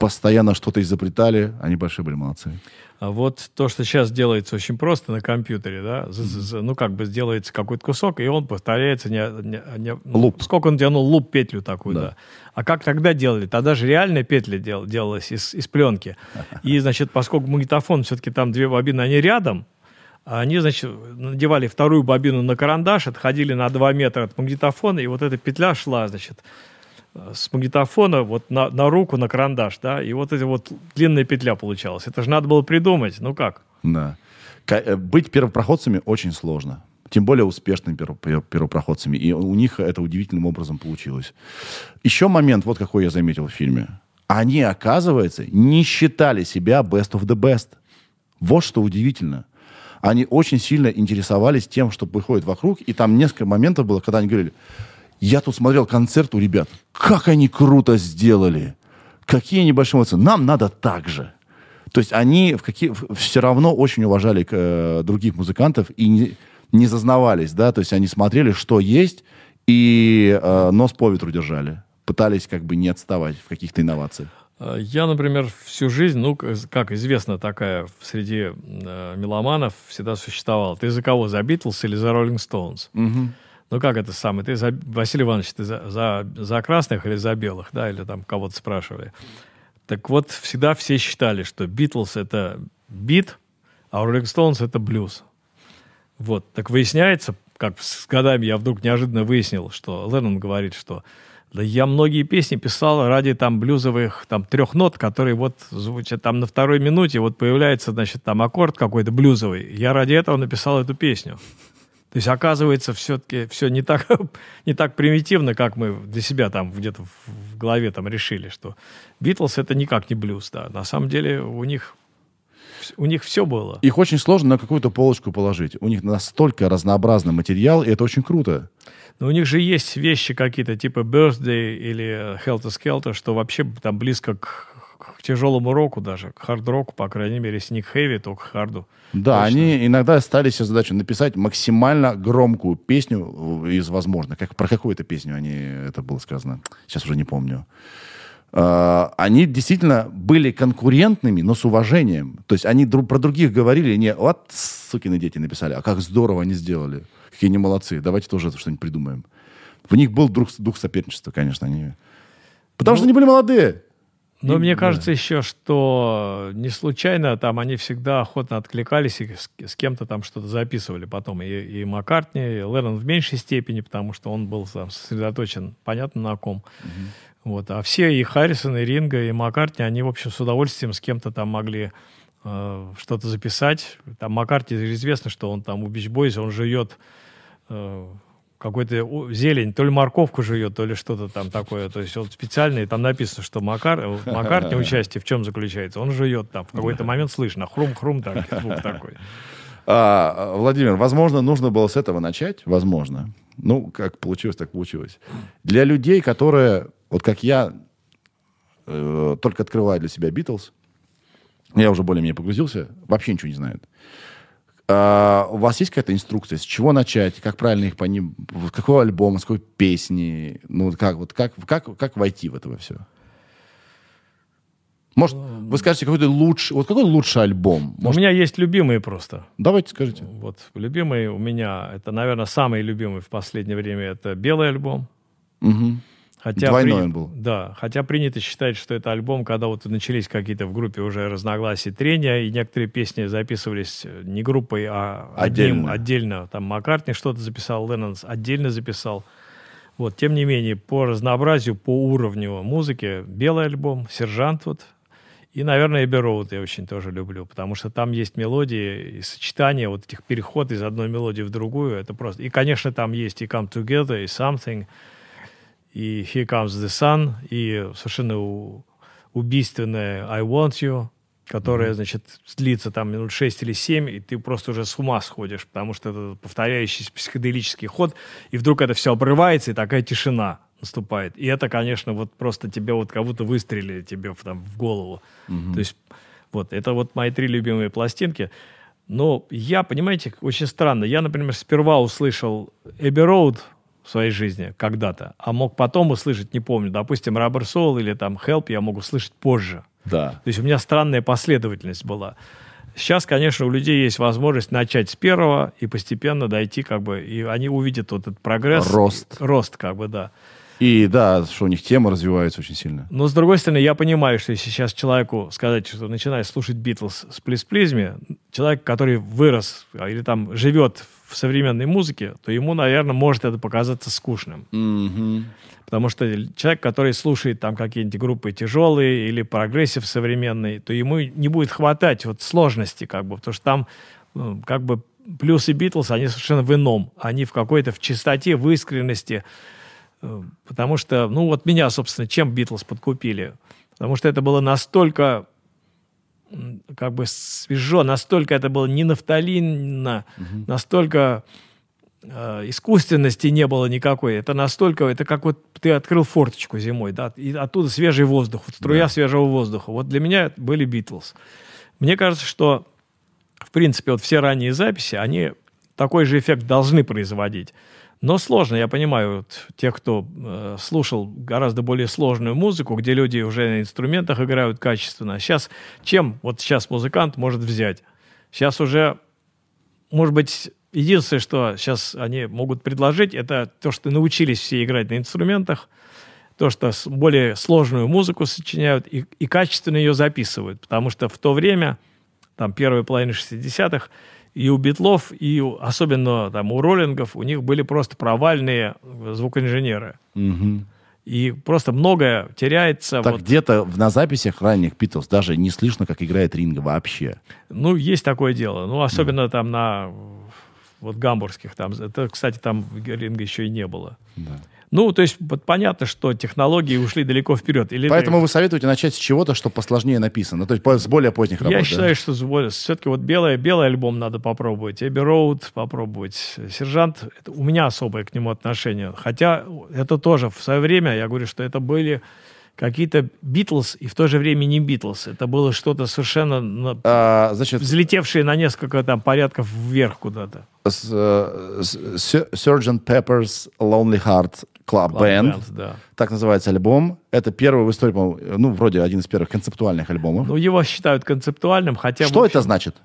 постоянно что-то изобретали. Они большие были молодцы. А вот то, что сейчас делается очень просто на компьютере, да, mm-hmm. ну как бы сделается какой-то кусок, и он повторяется не, не, не луп. Сколько он тянул луп петлю такую, да. да. А как тогда делали? Тогда же реальная петля дел, делалась из, из пленки. И, значит, поскольку магнитофон все-таки там две бобины, они рядом, они, значит, надевали вторую бобину на карандаш, отходили на 2 метра от магнитофона, и вот эта петля шла, значит, с магнитофона вот на, на руку, на карандаш, да, и вот эта вот длинная петля получалась. Это же надо было придумать, ну как? Да. Э, быть первопроходцами очень сложно. Тем более успешными первопроходцами. И у них это удивительным образом получилось. Еще момент, вот какой я заметил в фильме. Они, оказывается, не считали себя best of the best. Вот что удивительно. Они очень сильно интересовались тем, что выходит вокруг. И там несколько моментов было, когда они говорили, я тут смотрел концерт у ребят. Как они круто сделали. Какие они большие молодцы. Нам надо так же. То есть они в какие, все равно очень уважали э, других музыкантов и не, не зазнавались, да, то есть они смотрели, что есть, и э, нос по ветру держали. Пытались как бы не отставать в каких-то инновациях. Э, я, например, всю жизнь, ну, как известно, такая среди э, меломанов всегда существовала. Ты за кого? За Битлз или за Роллинг Стоунс? Угу. Ну, как это самое? Ты, за, Василий Иванович, ты за, за, за красных или за белых, да? Или там кого-то спрашивали. Так вот, всегда все считали, что Битлз — это бит, а Роллинг Стоунс — это блюз. Вот. Так выясняется, как с годами я вдруг неожиданно выяснил, что Леннон говорит, что да я многие песни писал ради там блюзовых там трех нот, которые вот звучат там на второй минуте, вот появляется, значит, там аккорд какой-то блюзовый. Я ради этого написал эту песню. То есть, оказывается, все-таки все не так, не так примитивно, как мы для себя там где-то в голове там решили, что Битлз это никак не блюз, да. На самом деле у них у них все было. Их очень сложно на какую-то полочку положить. У них настолько разнообразный материал, и это очень круто. Но у них же есть вещи какие-то, типа Birthday или Helter Skelter, что вообще там близко к к тяжелому року даже, к хард-року, по крайней мере, если не к хэви, то к харду. Да, Точно. они иногда стали себе задачу написать максимально громкую песню из возможных. Как, про какую-то песню они, это было сказано, сейчас уже не помню. Uh, они действительно были конкурентными, но с уважением. То есть они друг, про других говорили не «вот сукины дети написали», а как здорово они сделали. Какие они молодцы, давайте тоже что-нибудь придумаем. В них был дух, дух соперничества, конечно. Они... Потому ну, что они были молодые. Но и, мне кажется да. еще, что не случайно там они всегда охотно откликались и с, с кем-то там что-то записывали потом. И, и Маккартни, и Леннон в меньшей степени, потому что он был там сосредоточен, понятно, на ком. Угу. Вот. А все и Харрисон, и Ринга, и Маккартни, они, в общем, с удовольствием с кем-то там могли э, что-то записать. Там Маккартни известно, что он там у Бич он живет э, какой-то зелень, то ли морковку жует, то ли что-то там такое. То есть вот специально, и там написано, что Макар, Макар не участие в чем заключается. Он жует там, в какой-то момент слышно, хрум-хрум так, звук такой. А, Владимир, возможно, нужно было с этого начать, возможно. Ну, как получилось, так получилось. Для людей, которые, вот как я, э, только открывают для себя Битлз, Я уже более-менее погрузился. Вообще ничего не знает. А, у вас есть какая-то инструкция, с чего начать, как правильно их по ним, какой альбом, с какой песни, ну как вот как как как войти в это все? Может, вы скажете какой-то лучший, вот какой лучший альбом? Может, У меня есть любимые просто. давайте скажите. Вот любимый у меня, это, наверное, самый любимый в последнее время, это белый альбом. Мгм. Хотя Двойной при- он был. Да, хотя принято считать, что это альбом, когда вот начались какие-то в группе уже разногласия, трения, и некоторые песни записывались э, не группой, а одним Отдельно. отдельно. Там Маккартни что-то записал, Леннон отдельно записал. Вот, тем не менее, по разнообразию, по уровню музыки, белый альбом, Сержант вот, и, наверное, Эбби Роуд я очень тоже люблю, потому что там есть мелодии и сочетание вот этих переход из одной мелодии в другую, это просто... И, конечно, там есть и Come Together, и Something, и Here Comes the Sun, и совершенно у- убийственная I Want You, которая, значит, длится там минут 6 или 7, и ты просто уже с ума сходишь, потому что это повторяющийся психоделический ход, и вдруг это все обрывается, и такая тишина наступает. И это, конечно, вот просто тебе вот как будто выстрелили тебе в, там, в голову. То есть вот, это вот мои три любимые пластинки. Но я, понимаете, очень странно. Я, например, сперва услышал Эбби Роуд в своей жизни когда-то, а мог потом услышать, не помню, допустим, Rubber Soul или там Help я мог услышать позже. Да. То есть у меня странная последовательность была. Сейчас, конечно, у людей есть возможность начать с первого и постепенно дойти, как бы, и они увидят вот этот прогресс. Рост. Рост, как бы, да. И да, что у них тема развивается очень сильно. Но, с другой стороны, я понимаю, что если сейчас человеку сказать, что начинай слушать Битлз с плиз-плизме, человек, который вырос а, или там живет в современной музыке, то ему, наверное, может это показаться скучным. Потому что человек, который слушает там какие-нибудь группы тяжелые или прогрессив современный, то ему не будет хватать вот сложности, как бы, потому что там ну, как бы плюсы Битлз, они совершенно в ином. Они в какой-то в чистоте, в искренности. Э, Потому что, ну вот меня, собственно, чем Битлз подкупили? Потому что это было настолько как бы свежо, настолько это было не нафталинно, настолько э, искусственности не было никакой. Это настолько, это как вот ты открыл форточку зимой, да, и оттуда свежий воздух, вот струя свежего воздуха. Вот для меня это были Битлз. Мне кажется, что, в принципе, вот все ранние записи, они такой же эффект должны производить. Но сложно, я понимаю, вот, тех, кто э, слушал гораздо более сложную музыку, где люди уже на инструментах играют качественно. Сейчас, чем вот сейчас музыкант может взять? Сейчас уже может быть, единственное, что сейчас они могут предложить, это то, что научились все играть на инструментах, то, что более сложную музыку сочиняют и, и качественно ее записывают. Потому что в то время, там, первой половины 60-х, и у Битлов, и особенно там, у Роллингов, у них были просто провальные звукоинженеры. Мгм. И просто многое теряется. Так вот. где-то на записях ранних Битлз даже не слышно, как играет Ринга вообще. Ну, есть такое дело. Ну, особенно там на вот гамбургских там. Это, кстати, там ринга еще и не было. Да. Ну, то есть вот понятно, что технологии ушли далеко вперед. Или Поэтому вы советуете начать с чего-то, что посложнее написано, то есть с более поздних работ. я да? считаю, что все-таки вот белый, белый альбом надо попробовать, Эбби Роуд попробовать, Сержант, это у меня особое к нему отношение. Хотя это тоже в свое время, я говорю, что это были какие-то Битлз и в то же время не Битлз. Это было что-то совершенно на- А, значит, взлетевшее на несколько там порядков вверх куда-то. с, с- Sgt. Pepper's Lonely Heart Club Club Band, Band, да. так называется альбом. Это первый в истории, ну, вроде один из первых концептуальных альбомов. Ну, его считают концептуальным, хотя... что в это общем, значит?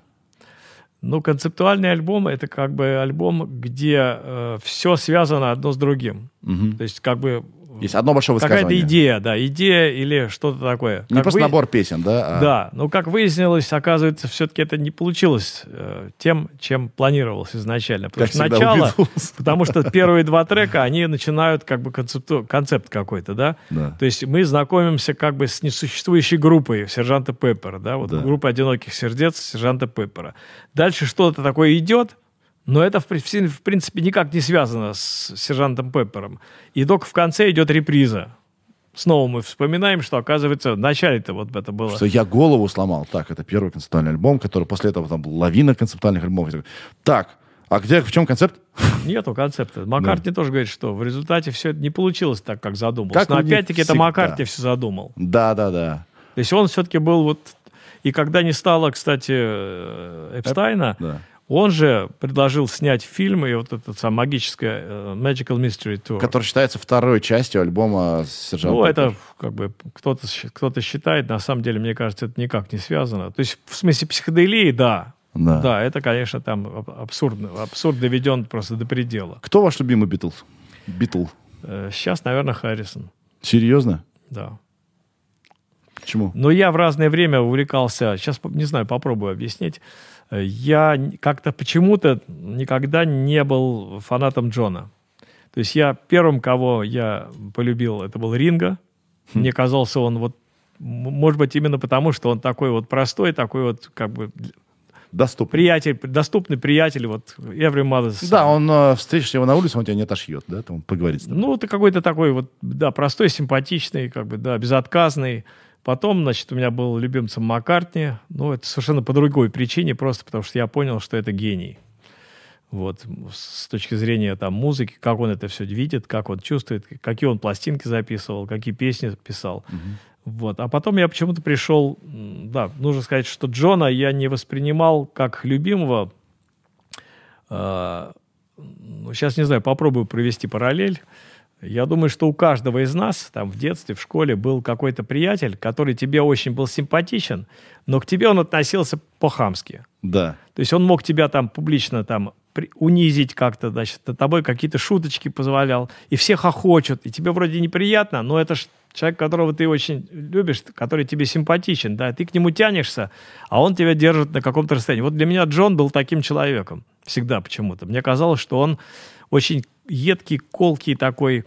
Ну, концептуальный альбом — это как бы альбом, где все связано одно с другим. Мгм. То есть как бы Есть одно большое какая-то высказывание. идея, да, идея или что-то такое. Не Как просто вы- набор песен, да? а- Да, но как выяснилось, оказывается, все-таки это не получилось э, тем, чем планировалось изначально. Потому Как что начало, Beatles. потому что первые два трека, они начинают как бы концепту- концепт какой-то, да? Да. То есть мы знакомимся как бы с несуществующей группой сержанта Пеппера, да, вот Да. группа одиноких сердец сержанта Пеппера. Дальше что-то такое идет, но это в, в принципе никак не связано с сержантом Пеппером. И только в конце идет реприза. Снова мы вспоминаем, что оказывается в начале-то вот это было. Что я голову сломал. Так, это первый концептуальный альбом, который после этого там лавина концептуальных альбомов. Так, а где, в чем концепт? Нету концепта. Маккартни тоже говорит, что в результате все это не получилось так, как задумалось. Как Но опять-таки это. Маккартни все задумал. Да, да, да. То есть он все-таки был вот... И когда не стало, кстати, э, Эпстайна, Да. Он же предложил снять фильм и вот это сам магическое э, Magical Mystery Tour. Который считается второй частью альбома Сержанта. Ну, это как бы кто-то кто считает, на самом деле, мне кажется, это никак не связано. То есть, в смысле психоделии, да. Да. Да, это, конечно, там аб- абсурдно. Абсурд доведен просто до предела. Кто ваш любимый Битлз? Битл. Э, Сейчас, наверное, Харрисон. Серьезно? Да. Почему? Но я в разное время увлекался, сейчас не знаю, попробую объяснить. Я как-то почему-то никогда не был фанатом Джона. То есть я первым, кого я полюбил, это был Ринга. Мне казался он вот, может быть, именно потому, что он такой вот простой, такой вот как бы Доступный. приятель, доступный приятель, вот every mother's. Да, он э, встретишь его на улице, он тебя не отошьет, да, там поговорит с тобой. Ну, ты какой-то такой вот, да, простой, симпатичный, как бы, да, безотказный. Потом, значит, у меня был любимцем Маккартни. Ну, это совершенно по другой причине, просто потому что я понял, что это гений. Вот, с точки зрения там музыки, как он это все видит, как он чувствует, какие он пластинки записывал, какие песни писал. Вот. А потом я почему-то пришел, да, нужно сказать, что Джона я не воспринимал как любимого. А, ну, сейчас не знаю, попробую провести параллель. Я думаю, что у каждого из нас там в детстве, в школе был какой-то приятель, который тебе очень был симпатичен, но к тебе он относился по-хамски. Да. То есть он мог тебя там публично там унизить как-то, значит, над тобой какие-то шуточки позволял, и все хохочут, и тебе вроде неприятно, но это ж человек, которого ты очень любишь, который тебе симпатичен, да, ты к нему тянешься, а он тебя держит на каком-то расстоянии. Вот для меня Джон был таким человеком всегда почему-то. Мне казалось, что он очень едкий, колкий такой,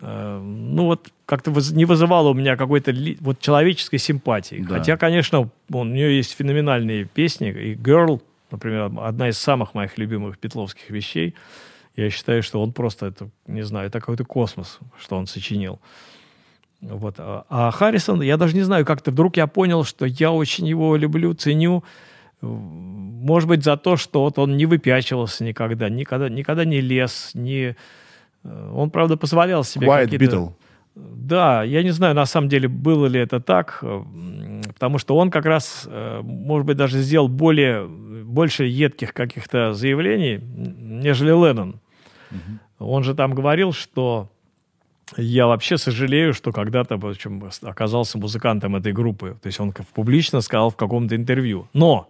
э, ну вот как-то не вызывало у меня какой-то вот человеческой симпатии. Да. Хотя, конечно, он, у нее есть феноменальные песни, и «Girl», например, одна из самых моих любимых петловских вещей. Я считаю, что он просто, это, не знаю, это какой-то космос, что он сочинил. Вот. А а Харрисон, я даже не знаю, как-то вдруг я понял, что я очень его люблю, ценю. Может быть, за то, что вот он не выпячивался никогда, никогда, никогда не лез, не... э, Он, правда, позволял себе Quiet. Beatle. Да, я не знаю, на самом деле, было ли это так, э, потому что он как раз, э, может быть, даже сделал более, больше едких каких-то заявлений, нежели Леннон. Он же там говорил, что я вообще сожалею, что когда-то в общем, оказался музыкантом этой группы. То есть он публично сказал в каком-то интервью. Но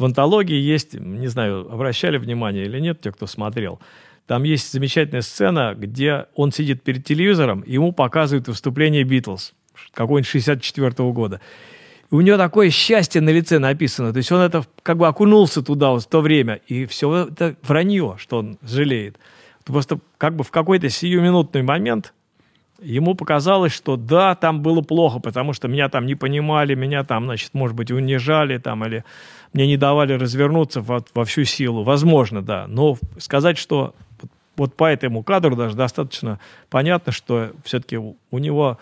в антологии есть, не знаю, обращали внимание или нет, те, кто смотрел, там есть замечательная сцена, где он сидит перед телевизором, и ему показывают выступление Битлз какой-нибудь 64 года. И у него такое счастье на лице написано. То есть он это как бы окунулся туда вот в то время. И все это вранье, что он жалеет. Просто как бы в какой-то сиюминутный момент ему показалось, что да, там было плохо, потому что меня там не понимали, меня там, значит, может быть, унижали там, или мне не давали развернуться во, во всю силу. Возможно, да. Но сказать, что вот, по этому кадру даже достаточно понятно, что все-таки у, у него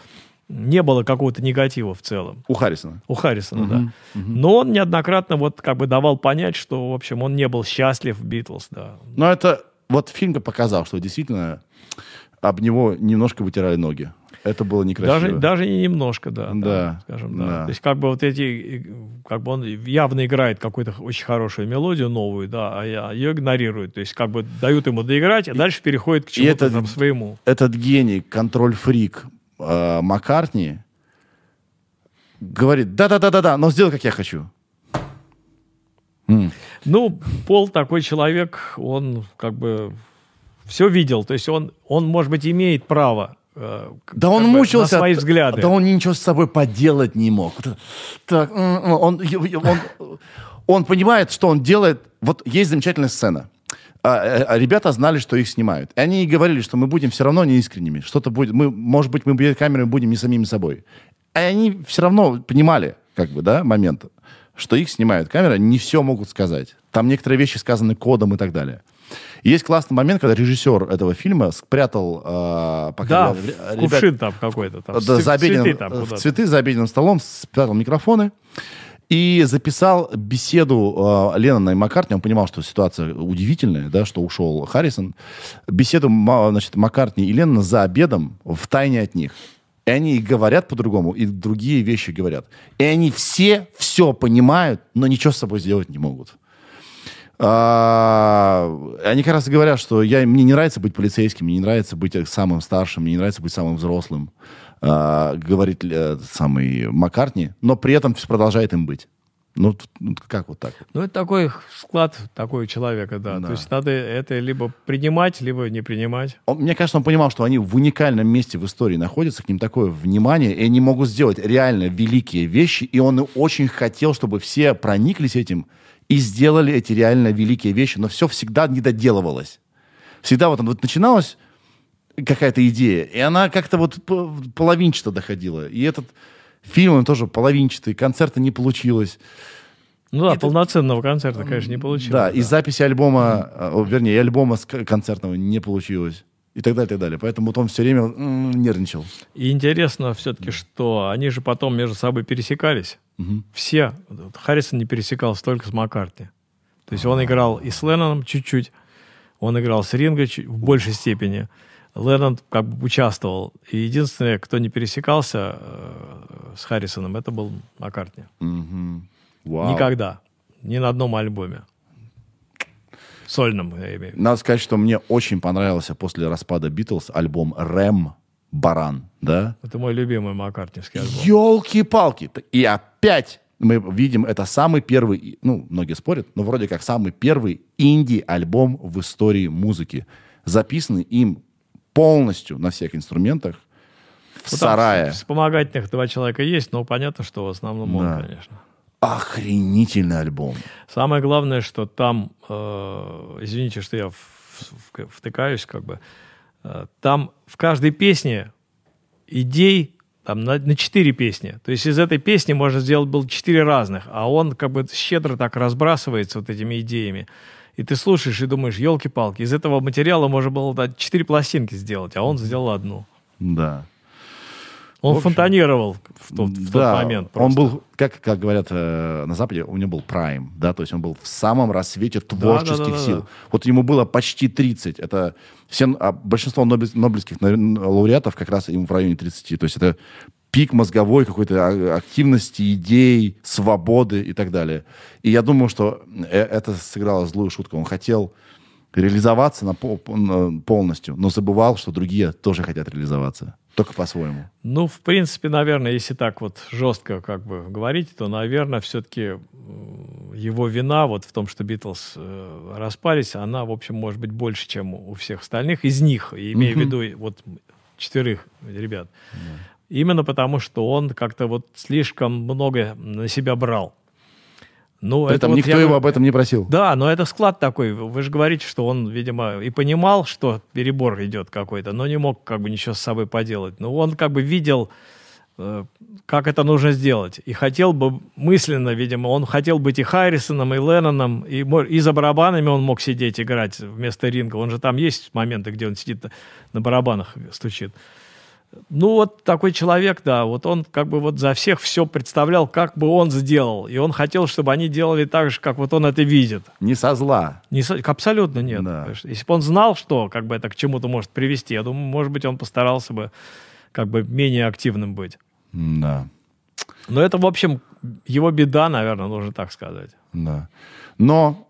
не было какого-то негатива в целом. У Харрисона. У Харрисона, да. Но он неоднократно вот как бы давал понять, что, в общем, он не был счастлив в Битлз, да. Но это вот фильм показал, что действительно об него немножко вытирали ноги. Это было некрасиво. Даже, даже не немножко, да, да, Да, скажем, да. да. То есть как бы вот эти, э, как бы он явно играет какую-то очень хорошую мелодию новую, да, а я- ее игнорируют. То есть как бы дают ему доиграть, а дальше переходит к чему-то это- там своему. Этот гений, контроль-фрик э, Маккартни говорит, да-да-да-да-да, но сделай, как я хочу. М. Ну, Пол такой человек, он как бы все видел. То есть он, он может быть, имеет право Да он мучился. на свои взгляды. Да он ничего с собой поделать не мог. Вот, Так, он, он, он понимает, что он делает. Вот есть замечательная сцена. А, э, а Ребята знали, что их снимают. И они и говорили, что мы будем все равно неискренними. Что-то будет. Мы, может быть, мы перед камерой будем не самими собой. И они все равно понимали, как бы, да, момент, что их снимают камера, не все могут сказать. Там некоторые вещи сказаны кодом и так далее. И есть классный момент, когда режиссер этого фильма спрятал... э, пока Да, ребят- в ребят- кувшин там какой-то. Там, да, за обеденным, цветы там в куда-то. цветы за обеденным столом, спрятал микрофоны и записал беседу э, Леннона и Маккартни. Он понимал, что ситуация удивительная, да, что ушел Харрисон. Беседу значит, Маккартни и Леннона за обедом в тайне от них. И они и говорят по-другому, и другие вещи говорят. И они все все понимают, но ничего с собой сделать не могут. А, они как раз и говорят, что я, мне не нравится быть полицейским, мне не нравится быть самым старшим, мне не нравится быть самым взрослым, а, говорит э, самый Маккартни, но при этом продолжает им быть. Ну, ну, как вот так? Ну, это такой склад такой человека, да. да. То есть надо это либо принимать, либо не принимать. Он, мне кажется, он понимал, что они в уникальном месте в истории находятся, к ним такое внимание, и они могут сделать реально великие вещи, и он очень хотел, чтобы все прониклись этим и сделали эти реально великие вещи, но все всегда не доделывалось. Всегда вот, вот начиналась какая-то идея, и она как-то вот половинчато доходила. И этот Фильмом тоже половинчатый, концерта не получилось. Ну да, и полноценного концерта, конечно, не получилось. Да, да. и записи альбома, mm. вернее, альбома концертного не получилось. И так далее, и так далее. Поэтому вот он все время нервничал. И интересно все-таки, что они же потом между собой пересекались. Угу. Все. Харрисон не пересекался только с Маккартни. То есть он играл и с Ленноном чуть-чуть, он играл с Ринго в большей степени. Леннон как бы участвовал. И единственное, кто не пересекался э, с Харрисоном, это был Маккартни. Mm-hmm. Wow. Никогда. Ни на одном альбоме. Сольном, я имею Надо сказать, что мне очень понравился после распада Битлз альбом «Рэм», «Баран», да? Это мой любимый маккартневский альбом. Елки-палки! И опять мы видим, это самый первый, ну, многие спорят, но вроде как самый первый инди-альбом в истории музыки, записанный им полностью на всех инструментах в ну, сарае. Вспомогательных два человека есть, но понятно, что в основном он, да. конечно. Охренительный альбом. Самое главное, что там, э, извините, что я в, в, втыкаюсь, как бы, э, там в каждой песне идей там на, на четыре песни. То есть из этой песни можно сделать было четыре разных, а он как бы щедро так разбрасывается вот этими идеями. И ты слушаешь и думаешь, елки-палки, из этого материала можно было четыре пластинки сделать, а он сделал одну. Да. Он общем, фонтанировал в тот, в да, тот момент. Просто. Он был, как, как говорят э, на Западе, у него был прайм, да, то есть он был в самом рассвете творческих да, да, да, сил. Да, да. Вот ему было почти 30. Это все, а большинство нобелевских лауреатов как раз ему в районе 30. То есть это пик мозговой какой-то а, активности, идей, свободы и так далее. И я думаю, что э, это сыграло злую шутку. Он хотел реализоваться на пол, полностью, но забывал, что другие тоже хотят реализоваться. Только по-своему. Ну, в принципе, наверное, если так вот жестко как бы говорить, то, наверное, все-таки его вина вот в том, что Битлз э, распались, она, в общем, может быть больше, чем у всех остальных из них, имея в виду вот четверых ребят. Именно потому, что он как-то вот слишком много на себя брал. Ну, При это этом вот никто я... его об этом не просил. Да, но это склад такой. Вы же говорите, что он, видимо, и понимал, что перебор идет какой-то, но не мог как бы ничего с собой поделать. Но он как бы видел, э, как это нужно сделать. И хотел бы мысленно, видимо, он хотел быть и Харрисоном, и Ленноном, и, и за барабанами он мог сидеть, играть вместо ринга. Он же там есть моменты, где он сидит на барабанах, стучит. Ну, вот такой человек, да, вот он как бы вот за всех все представлял, как бы он сделал. И он хотел, чтобы они делали так же, как вот он это видит. Не со зла. Не со... Абсолютно нет. Да. Если бы он знал, что как бы это к чему-то может привести, я думаю, может быть, он постарался бы как бы менее активным быть. Да. Но это, в общем, его беда, наверное, нужно так сказать. Да. Но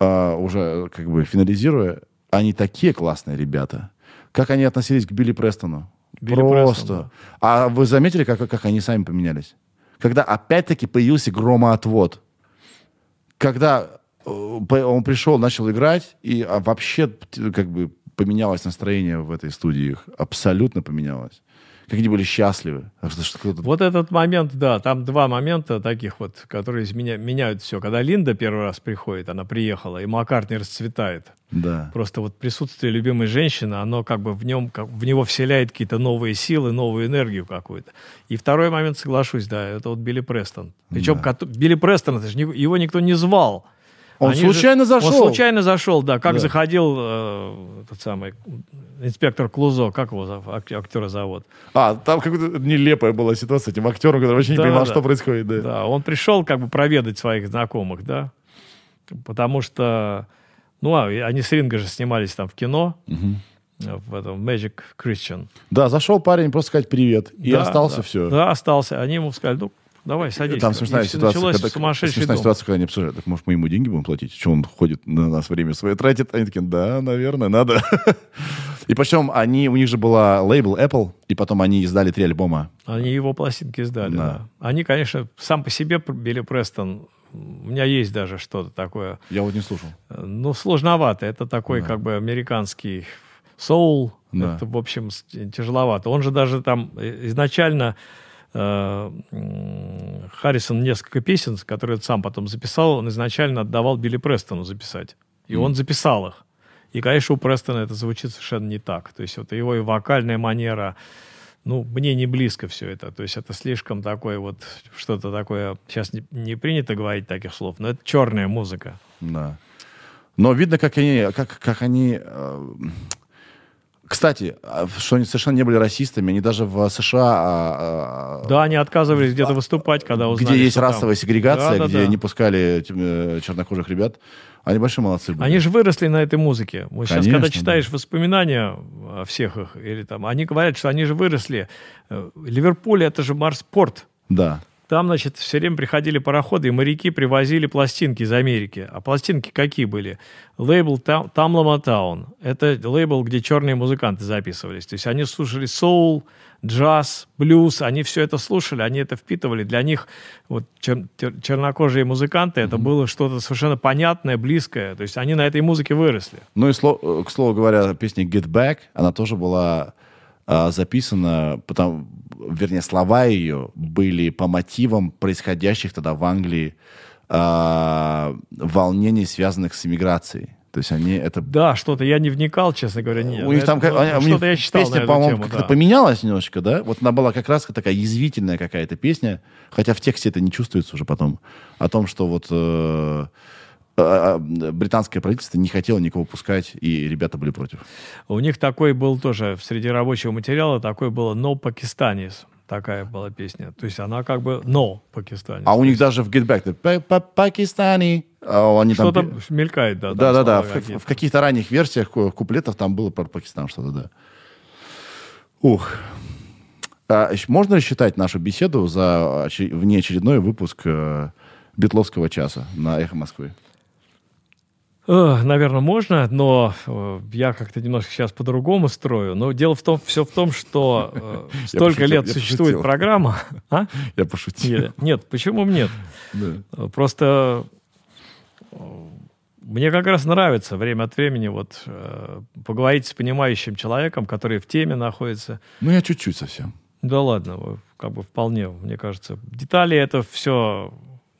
э, уже как бы финализируя, они такие классные ребята. Как они относились к Билли Престону? Билли Просто. Престон, да. А вы заметили, как, как они сами поменялись? Когда опять-таки появился громоотвод. Когда э, он пришел, начал играть, и а вообще как бы поменялось настроение в этой студии. Абсолютно поменялось как они были счастливы. Вот этот момент, да, там два момента таких вот, которые меня, меняют все. Когда Линда первый раз приходит, она приехала, и Маккартни расцветает. Да. Просто вот присутствие любимой женщины, оно как бы в нем, как, в него вселяет какие-то новые силы, новую энергию какую-то. И второй момент, соглашусь, да, это вот Билли Престон. Причем да. Билли Престон, это же его никто не звал. Он Они случайно же, зашел. Он случайно зашел, да. Как да. заходил э, тот самый инспектор Клузо, как его актера зовут? А, там какая-то нелепая была ситуация с этим актером, который вообще да, не понимал, да. что происходит. Да. да, он пришел как бы проведать своих знакомых, да. Потому что, ну, а, они с Ринго же снимались там в кино. Угу. в этом Magic Christian. Да, зашел парень просто сказать привет. И Да, остался да. все. Да, остался. Они ему сказали, ну, давай, садись. Там смешная И ситуация, когда, смешная дом. ситуация, когда они обсуждают, так может мы ему деньги будем платить? Что он ходит на нас время свое тратит? Они такие, да, наверное, надо. И причем они, у них же была лейбл Apple, и потом они издали три альбома. Они его пластинки издали, Да. да. Они, конечно, сам по себе Билли Престон, у меня есть даже что-то такое, Я вот не слушал. ну, сложновато. Это такой, как бы, американский соул. Да. Это, в общем, тяжеловато. Он же даже там э, изначально Харрисон несколько песен, которые он сам потом записал, он изначально отдавал Билли Престону записать. И он записал их. И, конечно, у Престона это звучит совершенно не так. То есть вот его и вокальная манера, ну, мне не близко все это. То есть это слишком такое вот, что-то такое, сейчас не, не принято говорить таких слов, но это черная музыка. Да. Но видно, как они, как, как они... э, Кстати, а, что они совершенно не были расистами. Они даже в США... а, а, Да, они отказывались где-то выступать, когда узнали, где есть что там- расовая сегрегация, Да, да, где да. не пускали э, чернокожих ребят. Они большие молодцы были. Они же выросли на этой музыке. Вот сейчас, Конечно, когда читаешь воспоминания о всех их, или там, они говорят, что они же выросли. Э, Ливерпуль это же морспорт. Да. Там, значит, все время приходили пароходы, и моряки привозили пластинки из Америки. А пластинки какие были? Лейбл Там- Тамлама Таун. Это лейбл, где черные музыканты записывались. То есть они слушали соул, джаз, блюз. Они все это слушали, они это впитывали. Для них вот чер- тер- чернокожие музыканты это было что-то совершенно понятное, близкое. То есть они на этой музыке выросли. Ну и, сло- э, к слову говоря, песня «Get Back», она тоже была а, записана, потому, вернее, слова ее были по мотивам происходящих тогда в Англии а, волнений, связанных с иммиграцией. То есть они это... Да, что-то я не вникал, честно говоря. Нет, у них Это там как- у них что-то я читал песня, по-моему, как-то да. поменялась немножко, да? Вот она была как раз такая язвительная какая-то песня, хотя в тексте это не чувствуется уже потом, о том, что вот э, э, э, британское правительство не хотело никого пускать, и ребята были против. У них такой был тоже среди рабочего материала, такой было «No Pakistanis». Такая была песня. То есть она как бы «No Pakistanis». А у них даже в Get Back это «Па- па- Пакистани. а они там Что-то пе- мелькает, да. там Да-да-да, слова в, какие-то. в каких-то ранних версиях ку- куплетов там было про Пакистан что-то, да. Ух. А, можно ли считать нашу беседу за оче- внеочередной выпуск э, Битловского часа на «Эхо Москвы»? Наверное, можно, но э, я как-то немножко сейчас по-другому строю. Но дело в том, все в том, что э, столько пошутил, лет существует пошутил. программа. А? Я пошутил. Нет, Нет, почему нет? Да. Э, Просто мне как раз нравится время от времени вот э, поговорить с понимающим человеком, который в теме находится. Ну, я чуть-чуть совсем. Да ладно, как бы вполне, мне кажется. Детали это все...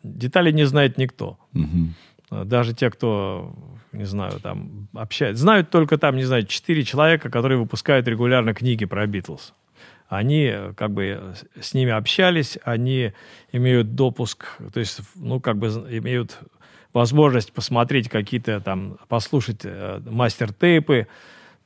Детали не знает никто. Мгм. Э, Даже те, кто, не знаю, там общается. Знают только там, не знаю, четыре человека, которые выпускают регулярно книги про Битлз. Они э, как бы с ними общались, они имеют допуск, то есть, ну, как бы имеют возможность посмотреть какие-то там, послушать э, мастер-тейпы,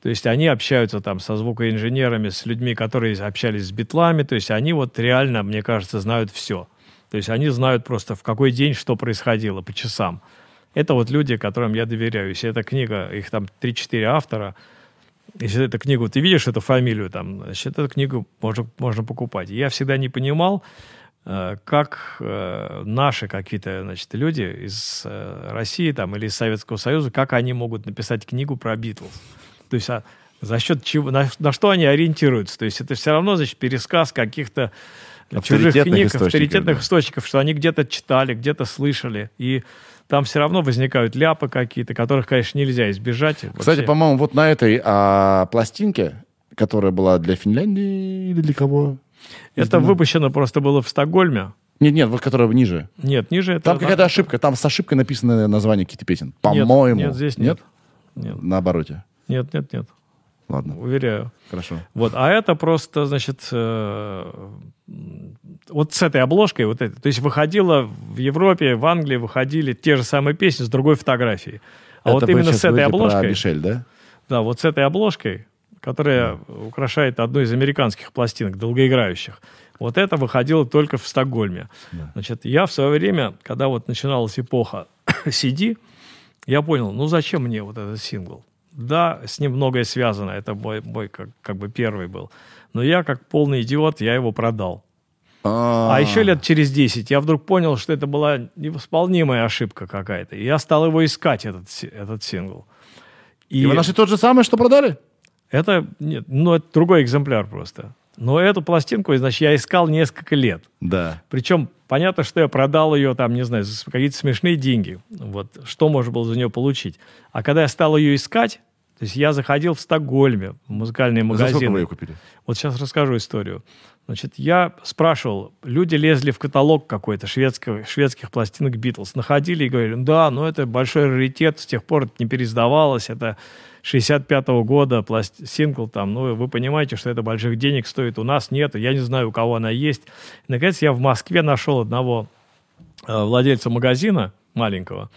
то есть они общаются там со звукоинженерами, с людьми, которые общались с битлами, то есть они вот реально, мне кажется, знают все. То есть они знают просто в какой день что происходило по часам. Это вот люди, которым я доверяю. Если эта книга, их там 3-4 автора, если эту книгу, ты видишь эту фамилию там, значит, эту книгу можно, можно покупать. Я всегда не понимал, э, как э, наши какие-то, значит, люди из э, России там или из Советского Союза, как они могут написать книгу про Битлз. То есть а за счет чего, на, на что они ориентируются? То есть это все равно, значит, пересказ каких-то чужих книг, авторитетных да. источников, что они где-то читали, где-то слышали. И там все равно возникают ляпы какие-то, которых, конечно, нельзя избежать. Кстати, Вообще. по-моему, вот на этой а, пластинке, которая была для Финляндии или для кого? это выпущено просто было в Стокгольме. Нет, нет, вот которая ниже. Нет, ниже это... Там какая-то ошибка, там с ошибкой написано название каких-то песен. Нет, По-моему. Нет, здесь нет. Нет, На обороте. нет, нет, нет. Ладно, Уверяю. хорошо. Вот, а это просто, значит, э, вот с этой обложкой, вот это, то есть выходило в Европе, в Англии выходили те же самые песни с другой фотографией. А Это вот именно с этой говорите про обложкой, Мишель, да? да, вот с этой обложкой, которая украшает одну из американских пластинок, долгоиграющих, вот это выходило только в Стокгольме. Значит, я в свое время, когда вот начиналась эпоха CD, я понял, ну зачем мне вот этот сингл? Да, с ним многое связано. Это мой, мой как, как бы первый был. Но я, как полный идиот, я его продал. А еще лет через 10 я вдруг понял, что это была невосполнимая ошибка какая-то. И я стал его искать, этот, этот сингл. И, и вы нашли тот же самый, что продали? Это, нет, ну, это другой экземпляр просто. Но эту пластинку, значит, я искал несколько лет. Да. Причем понятно, что я продал ее, там, не знаю, за какие-то смешные деньги. Вот, что можно было за нее получить. А когда я стал ее искать, то есть я заходил в Стокгольме, в музыкальные магазины. За сколько вы ее купили? Вот сейчас расскажу историю. Значит, я спрашивал, люди лезли в каталог какой-то шведских, шведских пластинок Битлз, находили и говорили, да, ну это большой раритет, с тех пор это не переиздавалось, это 65-го года пласт... сингл там, ну вы понимаете, что это больших денег стоит, у нас нет, я не знаю, у кого она есть. И, наконец, я в Москве нашел одного э, владельца магазина маленького,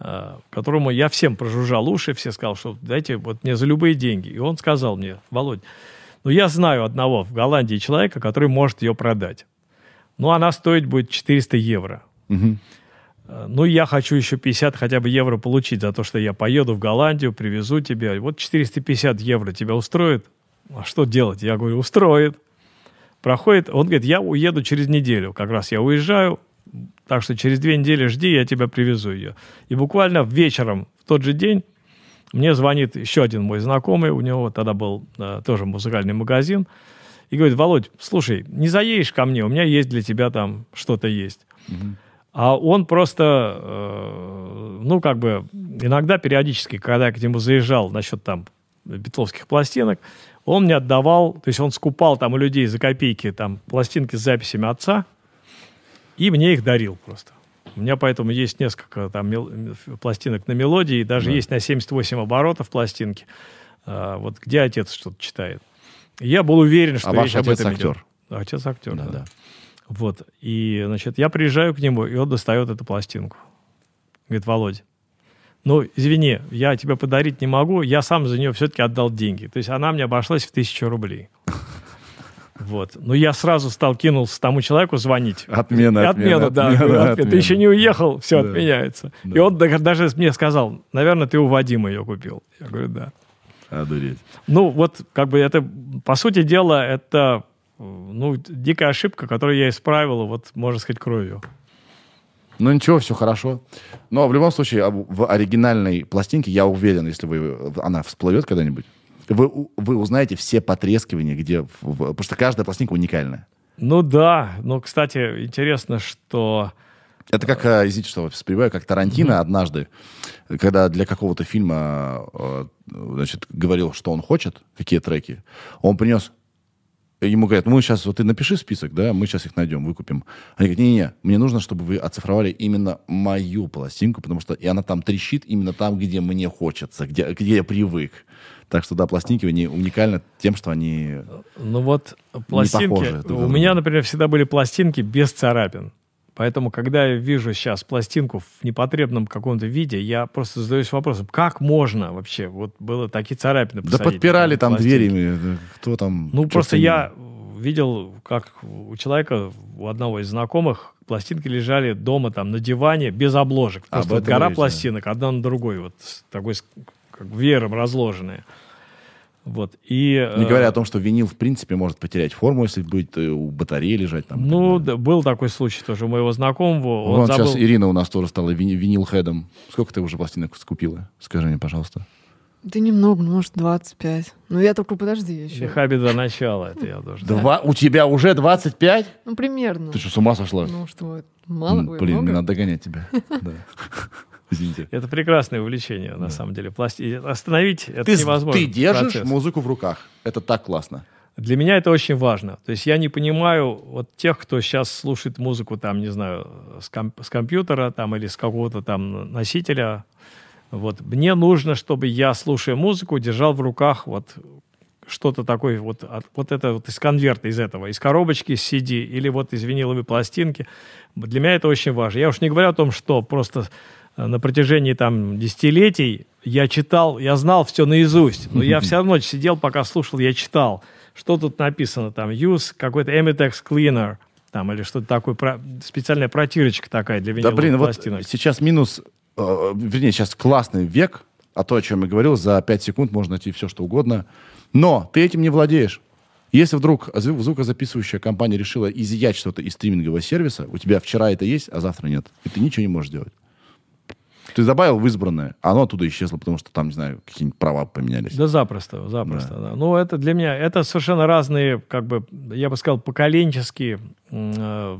э, которому я всем прожужжал уши, все сказал, что дайте вот мне за любые деньги. И он сказал мне, Володь, ну, я знаю одного в Голландии человека, который может ее продать. Ну, она стоить будет 400 евро. Угу. Ну, я хочу еще 50 хотя бы евро получить за то, что я поеду в Голландию, привезу тебя. Вот 450 евро тебя устроит? А что делать? Я говорю, устроит. Проходит, он говорит, я уеду через неделю. Как раз я уезжаю, так что через две недели жди, я тебя привезу ее. И буквально вечером в тот же день мне звонит еще один мой знакомый, у него тогда был э, тоже музыкальный магазин, и говорит, Володь, слушай, не заедешь ко мне, у меня есть для тебя там что-то есть. Угу. А он просто, э, ну, как бы, иногда периодически, когда я к нему заезжал насчет там битловских пластинок, он мне отдавал, то есть он скупал там у людей за копейки там пластинки с записями отца, и мне их дарил просто. У меня поэтому есть несколько там мел... пластинок на мелодии, даже да. есть на 78 оборотов пластинки, а, вот где отец что-то читает. Я был уверен, что а ваш отец этом актер. Идет. Отец актер, да, да. да. Вот. И, значит, я приезжаю к нему, и он достает эту пластинку. Говорит, Володь, ну, извини, я тебе подарить не могу, я сам за нее все-таки отдал деньги. То есть она мне обошлась в тысячу рублей. Вот. Ну, я сразу стал, кинулся тому человеку звонить. Отмена, отмена. Отмена, да. Отмена, отмена. отмена. Ты еще не уехал, все да. отменяется. Да. И он даже мне сказал, наверное, ты у Вадима ее купил. Я говорю, да. Одуреть. Ну, вот, как бы это, по сути дела, это, ну, дикая ошибка, которую я исправил, вот, можно сказать, кровью. Ну ничего, все хорошо. Но в любом случае, в оригинальной пластинке, я уверен, если вы, она всплывет когда-нибудь, вы, вы узнаете все потрескивания, где... В, потому что каждая пластинка уникальная. Ну да, но, кстати, интересно, что... Это как, э, извините, что вспоминаю, как Тарантино mm-hmm. однажды, когда для какого-то фильма, э, значит, говорил, что он хочет, какие треки, он принес ему говорят, мы сейчас, вот ты напиши список, да, мы сейчас их найдем, выкупим. Они говорят, не-не, мне нужно, чтобы вы оцифровали именно мою пластинку, потому что и она там трещит именно там, где мне хочется, где, где я привык. Так что, да, пластинки они уникальны тем, что они Ну вот пластинки... Похожи, у меня, например, всегда были пластинки без царапин. Поэтому, когда я вижу сейчас пластинку в непотребном каком-то виде, я просто задаюсь вопросом, как можно вообще? Вот было такие царапины Да подпирали там дверями, кто там... Ну, просто я видел, как у человека, у одного из знакомых, пластинки лежали дома там на диване без обложек. Просто вот гора пластинок, одна на другой, вот такой как веером разложенные. Вот. И, Не говоря о том, что винил, в принципе, может потерять форму, если будет э, у батареи лежать. Там, ну, да, был такой случай тоже у моего знакомого. Он Вон забыл... сейчас Ирина у нас тоже стала винил-хедом. Сколько ты уже пластинок скупила? Скажи мне, пожалуйста. Да немного, ну, может, 25. Ну, я только подожди еще. Лиха до начала, это я должен. Два... У тебя уже 25? Ну, примерно. Ты что, с ума сошла? Ну, что, мало? Блин, мне надо догонять тебя. Извините. Это прекрасное увлечение, на да. самом деле. Пласти... Остановить это ты, невозможно. Ты держишь процесс. музыку в руках. Это так классно. Для меня это очень важно. То есть я не понимаю вот тех, кто сейчас слушает музыку, там, не знаю, с, комп- с компьютера там, или с какого-то там носителя. Вот. Мне нужно, чтобы я, слушая музыку, держал в руках вот что-то такое, вот, вот это вот из конверта, из этого, из коробочки с CD или вот из виниловой пластинки. Для меня это очень важно. Я уж не говорю о том, что просто на протяжении там десятилетий я читал, я знал все наизусть, но я все равно сидел, пока слушал, я читал, что тут написано, там, use какой-то Emitex Cleaner, там, или что-то такое, про, специальная протирочка такая для виниловых да, блин, пластинок. Вот сейчас минус, э, вернее, сейчас классный век, А то, о чем я говорил, за 5 секунд можно найти все, что угодно. Но ты этим не владеешь. Если вдруг зву- звукозаписывающая компания решила изъять что-то из стримингового сервиса, у тебя вчера это есть, а завтра нет, и ты ничего не можешь сделать. Ты добавил в избранное, а оно оттуда исчезло, потому что там, не знаю, какие-нибудь права поменялись. Да запросто, запросто. Да. Ну, это для меня, это совершенно разные, как бы, я бы сказал, поколенческие э,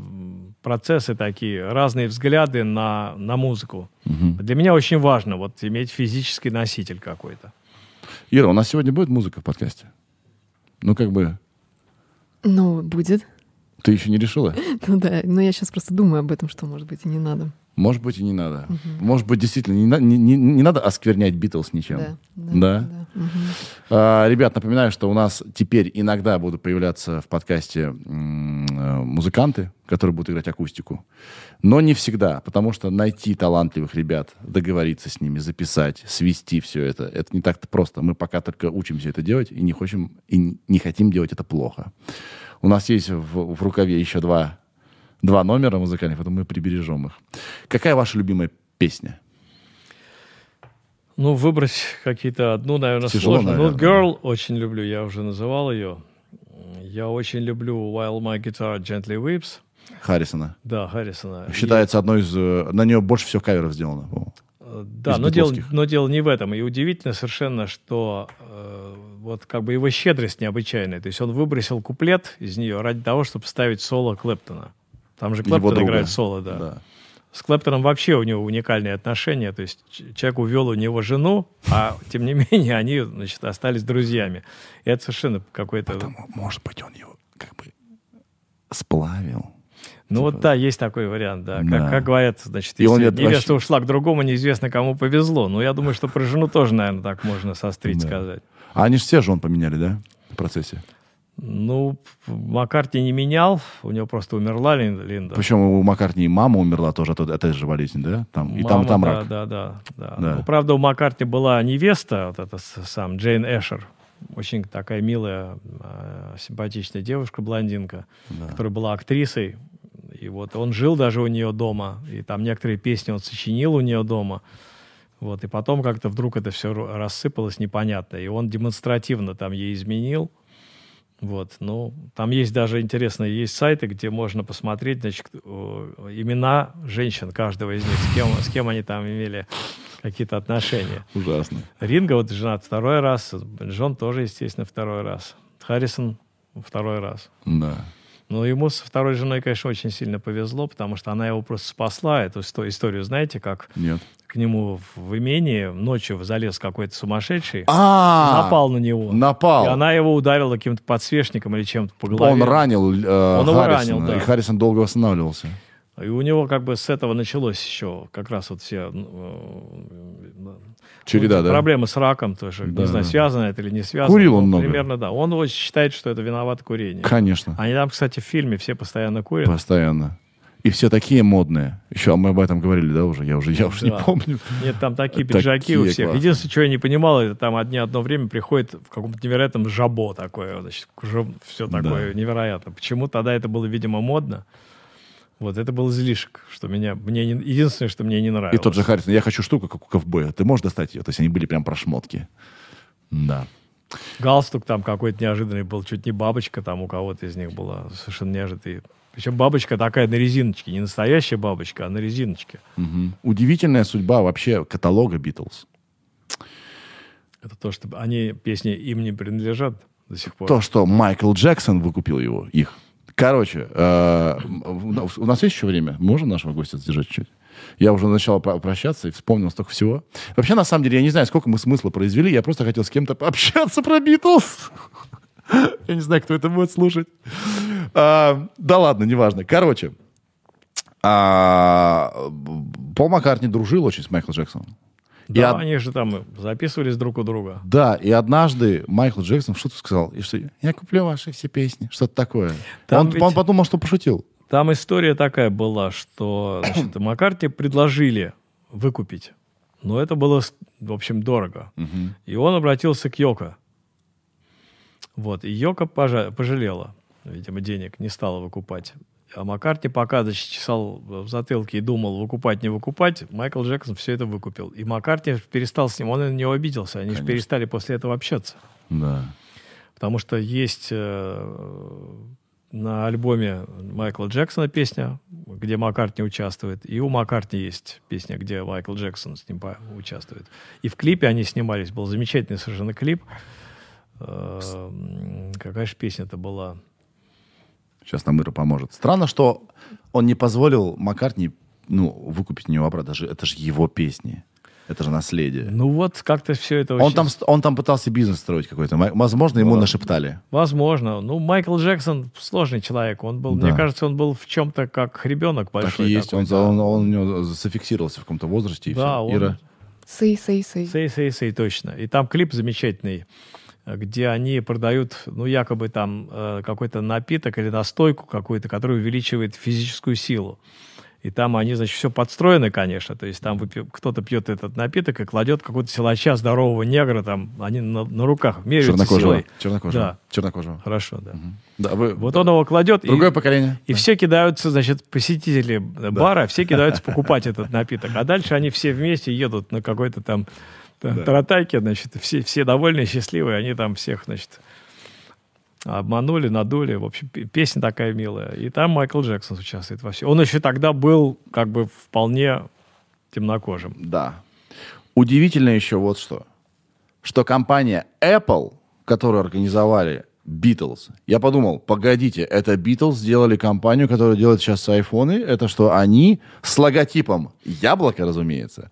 процессы такие, разные взгляды на, на музыку. Для меня очень важно вот иметь физический носитель какой-то. Ира, у нас сегодня будет музыка в подкасте? Ну, как бы, Ну, будет. ты еще не решила? Ну да, но я сейчас просто думаю об этом, что, может быть, и не надо. Может быть, и не надо. Может быть, действительно, не, не- не- не надо осквернять Битлз ничем. Да, да, Да? да. Мгм. А, ребят, напоминаю, что у нас теперь иногда будут появляться в подкасте музыканты, которые будут играть акустику. Но не всегда, потому что найти талантливых ребят, договориться с ними, записать, свести все это, это не так-то просто. Мы пока только учимся это делать и не, хотим, и не хотим делать это плохо. У нас есть в, в рукаве еще два, два номера музыкальных, поэтому мы прибережем их. Какая ваша любимая песня? Ну, выбрать какие-то одну, наверное, Тяжело, сложно. Ну, наверное. Girl очень люблю, я уже называл ее. Я очень люблю While My Guitar Gently Weeps. Харрисона. Да, Харрисона. И- Считается одной из... э, На нее больше всего каверов сделано. по-моему. Да, но дело, но дело не в этом. И удивительно совершенно, что э, вот как бы его щедрость необычайная. То есть он выбросил куплет из нее ради того, чтобы ставить соло Клэптона. Там же Клэптон играет соло, да. Да. С Клэптоном вообще у него уникальные отношения. То есть человек увел у него жену, а тем не менее они, значит, остались друзьями. И это совершенно какой-то... Потому, может быть, он его как бы сплавил. Ну вот да, есть такой вариант, да. Как, Да. как говорят, значит, если невеста вообще- ушла к другому, неизвестно кому повезло. Но я думаю, что про жену тоже, наверное, так можно сострить Да. сказать. А они же все жен поменяли, да, в процессе? Ну, Маккарти не менял, у него просто умерла Лин- Линда. Причем у Маккартни и мама умерла тоже от этой же болезни, да? Там, и там, и Мама, там да, рак. Да, да, да. Да. Ну, правда, у Маккарти была невеста, вот эта сам Джейн Эшер. Очень такая милая, э, симпатичная девушка, блондинка, Да. которая была актрисой. И вот он жил даже у нее дома, и там некоторые песни он сочинил у нее дома. Вот, и потом как-то вдруг это все рассыпалось непонятно. И он демонстративно там ей изменил. Вот, ну, там есть даже интересные есть сайты, где можно посмотреть, значит, имена женщин каждого из них, с кем, с кем они там имели какие-то отношения. Ужасно. Ринга вот женат второй раз, Джон тоже, естественно, второй раз. Харрисон второй раз. Да. Но ему со второй женой, конечно, очень сильно повезло, потому что она его просто спасла. Эту исто- историю, знаете, как Нет. К нему в имение ночью залез какой-то сумасшедший, А, напал на него. Напал. И она его ударила каким-то подсвечником или чем-то по голове. Он ранил э, Он Харрисона, ранил, да. и Харрисон долго восстанавливался. И у него как бы с этого началось еще как раз вот все ну, Череда, ну, да? проблемы с раком тоже. Да, не знаю, связано это или не связано. Курил он но много? Примерно, да. Он считает, что это виноват курение. Конечно. Они там, кстати, в фильме все постоянно курят. Постоянно. И все такие модные. Еще мы об этом говорили, да, уже? Я уже, я уже Да. не помню. Нет, там такие Такие пиджаки у всех. классные. Единственное, что я не понимал, это там одни одно время приходит в каком-то невероятном жабо такое, значит, все такое Да. невероятно. Почему тогда это было, видимо, модно? Вот это был излишек, что меня, мне не- единственное, что мне не нравилось. И тот же Харрисон, я хочу штуку, как у ковбоя. Ты можешь достать ее? То есть они были прям про шмотки. Да. Галстук там какой-то неожиданный был, чуть не бабочка там у кого-то из них была, совершенно неожиданный. Причем бабочка такая на резиночке, не настоящая бабочка, а на резиночке. Мгм. Удивительная судьба вообще каталога Битлз. Это то, что они, песни им не принадлежат до сих пор. То, что Майкл Джексон выкупил его, их. Короче, э, у нас есть еще время? Можем нашего гостя задержать чуть? Я уже начал про- прощаться и вспомнил столько всего. Вообще, на самом деле, я не знаю, сколько мы смысла произвели. Я просто хотел с кем-то пообщаться про Битлз. Я не знаю, кто это будет слушать. А, Да ладно, неважно. Короче, а, Пол Маккартни дружил очень с Майклом Джексоном. Да, Я- они же там записывались друг у друга. Да, и однажды Майкл Джексон что-то сказал, и что я куплю ваши все песни, что-то такое. Там он, ведь- он подумал, что пошутил. Там история такая была, что значит, Маккарти предложили выкупить, но это было, в общем, дорого. И он обратился к Йоко. Вот, и Йоко пожа- пожалела, видимо, денег, не стала выкупать. А Маккартни пока чесал в затылке и думал, выкупать, не выкупать, Майкл Джексон все это выкупил. И Маккартни перестал с ним, он на него обиделся. Они же перестали после этого общаться. Да. Потому что есть э, на альбоме Майкла Джексона песня, где Маккартни участвует, и у Маккартни есть песня, где Майкл Джексон с ним участвует. И в клипе они снимались, был замечательный совершенно клип. Э, какая же песня это была? Сейчас нам Ира поможет. Странно, что он не позволил Маккартни ну, выкупить у него обратно. Даже- Это же его песни. Это же наследие. Ну вот как-то все это Он очень... там, он там пытался бизнес строить какой-то. Возможно, ему Да. нашептали. Возможно. Ну, Майкл Джексон сложный человек. Он был, Да. мне кажется, он был в чем-то как ребенок большой. так и есть. такой, Он, да. он, он у него зафиксировался в каком-то возрасте. И Да, всё. он- Ира. Сей, сей, сей. Сей, сей, сей, точно. И там клип замечательный, где они продают, ну, якобы там э, какой-то напиток или настойку какую-то, которая увеличивает физическую силу. И там они, значит, все подстроено, конечно. То есть там выпи- кто-то пьет этот напиток и кладет какого-то силача здорового негра, там они на, на руках меряются Чернокожего. силой. Чернокожего. Да. Чернокожего. Хорошо, да. Да, вы... Вот он его кладет, Другое и, поколение. и все кидаются, значит, посетители э, бара, все кидаются покупать этот напиток. А дальше они все вместе едут на какой-то там т- таратайке, значит, все, все довольные, счастливые, они там всех, значит, обманули, надули. В общем, пе- песня такая милая. И там Майкл Джексон участвует во всем. Он еще тогда был как бы вполне темнокожим. Да. Удивительно еще вот что. Что компания Apple, которую организовали Beatles, я подумал, погодите, это Beatles сделали компанию, которая делает сейчас айфоны, это что, они с логотипом яблоко, разумеется,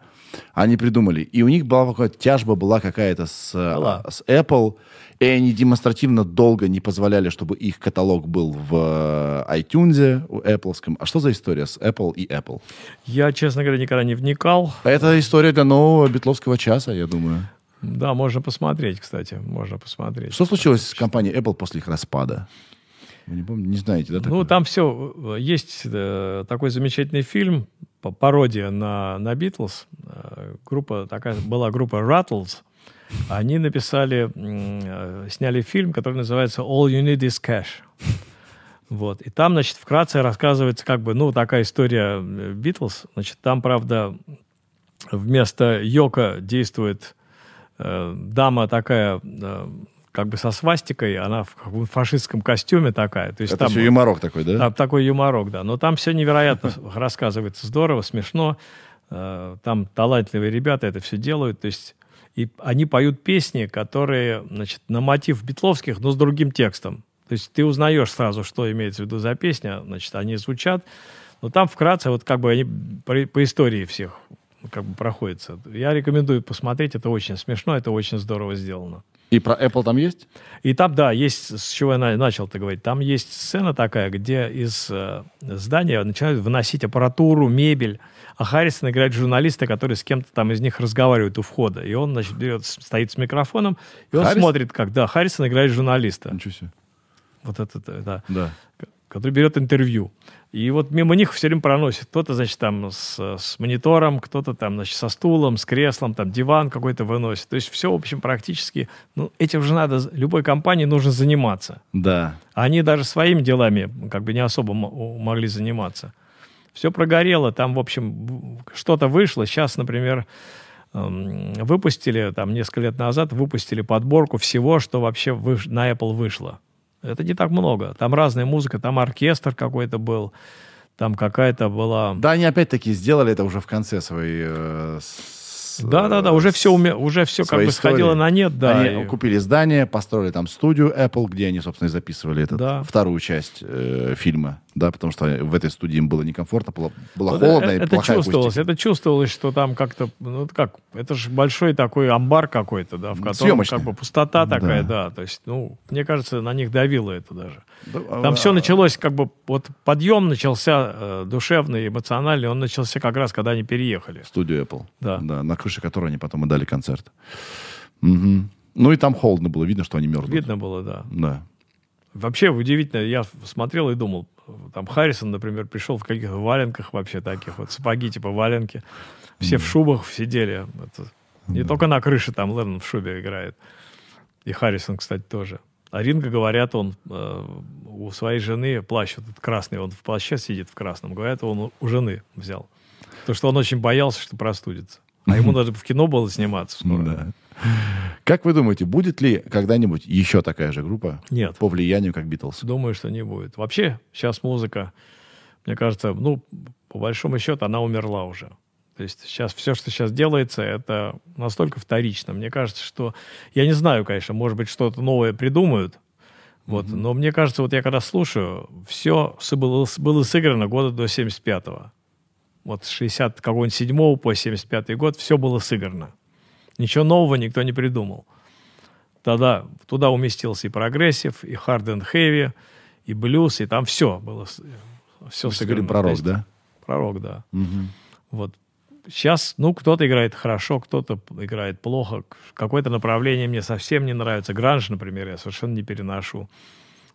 они придумали. И у них была какая-то тяжба была какая-то с, э, Была. с Apple, и они демонстративно долго не позволяли, чтобы их каталог был в э, iTunes, у Apple. А что за история с Apple и Apple? Я, честно говоря, никогда не вникал. Это история для нового битловского часа, я думаю. Да, можно посмотреть, кстати, можно посмотреть. Что случилось с компанией Apple после их распада? Вы не, помните, не знаете, да? Ну, такое? там все. Есть э, такой замечательный фильм, пародия на, на Битлз. Э, группа, такая была группа Rattles. Они написали, э, сняли фильм, который называется All You Need Is Cash. Вот. И там, значит, вкратце рассказывается, как бы, ну, такая история э, Битлз. Значит, там, правда, вместо Йока действует э, дама такая, э, как бы со свастикой, она в фашистском костюме такая. То есть Это там, все юморок такой, да? там такой юморок, да. Но там все невероятно рассказывается здорово, смешно. Э, Там талантливые ребята это все делают. То есть и они поют песни, которые, значит, на мотив битловских, но с другим текстом. То есть ты узнаешь сразу, что имеется в виду за песня. Значит, они звучат. Но там вкратце, вот как бы они по, по истории всех как бы проходится. Я рекомендую посмотреть. Это очень смешно, это очень здорово сделано. И про Apple там есть? И там, да, есть, с чего я на- начал-то говорить, там есть сцена такая, где из э, здания начинают выносить аппаратуру, мебель, а Харрисон играет журналиста, который с кем-то там из них разговаривает у входа. И он, значит, берет, стоит с микрофоном, и он Харрисон? смотрит, как, да, Харрисон играет журналиста. Ничего себе. Вот это, да Да. который берет интервью. И вот мимо них все время проносит. Кто-то, значит, там с, с монитором, кто-то там, значит, со стулом, с креслом, там диван какой-то выносит. То есть все, в общем, практически... Ну, этим же надо... Любой компании нужно заниматься. Да. Они даже своими делами как бы не особо могли заниматься. Все прогорело, там, в общем, что-то вышло. Сейчас, например, эм, выпустили, там, несколько лет назад, выпустили подборку всего, что вообще на Apple вышло. Это не так много. Там разная музыка, там оркестр какой-то был, там какая-то была... Да, они опять-таки сделали это уже в конце своей... э, с- Да, да, да, уже все, уме- уже все как бы сходило на нет, да. Они и- купили здание, построили там студию Apple, где они, собственно, и записывали этот, Да. вторую часть э, фильма, да, потому что в этой студии им было некомфортно, было, было Вот холодно э- и это плохая чувствовалось, акустика. это чувствовалось, что там как-то, ну это как, это же большой такой амбар какой-то, да, в котором Съемочный. как бы пустота такая, Да. да. то есть, ну, мне кажется, на них давило это даже. Да, Там а, все началось, как бы, вот подъем начался э, душевный, эмоциональный, он начался как раз, когда они переехали. студию Apple. Да. на крыше которой они потом и дали концерт. Мгм. Ну и там холодно было, видно, что они мерзнут. Видно было, да. Да. Вообще удивительно, я смотрел и думал, там Харрисон, например, пришел в каких-то валенках вообще таких, вот сапоги типа валенки, все в шубах сидели. Это не только на крыше там Леннон в шубе играет. И Харрисон, кстати, тоже. А Ринго, говорят, он э, у своей жены плащ вот этот красный, он в плаще сидит в красном. Говорят, он у жены взял. Потому что он очень боялся, что простудится. А ему надо в кино было сниматься скоро. Да. Как вы думаете, будет ли когда-нибудь еще такая же группа? Нет. По влиянию, как Битлз? Думаю, что не будет. Вообще, сейчас музыка, мне кажется, ну, по большому счету, она умерла уже. То есть сейчас все, что сейчас делается, это настолько вторично. Мне кажется, что... Я не знаю, конечно, может быть, что-то новое придумают, вот, mm-hmm. но мне кажется, вот я когда слушаю, все было, было сыграно года до 75-го. Вот с 60 какого-нибудь 7 по 75 год все было сыграно. Ничего нового никто не придумал. Тогда туда уместился и прогрессив, и hard and heavy, и блюз, и там все было. Все Вы сыграно. пророк, да? Пророк, да. Угу. Вот сейчас, ну, кто-то играет хорошо, кто-то играет плохо. Какое-то направление мне совсем не нравится. Гранж, например, я совершенно не переношу.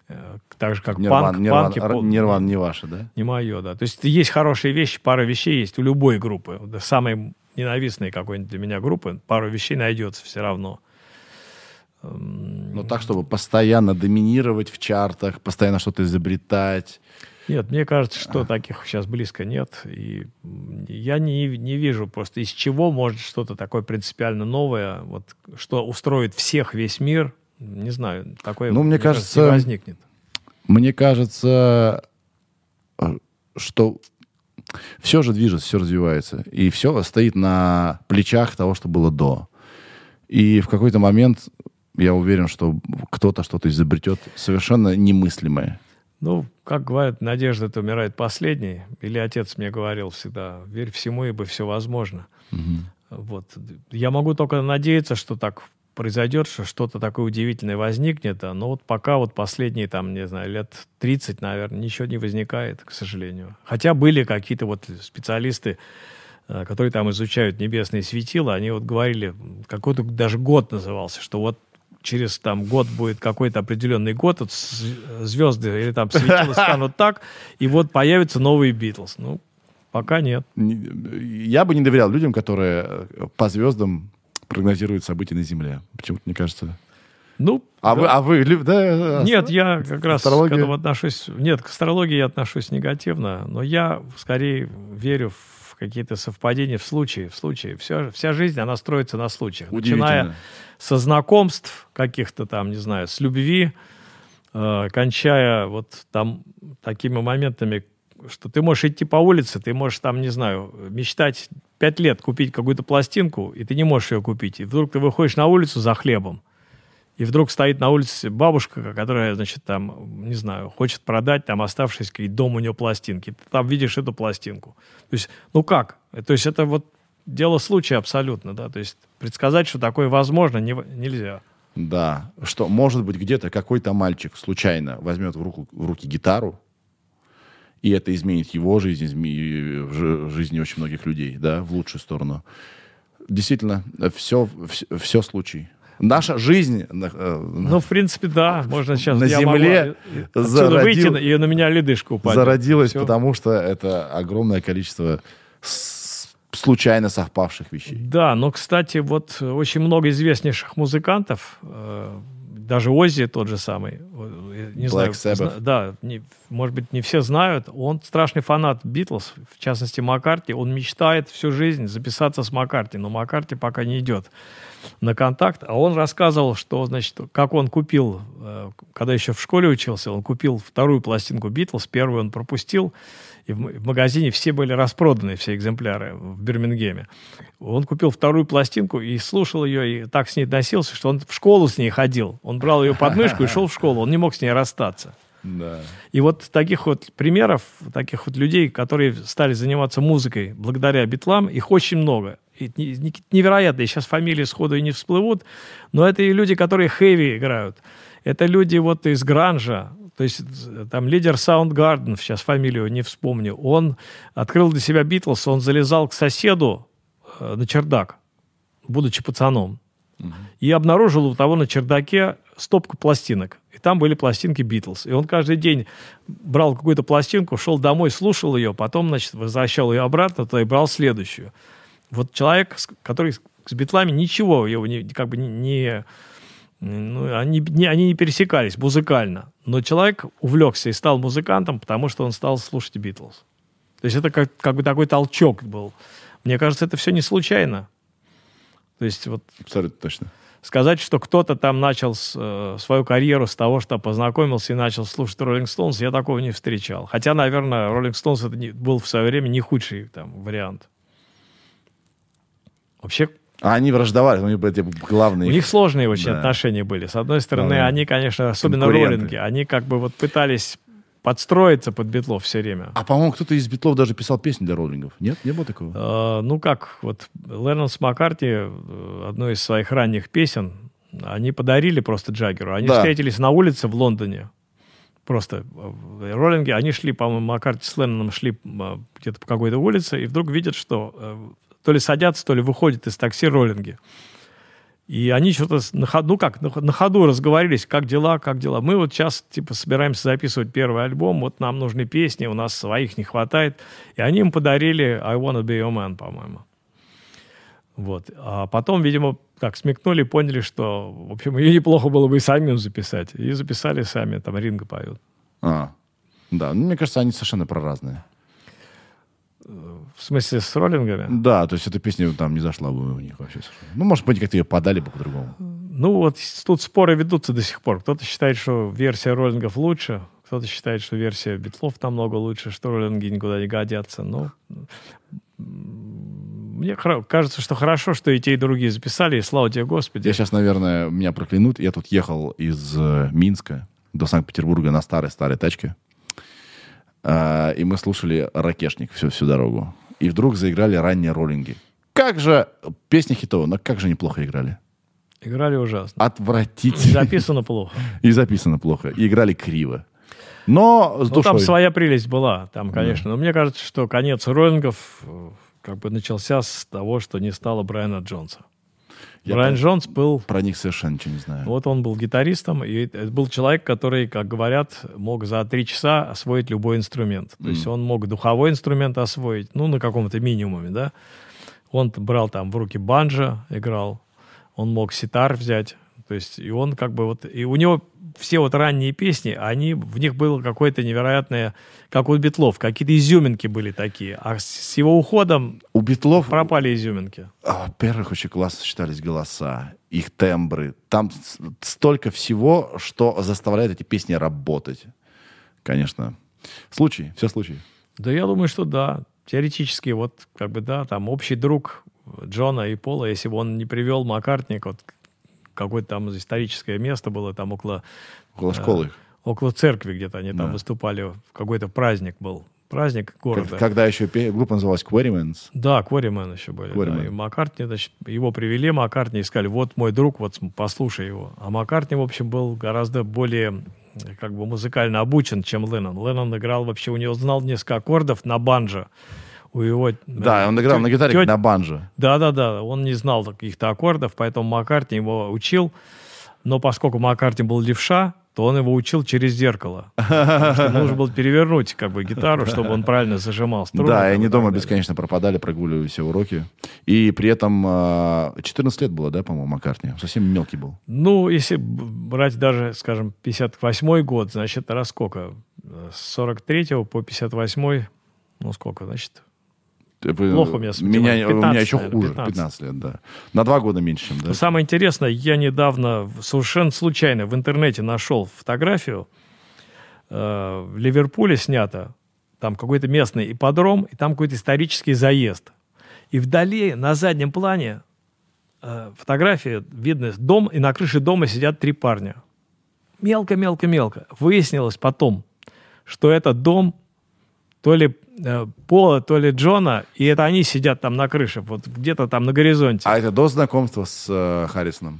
Э, так же, как Нирван, панк. Нирван, панки, Нирван, Нирван не ваше, да? Не мое, да. То есть есть хорошие вещи, пара вещей есть у любой группы. Самые ненавистные какой-нибудь для меня группы, пару вещей найдется все равно. Ну так, чтобы постоянно доминировать в чартах, постоянно что-то изобретать. Нет, мне кажется, что таких сейчас близко нет. И я не, не вижу просто, из чего может что-то такое принципиально новое, вот, что устроит всех, весь мир. Не знаю, такое, ну, мне, мне кажется, кажется, не возникнет. Мне кажется, э, что все же движется, все развивается. И все стоит на плечах того, что было до. И в какой-то момент я уверен, что кто-то что-то изобретет совершенно немыслимое. Ну, как говорят, надежда это умирает последней. Или отец мне говорил всегда, верь всему, ибо все возможно. Угу. Вот. Я могу только надеяться, что так произойдет, что что-то такое удивительное возникнет, а, но вот пока вот последние, там, не знаю, лет 30, наверное, ничего не возникает, к сожалению. Хотя были какие-то вот специалисты, э, которые там изучают небесные светила, они вот говорили, какой-то даже год назывался, что вот через там год будет какой-то определенный год, вот звезды или там светила станут так, и вот появятся новые Битлз. Ну, пока нет. Я бы не доверял людям, которые по звездам прогнозируют события на Земле. Почему-то, мне кажется... Ну, а, да. вы, а вы, да? Нет, я как раз Астрология? к этому отношусь... Нет, к астрологии я отношусь негативно, но я скорее верю в какие-то совпадения в случае, в случае. Все, вся жизнь, она строится на случаях. Начиная со знакомств каких-то там, не знаю, с любви, э, кончая вот там такими моментами, что ты можешь идти по улице, ты можешь там, не знаю, мечтать пять лет купить какую-то пластинку, и ты не можешь ее купить. И вдруг ты выходишь на улицу за хлебом, и вдруг стоит на улице бабушка, которая, значит, там, не знаю, хочет продать там оставшийся дом у нее пластинки. Ты там видишь эту пластинку. То есть, ну как? То есть это вот дело случая абсолютно, да. То есть предсказать, что такое возможно, не, нельзя. Да, что может быть где-то какой-то мальчик случайно возьмет в, руку, в руки гитару, и это изменит его жизнь, изменит жизни очень многих людей, да, в лучшую сторону. Действительно, все, все, все случай. Наша жизнь... Э, ну, в принципе, да. Можно сейчас... На земле зародил... выйти, и на меня ледышка упадет. Зародилась, все. потому что это огромное количество случайно совпавших вещей. Да, но, кстати, вот очень много известнейших музыкантов, э, даже Оззи тот же самый, не Black знаю, Sabbath. да, не, может быть, не все знают, он страшный фанат Битлз, в частности Маккарти, он мечтает всю жизнь записаться с Маккарти, но Маккарти пока не идет на контакт, а он рассказывал, что, значит, как он купил, э, когда еще в школе учился, он купил вторую пластинку Битлз, первую он пропустил, и в магазине все были распроданы, все экземпляры в Бирмингеме. Он купил вторую пластинку и слушал ее, и так с ней носился, что он в школу с ней ходил. Он брал ее под мышку и шел в школу, он не мог с ней расстаться. Да. И вот таких вот примеров, таких вот людей, которые стали заниматься музыкой благодаря битлам, их очень много. И невероятно, сейчас фамилии сходу и не всплывут, но это и люди, которые хэви играют. Это люди вот из гранжа, то есть там лидер Soundgarden, сейчас фамилию не вспомню, он открыл для себя Битлз, он залезал к соседу э, на чердак, будучи пацаном, угу. и обнаружил у того на чердаке стопку пластинок. И там были пластинки Битлз. И он каждый день брал какую-то пластинку, шел домой, слушал ее, потом, значит, возвращал ее обратно туда и брал следующую. Вот человек, который с Битлами ничего его не, как бы не Ну, они, не, они не пересекались музыкально. Но человек увлекся и стал музыкантом, потому что он стал слушать Битлз. То есть это как, как бы такой толчок был. Мне кажется, это все не случайно. То есть вот... Абсолютно точно. Сказать, что кто-то там начал с, э, свою карьеру с того, что познакомился и начал слушать Роллинг Стоунс, я такого не встречал. Хотя, наверное, Роллинг Стоунс это не, был в свое время не худший там вариант. Вообще, А они враждовали, у них были главные... у них сложные очень Да. отношения были. С одной стороны, Да. они, конечно, особенно роллинги, они как бы вот пытались подстроиться под Битлов все время. А, по-моему, кто-то из Битлов даже писал песни для роллингов. Нет? Не было такого? Э, ну как, вот Леннон с Маккарти, э, одну из своих ранних песен, они подарили просто Джаггеру. Они Да. встретились на улице в Лондоне. Просто э, роллинги, они шли, по-моему, Маккарти с Ленноном шли э, где-то по какой-то улице, и вдруг видят, что то ли садятся, то ли выходят из такси роллинги. И они что-то на ходу, ну как, на, ходу разговорились, как дела, как дела. Мы вот сейчас, типа, собираемся записывать первый альбом, вот нам нужны песни, у нас своих не хватает. И они им подарили I Wanna Be Your Man, по-моему. Вот. А потом, видимо, так смекнули, поняли, что, в общем, ее неплохо было бы и самим записать. И записали сами, там Ринго поют. А, да. Ну, мне кажется, они совершенно проразные. В смысле, с роллингами? Да, то есть эта песня там не зашла бы у них вообще. Ну, может быть, как-то ее подали бы по-другому. Ну, вот тут споры ведутся до сих пор. Кто-то считает, что версия роллингов лучше, кто-то считает, что версия битлов намного лучше, что роллинги никуда не годятся. Ну, м, мне кажется, что хорошо, что и те, и другие записали, и слава тебе, Господи. Я сейчас, наверное, меня проклянут. Я тут ехал из э, Минска до Санкт-Петербурга на старой-старой тачке. А, и мы слушали «Ракешник» всю, всю дорогу. И вдруг заиграли ранние роллинги. Как же... Песня хитовая, но как же неплохо играли. Играли ужасно. Отвратительно. Записано плохо. И записано плохо. И играли криво. Но с Ну, душой. там своя прелесть была, там, конечно. Но мне кажется, что конец роллингов э, как бы начался с того, что не стало Брайана Джонса. Я Брайан про- Джонс был Про них совершенно ничего не знаю. Вот он был гитаристом, и это был человек, который, как говорят, мог за три часа освоить любой инструмент. То есть он мог духовой инструмент освоить, ну, на каком-то минимуме, да. Он брал там в руки банджо, играл, он мог ситар взять, то есть и он как бы вот... И у него все вот ранние песни, они, в них было какое-то невероятное, как у Битлов, какие-то изюминки были такие. А с- его уходом У Битлов, пропали изюминки. а, во-первых, очень классно сочетались голоса, их тембры. Там столько всего, что заставляет эти песни работать. Конечно. Случай, все случаи. Да, я думаю, что да. Теоретически, вот, как бы, да, там общий друг Джона и Пола, если бы он не привел Маккартни, вот какое-то там историческое место было там около, Около школы их. около церкви где-то они Да. там выступали, какой-то праздник был. Праздник города. Как- Когда еще группа называлась Quarrymen's. Да, Quarrymen еще были. да. Quarrymen. И Маккартни, значит, его привели, Маккартни, и сказали, вот мой друг, вот послушай его. А Маккартни, в общем, был гораздо более э, как бы музыкально обучен, чем Леннон. Леннон играл вообще, у него знал несколько аккордов на банджо. У его, Да, э, он играл на гитаре как на банджо. Да-да-да, он не знал каких-то аккордов, поэтому Маккартни его учил. Но поскольку Маккартни был левша, то он его учил через зеркало. Нужно было перевернуть как бы гитару, чтобы он правильно зажимал струны. Да, и они дома бесконечно пропадали, прогуливали все уроки. И при этом э, 14 лет было, да, по-моему, Маккартни? Совсем мелкий был. Ну, если брать даже, скажем, 58 год, значит, раз сколько? С 43 по 58, ну сколько, значит? Плохо у меня с меня, у меня 15, еще наверное, хуже, 15. 15 лет, да. На два года меньше, чем, да? Но Самое интересное, я недавно совершенно случайно в интернете нашел фотографию. э, в Ливерпуле снято. Там какой-то местный ипподром, и там какой-то исторический заезд. И вдали, на заднем плане, э, фотографии, видно дом, и на крыше дома сидят три парня. Мелко-мелко-мелко. Выяснилось потом, что этот дом то ли э, Пола, то ли Джона, и это они сидят там на крыше, вот где-то там на горизонте. А это до знакомства с э, Харрисоном?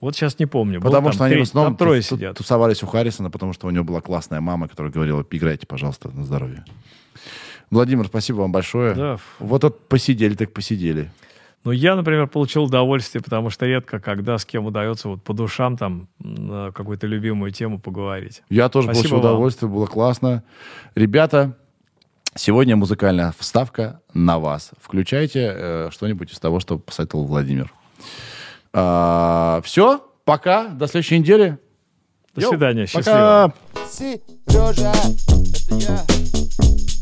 Вот сейчас не помню. Потому там что они три- в основном трое тус- ту- сидят. тусовались у Харрисона, потому что у него была классная мама, которая говорила, играйте, пожалуйста, на здоровье. Владимир, спасибо вам большое. Да. Вот от посидели так посидели. Ну, я, например, получил удовольствие, потому что редко, когда с кем удается вот по душам там на какую-то любимую тему поговорить. Я тоже Спасибо получил вам. удовольствие, было классно. Ребята, сегодня музыкальная вставка на вас. Включайте э, что-нибудь из того, что посоветовал Владимир. все, пока, до следующей недели. До Йоу, свидания, пока. счастливо. Сережа, это я.